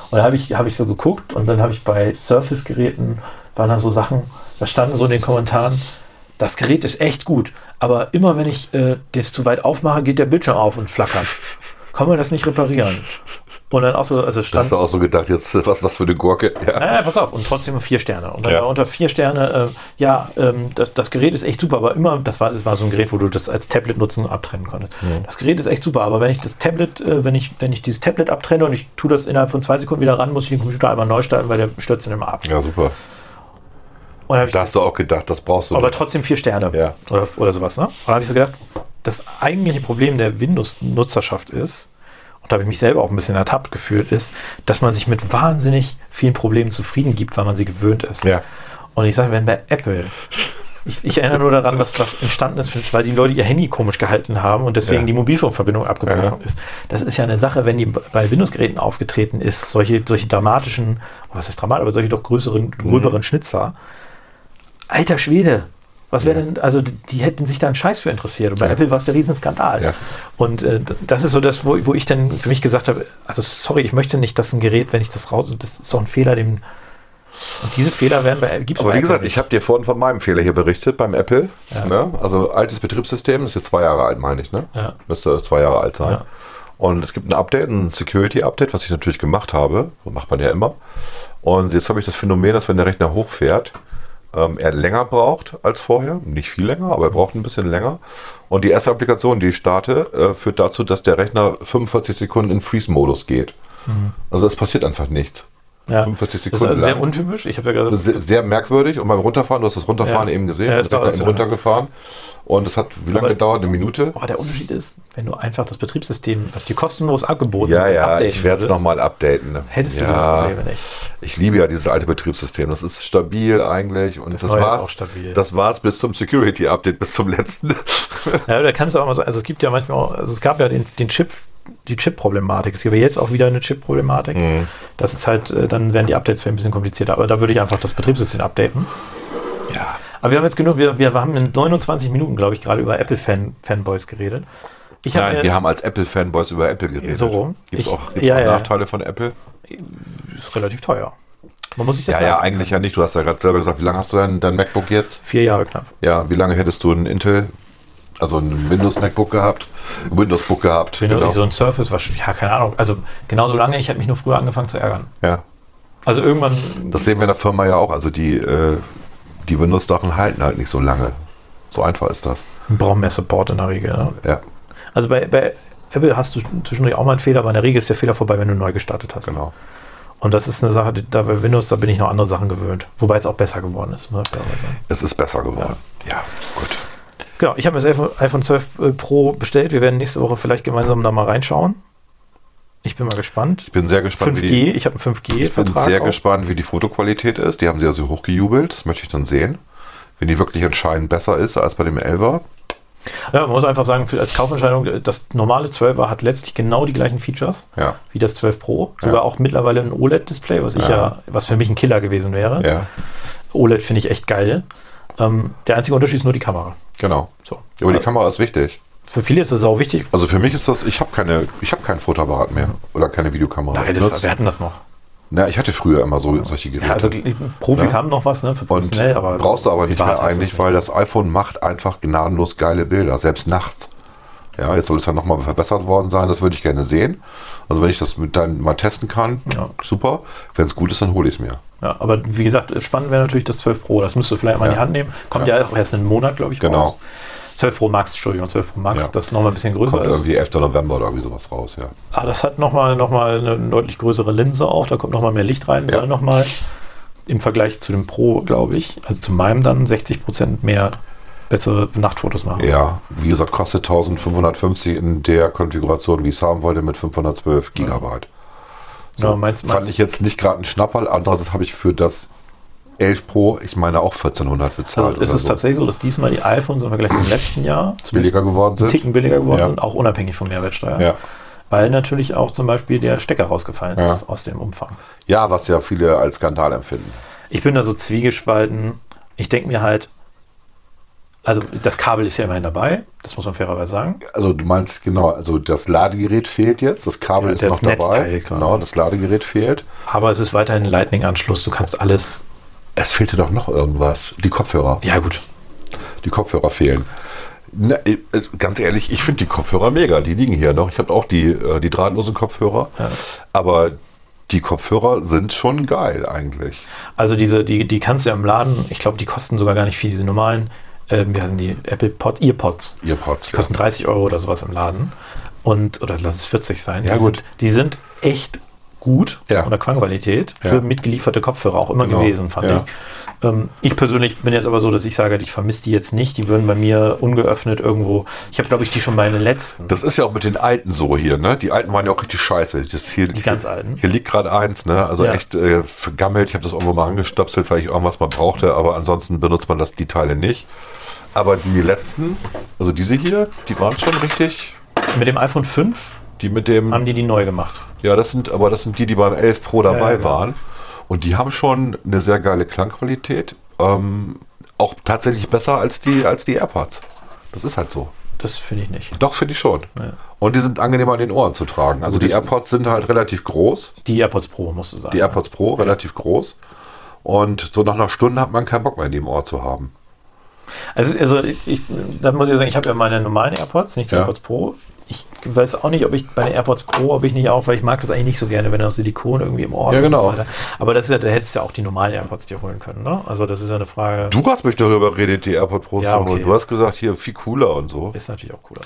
B: Und da habe ich, habe ich so geguckt und dann habe ich bei Surface-Geräten, waren da so Sachen, da standen so in den Kommentaren, das Gerät ist echt gut, aber immer wenn ich äh, das zu weit aufmache, geht der Bildschirm auf und flackert. Kann man das nicht reparieren? Und dann auch so, also stand,
C: hast du auch so gedacht, jetzt, was ist das für eine Gurke? Ja.
B: naja, pass auf, und trotzdem vier Sterne. Und dann
C: Ja.
B: war unter vier Sterne, äh, ja, ähm, das, das Gerät ist echt super, aber immer, das war, das war so ein Gerät, wo du das als Tablet nutzen und abtrennen konntest. Das Gerät ist echt super, aber wenn ich das Tablet, äh, wenn ich, wenn ich dieses Tablet abtrenne und ich tue das innerhalb von zwei Sekunden wieder ran, muss ich den Computer einmal neu starten, weil der stürzt dann immer ab.
C: ja, super.
B: Und
C: Da hast du auch gedacht, das brauchst du
B: aber
C: nicht.
B: trotzdem vier Sterne
C: Ja.
B: oder, oder sowas. Ne? Und da habe ich so gedacht, das eigentliche Problem der Windows-Nutzerschaft ist, und da habe ich mich selber auch ein bisschen ertappt gefühlt, ist, dass man sich mit wahnsinnig vielen Problemen zufrieden gibt, weil man sie gewöhnt ist.
C: Ja.
B: Und ich sage, wenn bei Apple, ich, ich erinnere nur daran, was, was entstanden ist, weil die Leute ihr Handy komisch gehalten haben und deswegen
C: Ja.
B: die Mobilfunkverbindung abgebrochen
C: Ja.
B: ist. Das ist ja eine Sache, wenn die bei Windows-Geräten aufgetreten ist, solche, solche dramatischen, was ist dramatisch, aber solche doch größeren,
C: Mhm.
B: gröberen Schnitzer. Alter Schwede, was wäre denn, also die, hätten sich da einen Scheiß für interessiert. Und bei
C: Ja.
B: Apple war es der Riesenskandal.
C: Ja.
B: Und äh, das ist so das, wo, wo ich dann für mich gesagt habe, also sorry, ich möchte nicht, dass ein Gerät, wenn ich das raus, das ist doch ein Fehler, dem und diese Fehler werden bei gibt
C: Aber wie gesagt, ich habe dir vorhin von meinem Fehler hier berichtet beim Apple.
B: Ja.
C: Ne? Also altes Betriebssystem, ist jetzt zwei Jahre alt, meine ich. Ne?
B: Ja.
C: Müsste zwei Jahre alt sein.
B: Ja.
C: Und es gibt ein Update, ein Security-Update, was ich natürlich gemacht habe. So macht man ja immer. Und jetzt habe ich das Phänomen, dass wenn der Rechner hochfährt, ähm, er länger braucht als vorher. Nicht viel länger, aber er braucht ein bisschen länger. Und die erste Applikation, die ich starte, äh, führt dazu, dass der Rechner 45 Sekunden in Freeze-Modus geht. Also es passiert einfach nichts.
B: Ja.
C: 45
B: Das ist
C: Sekunden
B: also sehr
C: lang.
B: untypisch. Ich habe ja gerade
C: Sehr, sehr merkwürdig. Und beim Runterfahren, du hast das Runterfahren
B: Ja.
C: eben gesehen,
B: Ja,
C: ja,
B: es
C: der
B: dauert
C: ist runtergefahren. Und es hat wie lange
B: Aber-
C: gedauert? Eine Minute?
B: Oh, der Unterschied ist, wenn du einfach das Betriebssystem, was dir kostenlos angeboten
C: Ja,
B: wird,
C: ja,
B: updaten
C: ich werde es nochmal updaten.
B: Hättest du
C: ja,
B: diese Probleme nicht.
C: Ich liebe ja dieses alte Betriebssystem. Das ist stabil eigentlich. Und das,
B: ist
C: war's.
B: auch stabil.
C: Das war's bis zum Security-Update, bis zum letzten.
B: Ja, da kannst du auch mal so, also es gibt ja manchmal, auch, also es gab ja den, den Chip, die Chip-Problematik. Es gibt ja jetzt auch wieder eine Chip-Problematik.
C: Mhm.
B: Das ist halt, äh, dann werden die Updates vielleicht ein bisschen komplizierter. Aber da würde ich einfach das Betriebssystem updaten.
C: ja.
B: Aber wir haben jetzt genug, wir, wir haben in 29 Minuten, glaube ich, gerade über Apple-Fanboys geredet. Ich hab
C: Nein,
B: mir-
C: wir haben als Apple-Fanboys über Apple geredet.
B: So rum.
C: Gibt es auch, gibt's
B: ja,
C: auch
B: ja.
C: Nachteile von Apple?
B: ist relativ teuer. Man muss sich das
C: Ja, ja, eigentlich
B: können.
C: ja nicht. Du hast ja gerade selber gesagt, wie lange hast du dein, dein MacBook jetzt?
B: Vier Jahre knapp.
C: Ja, wie lange hättest du ein Intel, also ein Windows-MacBook gehabt? Windows-Book gehabt?
B: Wenn
C: genau.
B: so ein Surface war, ja, keine Ahnung. Also genauso lange, ich hätte mich nur früher angefangen zu ärgern.
C: Ja.
B: Also irgendwann,
C: Das sehen wir in der Firma ja auch. Also die, äh, die Windows-Sachen halten halt nicht so lange. So einfach ist das.
B: brauchen mehr Support in der Regel. Ne?
C: Ja,
B: Also bei, bei Apple hast du zwischendurch auch mal einen Fehler, aber in der Regel ist der Fehler vorbei, wenn du neu gestartet hast.
C: genau.
B: Und das ist eine Sache, die, da bei Windows, da bin ich noch andere Sachen gewöhnt. Wobei es auch besser geworden ist. Muss ich fairerweise sagen.
C: Es ist besser geworden. Ja, gut.
B: Genau, ich habe mir das iPhone, iPhone 12 äh, Pro bestellt. Wir werden nächste Woche vielleicht gemeinsam da mal reinschauen. Ich bin mal gespannt.
C: Ich bin sehr gespannt,
B: 5G,
C: wie die,
B: ich habe einen
C: ich bin
B: 5G-Vertrag.
C: sehr
B: auch.
C: gespannt, wie die Fotoqualität ist. Die haben sie ja so hochgejubelt. Das möchte ich dann sehen. Wenn die wirklich entscheidend besser ist als bei dem 11er.
B: Ja, man muss einfach sagen, für, als Kaufentscheidung, das normale 12er hat letztlich genau die gleichen Features
C: Ja.
B: wie das 12 Pro. Sogar
C: Ja.
B: auch mittlerweile ein OLED-Display, was ich
C: Ja.
B: ja, was für mich ein Killer gewesen wäre. OLED finde ich echt geil. Ähm, der einzige Unterschied ist nur die Kamera.
C: genau.
B: So.
C: Aber die Kamera ist wichtig.
B: Für viele ist das auch wichtig.
C: Also für mich ist das, ich habe keine, ich habe keinen Fotoapparat mehr oder keine Videokamera.
B: Nein, das, wir hatten das noch.
C: Na, ich hatte früher immer so solche Geräte.
B: Ja, also Profis
C: Ja.
B: haben noch was, ne, für professionell, aber
C: brauchst du aber nicht mehr eigentlich, weil das iPhone macht einfach gnadenlos geile Bilder, selbst nachts. Ja, jetzt soll es ja nochmal verbessert worden sein, das würde ich gerne sehen. Also wenn ich das mit deinem mal testen kann,
B: Ja.
C: super. Wenn es gut ist, dann hole ich es mir.
B: Ja, aber wie gesagt, spannend wäre natürlich das 12 Pro. Das müsst ihr vielleicht mal in die
C: Ja.
B: Hand nehmen. Kommt ja, auch erst in einem Monat, glaube ich,
C: Genau.
B: raus. 12 Pro Max, Entschuldigung, 12 Pro Max,
C: Ja.
B: das nochmal ein bisschen größer
C: Kommt
B: ist.
C: irgendwie 11. November oder irgendwie sowas raus, ja.
B: Ah, das hat nochmal noch mal eine deutlich größere Linse auch, da kommt nochmal mehr Licht rein,
C: Ja.
B: soll nochmal im Vergleich zu dem Pro, glaube ich, also zu meinem dann 60% mehr bessere Nachtfotos machen.
C: Ja, wie gesagt, kostet 1550 in der Konfiguration, wie ich es haben wollte, mit 512 Gigabyte.
B: Ja, meinst,
C: Fand
B: meinst,
C: ich jetzt nicht gerade ein Schnapperl. Andererseits habe ich für das 11 Pro, ich meine auch 1400 bezahlt.
B: also ist es
C: so.
B: tatsächlich so, dass diesmal die iPhones im Vergleich zum letzten Jahr
C: billiger geworden
B: einen
C: sind?
B: Ticken billiger geworden
C: Ja.
B: sind, auch unabhängig von Mehrwertsteuer.
C: Ja.
B: Weil natürlich auch zum Beispiel der Stecker rausgefallen
C: Ja.
B: ist aus dem Umfang.
C: ja, was ja viele als Skandal empfinden.
B: Ich bin da so zwiegespalten. Ich denke mir halt, also das Kabel ist ja immerhin dabei, das muss man fairerweise sagen.
C: Also du meinst genau, also das Ladegerät fehlt jetzt, das Kabel
B: Ja,
C: ist noch dabei.
B: Netzteil quasi.
C: Genau, das Ladegerät fehlt.
B: Aber es ist weiterhin ein Lightning-Anschluss. Du kannst alles.
C: Es fehlte doch noch irgendwas. Die Kopfhörer.
B: Ja, gut.
C: Die Kopfhörer fehlen. Na, äh, ganz ehrlich, ich finde die Kopfhörer mega. Die liegen hier noch. Ich habe auch die, äh, die drahtlosen Kopfhörer.
B: Ja.
C: Aber die Kopfhörer sind schon geil eigentlich.
B: Also diese, die, die kannst du ja im Laden, ich glaube, die kosten sogar gar nicht viel, diese normalen, ähm, wie heißen die, Apple Pod, Earpods.
C: Earpods.
B: Die kosten 30 Euro oder sowas im Laden. Und, oder lass es 40 sein.
C: Ja,
B: die
C: gut.
B: Sind, die sind echt gut
C: Ja.
B: von der Qualität für
C: Ja.
B: mitgelieferte Kopfhörer auch immer
C: Genau.
B: gewesen, fand
C: Ja.
B: ich. Ähm, ich persönlich bin jetzt aber so, dass ich sage, ich vermisse die jetzt nicht. Die würden bei mir ungeöffnet irgendwo. Ich habe, glaube ich, die schon meine letzten.
C: Das ist ja auch mit den alten so hier, ne? Die alten waren ja auch richtig scheiße. Das hier,
B: Die ganz
C: hier,
B: alten?
C: Hier liegt gerade eins, ne? Also echt äh, vergammelt. Ich habe das irgendwo mal angestöpselt, weil ich irgendwas mal brauchte, aber ansonsten benutzt man das die Teile nicht. Aber die letzten, also diese hier, die waren schon richtig.
B: Mit dem iPhone 5
C: Die mit dem.
B: haben die die neu gemacht.
C: Ja, das sind, aber das sind die, die beim 11 Pro dabei
B: Ja, ja,
C: waren. Und die haben schon eine sehr geile Klangqualität. Ähm, auch tatsächlich besser als die, als die AirPods. Das ist halt so.
B: Das finde ich nicht.
C: Doch, finde ich schon.
B: Ja.
C: Und die sind angenehmer an den Ohren zu tragen. Also,
B: Also
C: die
B: das ist-
C: AirPods sind halt relativ groß.
B: Die AirPods Pro, musst du sagen.
C: Die AirPods Pro relativ groß. Und so nach einer Stunde hat man keinen Bock mehr in dem Ohr zu haben.
B: Also, also ich, da muss ich sagen, ich habe ja meine normalen AirPods, nicht die
C: Ja.
B: AirPods Pro. Ich weiß auch nicht, ob ich bei den AirPods Pro, ob ich nicht auch, weil ich mag das eigentlich nicht so gerne, wenn das Silikon irgendwie im Ohr
C: Ja,
B: ist
C: genau.
B: weiter. Aber das ist ja, da hättest du ja auch die normalen AirPods dir holen können, ne? Also das ist ja eine Frage.
C: Du hast mich darüber geredet, die AirPods Pro
B: Ja,
C: zu holen.
B: okay.
C: Du hast gesagt, hier viel cooler und so.
B: Ist natürlich auch cooler.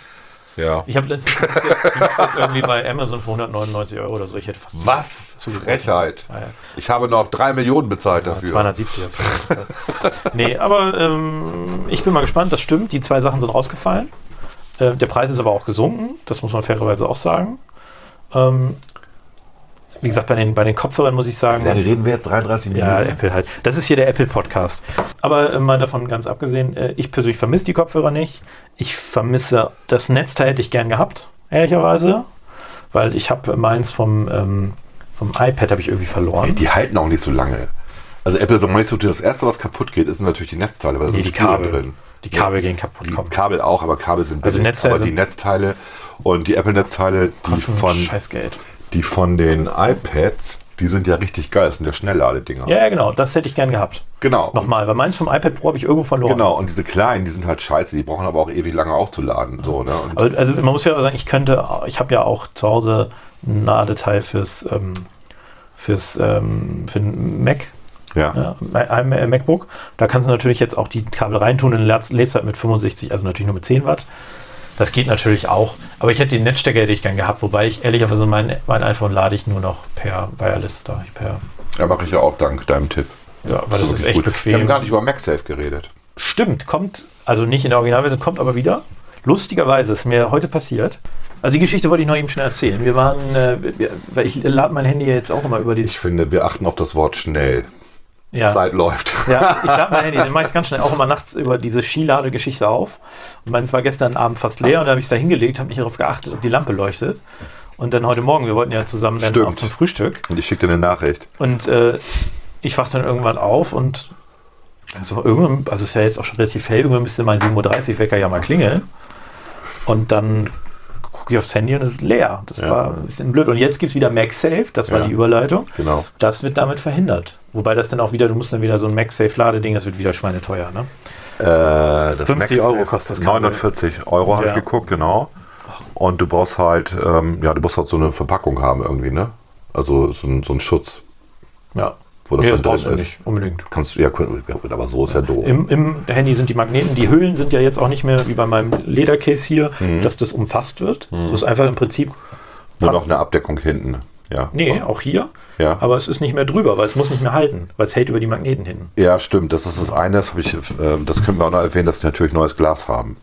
C: Ja.
B: Ich habe letztens jetzt, jetzt irgendwie bei Amazon für 199 Euro oder so. Ich hätte fast
C: Was?
B: zugegriffen.
C: Frechheit.
B: Ja, ja.
C: Ich habe noch drei Millionen bezahlt dafür.
B: 270 hast du gesagt. Nee, aber ähm, ich bin mal gespannt, das stimmt. Die zwei Sachen sind rausgefallen. Äh, der Preis ist aber auch gesunken, das muss man fairerweise auch sagen. Ähm, wie gesagt, bei den, bei den Kopfhörern muss ich sagen,
C: reden wir jetzt 33
B: ja, Apple halt. Das ist hier der Apple-Podcast. Aber äh, mal davon ganz abgesehen, äh, ich persönlich vermisse die Kopfhörer nicht. Ich vermisse das Netzteil hätte ich gern gehabt, ehrlicherweise. Weil ich habe meins vom, ähm, vom iPad habe ich irgendwie verloren.
C: Die halten auch nicht so lange. Also Apple sagt mal nicht so, das erste, was kaputt geht, ist natürlich die Netzteile, weil da
B: Nee,
C: sind
B: die Kabel.
C: drin.
B: Die Kabel gehen kaputt.
C: Die
B: Komm.
C: Kabel auch, aber Kabel sind
B: Also
C: billig.
B: Netzteile
C: aber die Netzteile und die Apple-Netzteile, die von,
B: Scheißgeld.
C: die von den iPads, die sind ja richtig geil. Das sind ja Schnellladedinger.
B: Ja, ja, genau. Das hätte ich gern gehabt.
C: Genau.
B: Nochmal, weil meins vom iPad Pro habe ich irgendwo verloren.
C: Genau, und diese kleinen, die sind halt scheiße, die brauchen aber auch ewig lange aufzuladen. So, ne?
B: Aber, also man muss ja sagen, ich könnte, ich habe ja auch zu Hause ein Ladeteil fürs, ähm, fürs ähm, für den Mac,
C: ja.
B: ja, ein ein MacBook. Da kannst du natürlich jetzt auch die Kabel reintun und lädst halt mit 65, also natürlich nur mit 10 Watt. Das geht natürlich auch. Aber ich hätte den Netzstecker hätte ich gern gehabt, wobei ich ehrlicherweise mein, mein iPhone lade ich nur noch per Wireless da. Per,
C: ja, mache ich ja auch dank deinem Tipp.
B: ja, weil das ist
C: wirklich
B: echt
C: gut. Wir
B: bequem.
C: haben gar nicht über MagSafe geredet.
B: Stimmt, kommt, also nicht in der Originalversion, kommt aber wieder. Lustigerweise ist mir heute passiert. Also die Geschichte wollte ich noch eben schnell erzählen. Wir waren, äh, wir, ich lade mein Handy ja jetzt auch immer über dieses.
C: Ich finde, wir achten auf das Wort schnell.
B: Ja,
C: Zeit läuft.
B: ja, ich lade mein Handy, dann mache ich ganz schnell auch immer nachts über diese Skiladegeschichte auf. Und meins war gestern Abend fast leer und da habe ich es da hingelegt, habe nicht darauf geachtet, ob die Lampe leuchtet. Und dann heute Morgen, wir wollten ja zusammen dann
C: Stimmt.
B: auch zum Frühstück.
C: Und ich schicke dir eine Nachricht.
B: Und äh, ich wache dann irgendwann auf und also irgendwann, also es ist ja jetzt auch schon relativ hell, irgendwann müsste mein 7.30 Uhr Wecker ja mal klingeln. Und dann gucke ich aufs Handy und es ist leer. Das
C: Ja.
B: war ein bisschen blöd. Und jetzt gibt es wieder MagSafe, das war
C: Ja.
B: die Überleitung.
C: Genau.
B: Das wird damit verhindert. Wobei das dann auch wieder, du musst dann wieder so ein MagSafe-Ladeding, das wird wieder schweineteuer. Ne?
C: Äh, das
B: 50
C: Max-
B: Euro kostet das Kabel.
C: 49 Euro habe ich geguckt, genau. Und du brauchst halt, ähm, ja, du musst halt so eine Verpackung haben irgendwie, ne? Also so ein, so ein Schutz.
B: Ja.
C: Wo das
B: Nee,
C: dann
B: das brauchst
C: drin
B: du
C: ist.
B: nicht unbedingt.
C: Kannst du, ja, gut, aber so ist ja doof.
B: Im, Im Handy sind die Magneten, die Hüllen sind ja jetzt auch nicht mehr wie bei meinem Ledercase hier,
C: Mhm.
B: dass das umfasst wird. So ist einfach im Prinzip
C: Nur noch eine Abdeckung hinten. Ja.
B: Nee, auch hier.
C: Ja.
B: Aber es ist nicht mehr drüber, weil es muss nicht mehr halten, weil es hält über die Magneten hinten.
C: Ja, stimmt. Das ist das eine. Das, ich, äh, das können wir auch noch erwähnen, dass sie natürlich neues Glas haben.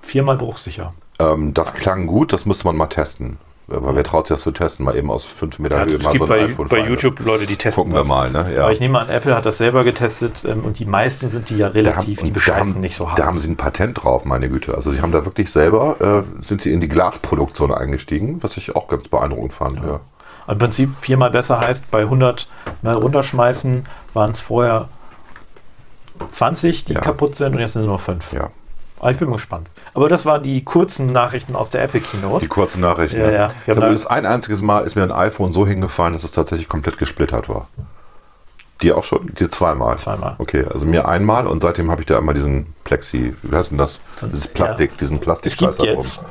B: Viermal bruchsicher.
C: Ähm, das klang gut, das müsste man mal testen. Weil wer traut sich das zu testen? Mal eben aus 5 Meter
B: Ja,
C: Höhe
B: es
C: mal
B: gibt
C: so ein
B: bei,
C: iPhone
B: bei. YouTube Leute, die testen
C: Gucken wir
B: das.
C: mal, ne? Ja.
B: Aber ich nehme an, Apple hat das selber getestet ähm, und die meisten sind die ja
C: Da haben,
B: relativ, die bescheißen
C: haben,
B: nicht so hart.
C: da haben sie ein Patent drauf, meine Güte. Also sie haben da wirklich selber, äh, sind sie in die Glasproduktion eingestiegen, was ich auch ganz beeindruckend fand. Ja.
B: Im Prinzip viermal besser heißt, bei 100 mal runterschmeißen waren es vorher 20, die
C: Ja.
B: kaputt sind und jetzt sind es nur 5.
C: ja.
B: Aber ich bin mal gespannt. Aber das waren die kurzen Nachrichten aus der Apple Keynote.
C: Die kurzen Nachrichten.
B: Ja, ja.
C: Ich
B: haben
C: übrigens ein einziges Mal ist mir ein iPhone so hingefallen, dass es tatsächlich komplett gesplittert war. Die auch schon? Die zweimal?
B: Zweimal.
C: Okay, also mir einmal und seitdem habe ich da immer diesen Plexi, wie heißt denn das? Dieses Plastik,
B: Ja.
C: diesen
B: es
C: Plastikscheiß
B: gibt
C: da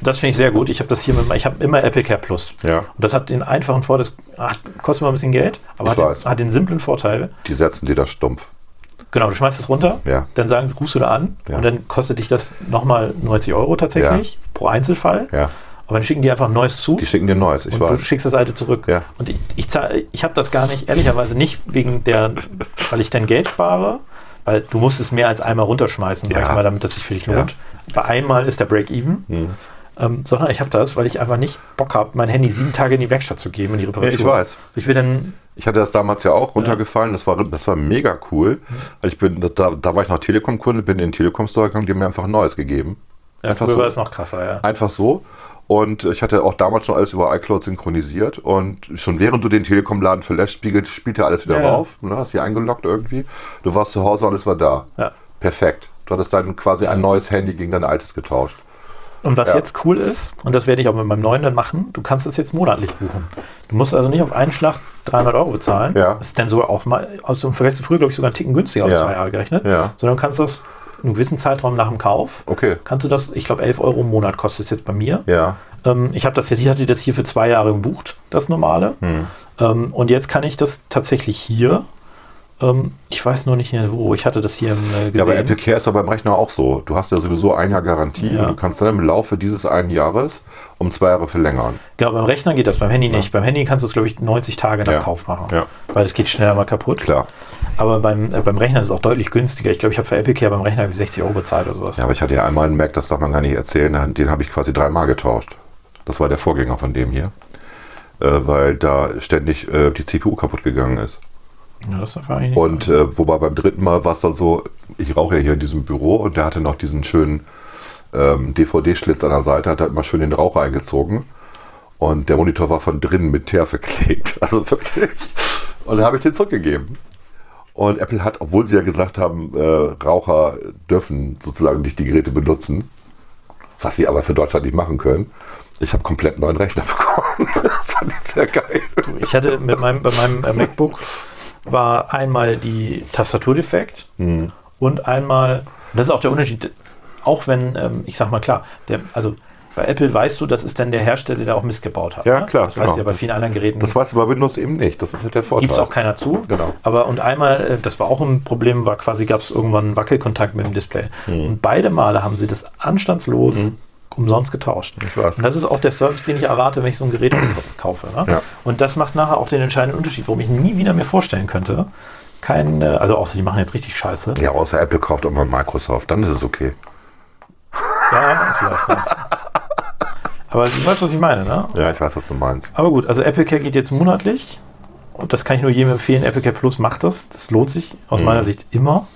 B: das finde ich sehr gut, ich habe das hier mit, ich habe immer Apple Care Plus.
C: Ja.
B: Und das hat den einfachen Vorteil, das kostet mal ein bisschen Geld, aber hat den, hat den simplen Vorteil,
C: Die setzen die da stumpf.
B: Genau, du schmeißt es runter,
C: Ja.
B: dann sagen, rufst du da an
C: Ja.
B: und dann kostet dich das nochmal 90 Euro tatsächlich pro Einzelfall.
C: Ja.
B: Aber dann schicken die einfach ein neues zu
C: Die schicken dir ein neues, ich
B: und du
C: weiß.
B: schickst das alte zurück.
C: Ja.
B: Und ich, ich, zahl- ich habe das gar nicht, ehrlicherweise nicht wegen der, weil ich dann Geld spare, weil du musst es mehr als einmal runterschmeißen, sag
C: Ja.
B: ich mal, damit das sich für dich
C: Ja.
B: lohnt. Bei einmal ist der Break-Even.
C: Mhm.
B: Ähm, sondern ich habe das, weil ich einfach nicht Bock habe, mein Handy sieben Tage in die Werkstatt zu geben, in die Reparatur.
C: Ja, ich weiß.
B: Ich will dann
C: Ich hatte das damals ja auch runtergefallen, das war, das war mega cool. Ich bin, da, da war ich noch Telekom-Kunde, bin in den Telekom-Store gegangen, die haben mir einfach ein neues gegeben.
B: Ja,
C: Einfach
B: früher
C: so.
B: war es noch krasser, ja.
C: Einfach so. Und ich hatte auch damals schon alles über iCloud synchronisiert und schon während du den Telekom-Laden verlässt, spiegelt, spielt er alles wieder
B: Ja, ja.
C: rauf. Ne, hast sie eingeloggt irgendwie. Du warst zu Hause, alles war da.
B: Ja.
C: Perfekt. Du hattest dann quasi ein neues Handy gegen dein altes getauscht.
B: Und was
C: Ja.
B: jetzt cool ist, und das werde ich auch mit meinem neuen dann machen, du kannst es jetzt monatlich buchen. Du musst also nicht auf einen Schlag 300 Euro bezahlen.
C: Ja.
B: Das ist dann sogar auch mal, aus dem Vergleich zu früher, glaube ich, sogar einen Ticken günstiger auf
C: Ja.
B: zwei Jahre gerechnet.
C: Ja.
B: Sondern du kannst das in einem gewissen Zeitraum nach dem Kauf,
C: Okay.
B: kannst du das, ich glaube, 11 Euro im Monat kostet es jetzt bei mir.
C: Ja.
B: Ähm, ich habe das jetzt, ich hatte das hier für zwei Jahre gebucht, das normale.
C: Hm.
B: Ähm, und jetzt kann ich das tatsächlich hier. Ähm, ich weiß nur nicht mehr wo. Ich hatte das hier äh, gesehen.
C: Ja, aber Apple Care ist ja beim Rechner auch so. Du hast ja sowieso ein Jahr Garantie
B: Ja.
C: und du kannst dann im Laufe dieses einen Jahres um zwei Jahre verlängern.
B: Genau, beim Rechner geht das, beim Handy nicht. Beim Handy kannst du es, glaube ich, 90 Tage nach
C: Ja.
B: Kauf machen.
C: Ja.
B: Weil es geht schneller mal kaputt.
C: Klar.
B: Aber beim, äh, beim Rechner ist es auch deutlich günstiger. Ich glaube, ich habe für Apple Care beim Rechner 60 Euro bezahlt oder sowas.
C: Ja, aber ich hatte ja einmal einen Mac, das darf man gar nicht erzählen, den habe ich quasi dreimal getauscht. Das war der Vorgänger von dem hier. Äh, weil da ständig äh, die CPU kaputt gegangen ist.
B: Ja, das darf eigentlich nicht
C: Und äh, wobei beim dritten Mal war es dann so, ich rauche ja hier in diesem Büro und der hatte noch diesen schönen ähm, DVD-Schlitz an der Seite, hat da immer schön den Rauch eingezogen. Und der Monitor war von drinnen mit Teer verklebt. Also wirklich. Und dann habe ich den zurückgegeben. Und Apple hat, obwohl sie ja gesagt haben, äh, Raucher dürfen sozusagen nicht die Geräte benutzen, was sie aber für Deutschland nicht machen können, ich habe komplett neuen Rechner bekommen. das fand ich sehr geil.
B: Ich hatte mit meinem, bei meinem äh, MacBook war einmal die Tastatur defekt
C: Hm.
B: und einmal, und das ist auch der Unterschied, auch wenn, ähm, ich sag mal klar, der, also bei Apple weißt du, das ist dann der Hersteller, der auch Mist gebaut hat.
C: Ja,
B: ne?
C: klar,
B: Das weißt du ja
C: genau.
B: bei vielen anderen Geräten.
C: Das weißt du bei Windows eben nicht. Das ist halt der Vorteil.
B: Gibt es auch keiner zu.
C: Genau.
B: Aber und einmal, äh, das war auch ein Problem, war quasi, gab es irgendwann einen Wackelkontakt mit dem Display.
C: Mhm.
B: Und beide Male haben sie das anstandslos umsonst getauscht. Und das ist auch der Service, den ich erwarte, wenn ich so ein Gerät kaufe. Ne?
C: Ja.
B: Und das macht nachher auch den entscheidenden Unterschied, warum ich nie wieder mir vorstellen könnte, kein, äh, also außer die machen jetzt richtig Scheiße.
C: Ja, außer Apple kauft auch mal Microsoft, dann ist es okay.
B: Ja, vielleicht. Ne? Aber du weißt, was ich meine, ne?
C: Ja, ich weiß, was du meinst.
B: Aber gut, also Apple Care geht jetzt monatlich. Und das kann ich nur jedem empfehlen. Apple Care Plus macht das. Das lohnt sich aus meiner Sicht immer.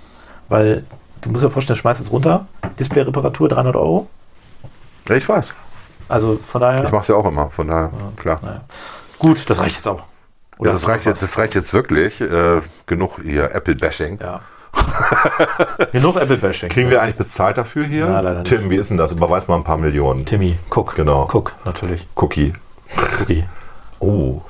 B: Weil du musst dir vorstellen, schmeißt es runter. Display-Reparatur 300 Euro.
C: Ja, ich weiß.
B: Also von daher.
C: Ich mache es ja auch immer, von daher, klar.
B: naja. Gut, das reicht jetzt auch. Oder
C: Ja, das reicht jetzt, das reicht jetzt wirklich. Äh, genug hier Apple-Bashing.
B: Ja. Genug Apple-Bashing.
C: Kriegen wir eigentlich bezahlt dafür hier?
B: Ja, leider nicht.
C: Tim, wie ist denn das? Überweis mal ein paar Millionen.
B: Timmy, guck.
C: Genau.
B: Guck, natürlich.
C: Cookie.
B: Cookie.
C: Oh.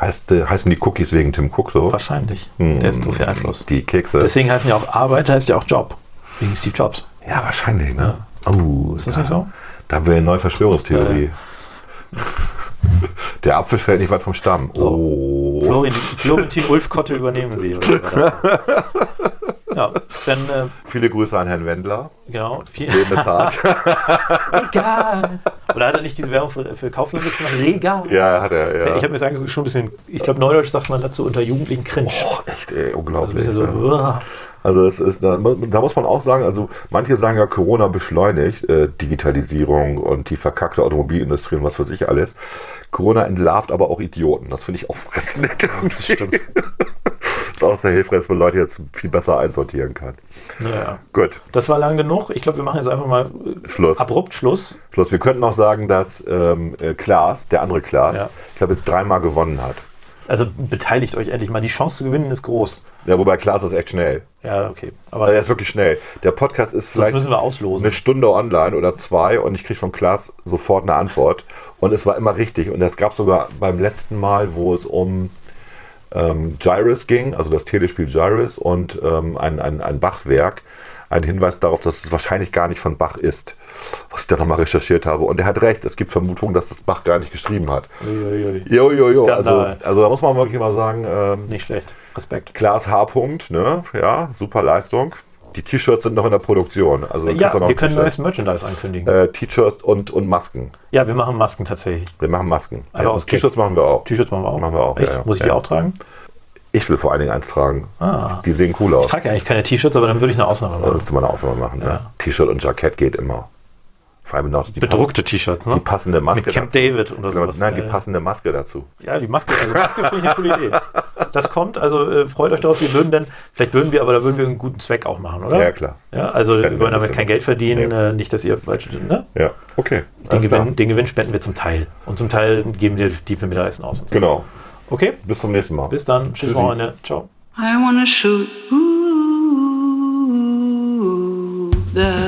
C: Heißt, äh, heißen die Cookies wegen Tim Cook so?
B: Wahrscheinlich.
C: Hm,
B: Der ist so viel Einfluss.
C: Die Kekse.
B: Deswegen heißen ja auch Arbeit, heißt ja auch Job. Wegen Steve Jobs.
C: ja, wahrscheinlich, ne? Oh,
B: Ist das nicht so?
C: Da haben wir eine neue Verschwörungstheorie. Der Apfel fällt nicht weit vom Stamm. Oh.
B: Florentin, Florentin Ulfkotte übernehmen Sie. ja, dann, äh,
C: Viele Grüße an Herrn Wendler.
B: genau. Viel,
C: Leben ist hart.
B: Regal. Oder hat er nicht diese Werbung für, für Kaufland gemacht? Regal.
C: ja, hat er. Ja.
B: Ich habe mir das angeguckt, schon ein bisschen, ich glaube, Neudeutsch sagt man dazu unter Jugendlichen cringe.
C: Oh, echt, ey,
B: also ein
C: unglaublich.
B: bisschen so,
C: ja. Also es ist, da, da muss man auch sagen, also manche sagen ja, Corona beschleunigt äh, Digitalisierung und die verkackte Automobilindustrie und was für sich alles. Corona entlarvt aber auch Idioten. Das finde ich auch ganz nett. Das
B: stimmt.
C: ist auch sehr hilfreich, dass man Leute jetzt viel besser einsortieren kann.
B: Naja.
C: Gut,
B: Das war lang genug. Ich glaube, wir machen jetzt einfach mal äh,
C: Schluss.
B: abrupt Schluss.
C: Schluss. Wir könnten noch sagen, dass ähm, äh, Klaas, der andere Klaas,
B: Ja.
C: ich glaube jetzt dreimal gewonnen hat.
B: Also beteiligt euch endlich mal. Die Chance zu gewinnen ist groß.
C: Ja, wobei Klaas ist echt schnell.
B: Ja, okay. Aber
C: Also er ist wirklich schnell. Der Podcast ist
B: das
C: vielleicht
B: müssen wir auslosen.
C: eine Stunde online oder zwei und ich kriege von Klaas sofort eine Antwort. Und es war immer richtig. Und es gab sogar beim letzten Mal, wo es um ähm, Gyrus ging, also das Telespiel Gyrus und ähm, ein, ein, ein Bachwerk, ein Hinweis darauf, dass es wahrscheinlich gar nicht von Bach ist, was ich dann nochmal recherchiert habe. Und er hat recht, es gibt Vermutungen, dass das Bach gar nicht geschrieben hat.
B: Uiuiui.
C: Jo, jo. Also, also da muss man wirklich mal sagen, ähm,
B: Nicht schlecht. Respekt.
C: Klaas H. -Punkt, ne? Ja, super Leistung. Die T-Shirts sind noch in der Produktion. Also
B: Ja, wir können neues Merchandise ankündigen.
C: äh, T-Shirts und, und Masken.
B: ja, wir machen Masken tatsächlich.
C: Wir machen Masken.
B: Einfach
C: Ja, T-Shirts machen wir auch.
B: T-Shirts machen wir auch.
C: Machen wir auch,
B: Echt?
C: ja, ja.
B: Muss ich die auch tragen?
C: Ich will vor allen Dingen eins tragen.
B: Ah.
C: Die sehen cool aus.
B: Ich trage eigentlich keine T-Shirts, aber dann würde ich eine Ausnahme
C: Das
B: machen.
C: ist mal eine Ausnahme machen. Ja.
B: Ja.
C: T-Shirt und Jackett geht immer. Vor allem noch die,
B: Bedruckte T-Shirts, ne?
C: die passende Maske
B: Mit Camp
C: dazu.
B: David oder
C: Genau,
B: sowas.
C: Nein, die passende Maske dazu.
B: Ja, die Maske, also Maske finde ich eine coole Idee. Das kommt, also äh, freut euch darauf, wir würden dann, vielleicht würden wir, aber da würden wir einen guten Zweck auch machen, oder?
C: Ja, klar.
B: Ja, also
C: Spenden
B: wir wollen damit kein Geld verdienen,
C: Ja.
B: äh, nicht, dass ihr falsch, ne?
C: Ja, okay.
B: Den. Gewinn, den Gewinn spenden wir zum Teil. Und zum Teil geben wir die für Mittagessen aus. So.
C: Genau.
B: Okay,
C: Bis zum nächsten Mal.
B: bis dann. Tschüss. Freunde. Ciao.
F: I wanna shoot ooh, the whole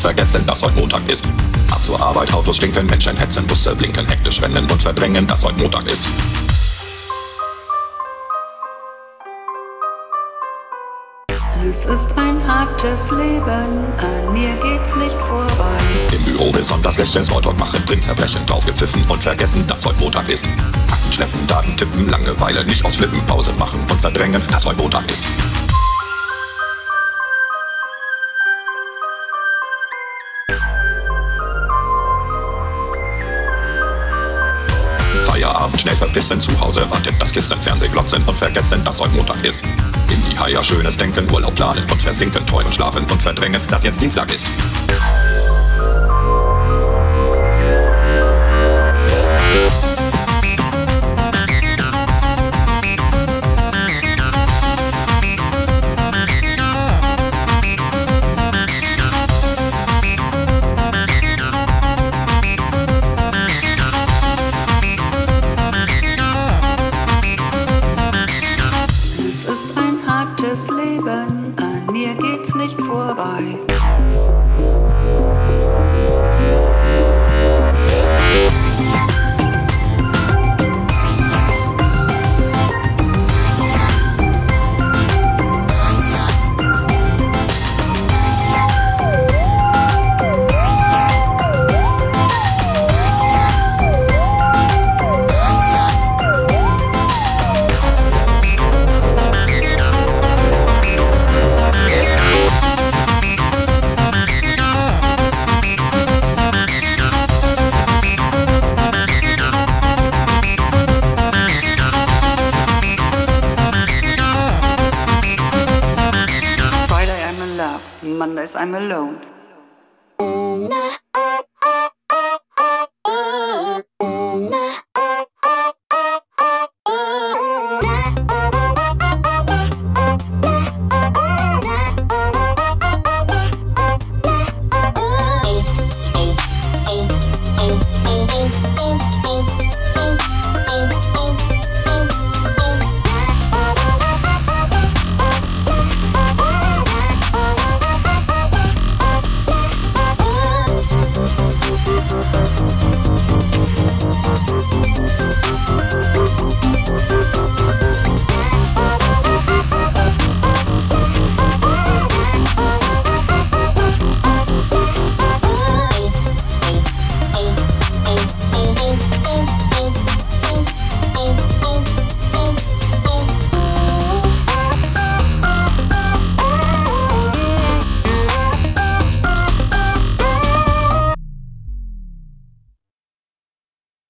G: und vergessen, dass heute Montag ist. Ab zur Arbeit, Autos stinken, Menschen hetzen, Busse blinken, hektisch rennen und verdrängen, dass heute Montag ist.
F: Es ist ein hartes Leben, an mir geht's nicht vorbei.
G: Im Büro besonders lächeln, Smalltalk machen, drin zerbrechen, draufgepfiffen und vergessen, dass heute Montag ist. Akten schleppen, Daten tippen, Langeweile, nicht ausflippen, Pause machen und verdrängen, dass heute Montag ist. Verpissen, zu Hause wartet das Kissen, Fernseh glotzen und vergessen, dass heute Montag ist. In die Haier schönes Denken, Urlaub planen und versinken, träumen, schlafen und verdrängen, dass jetzt Dienstag ist.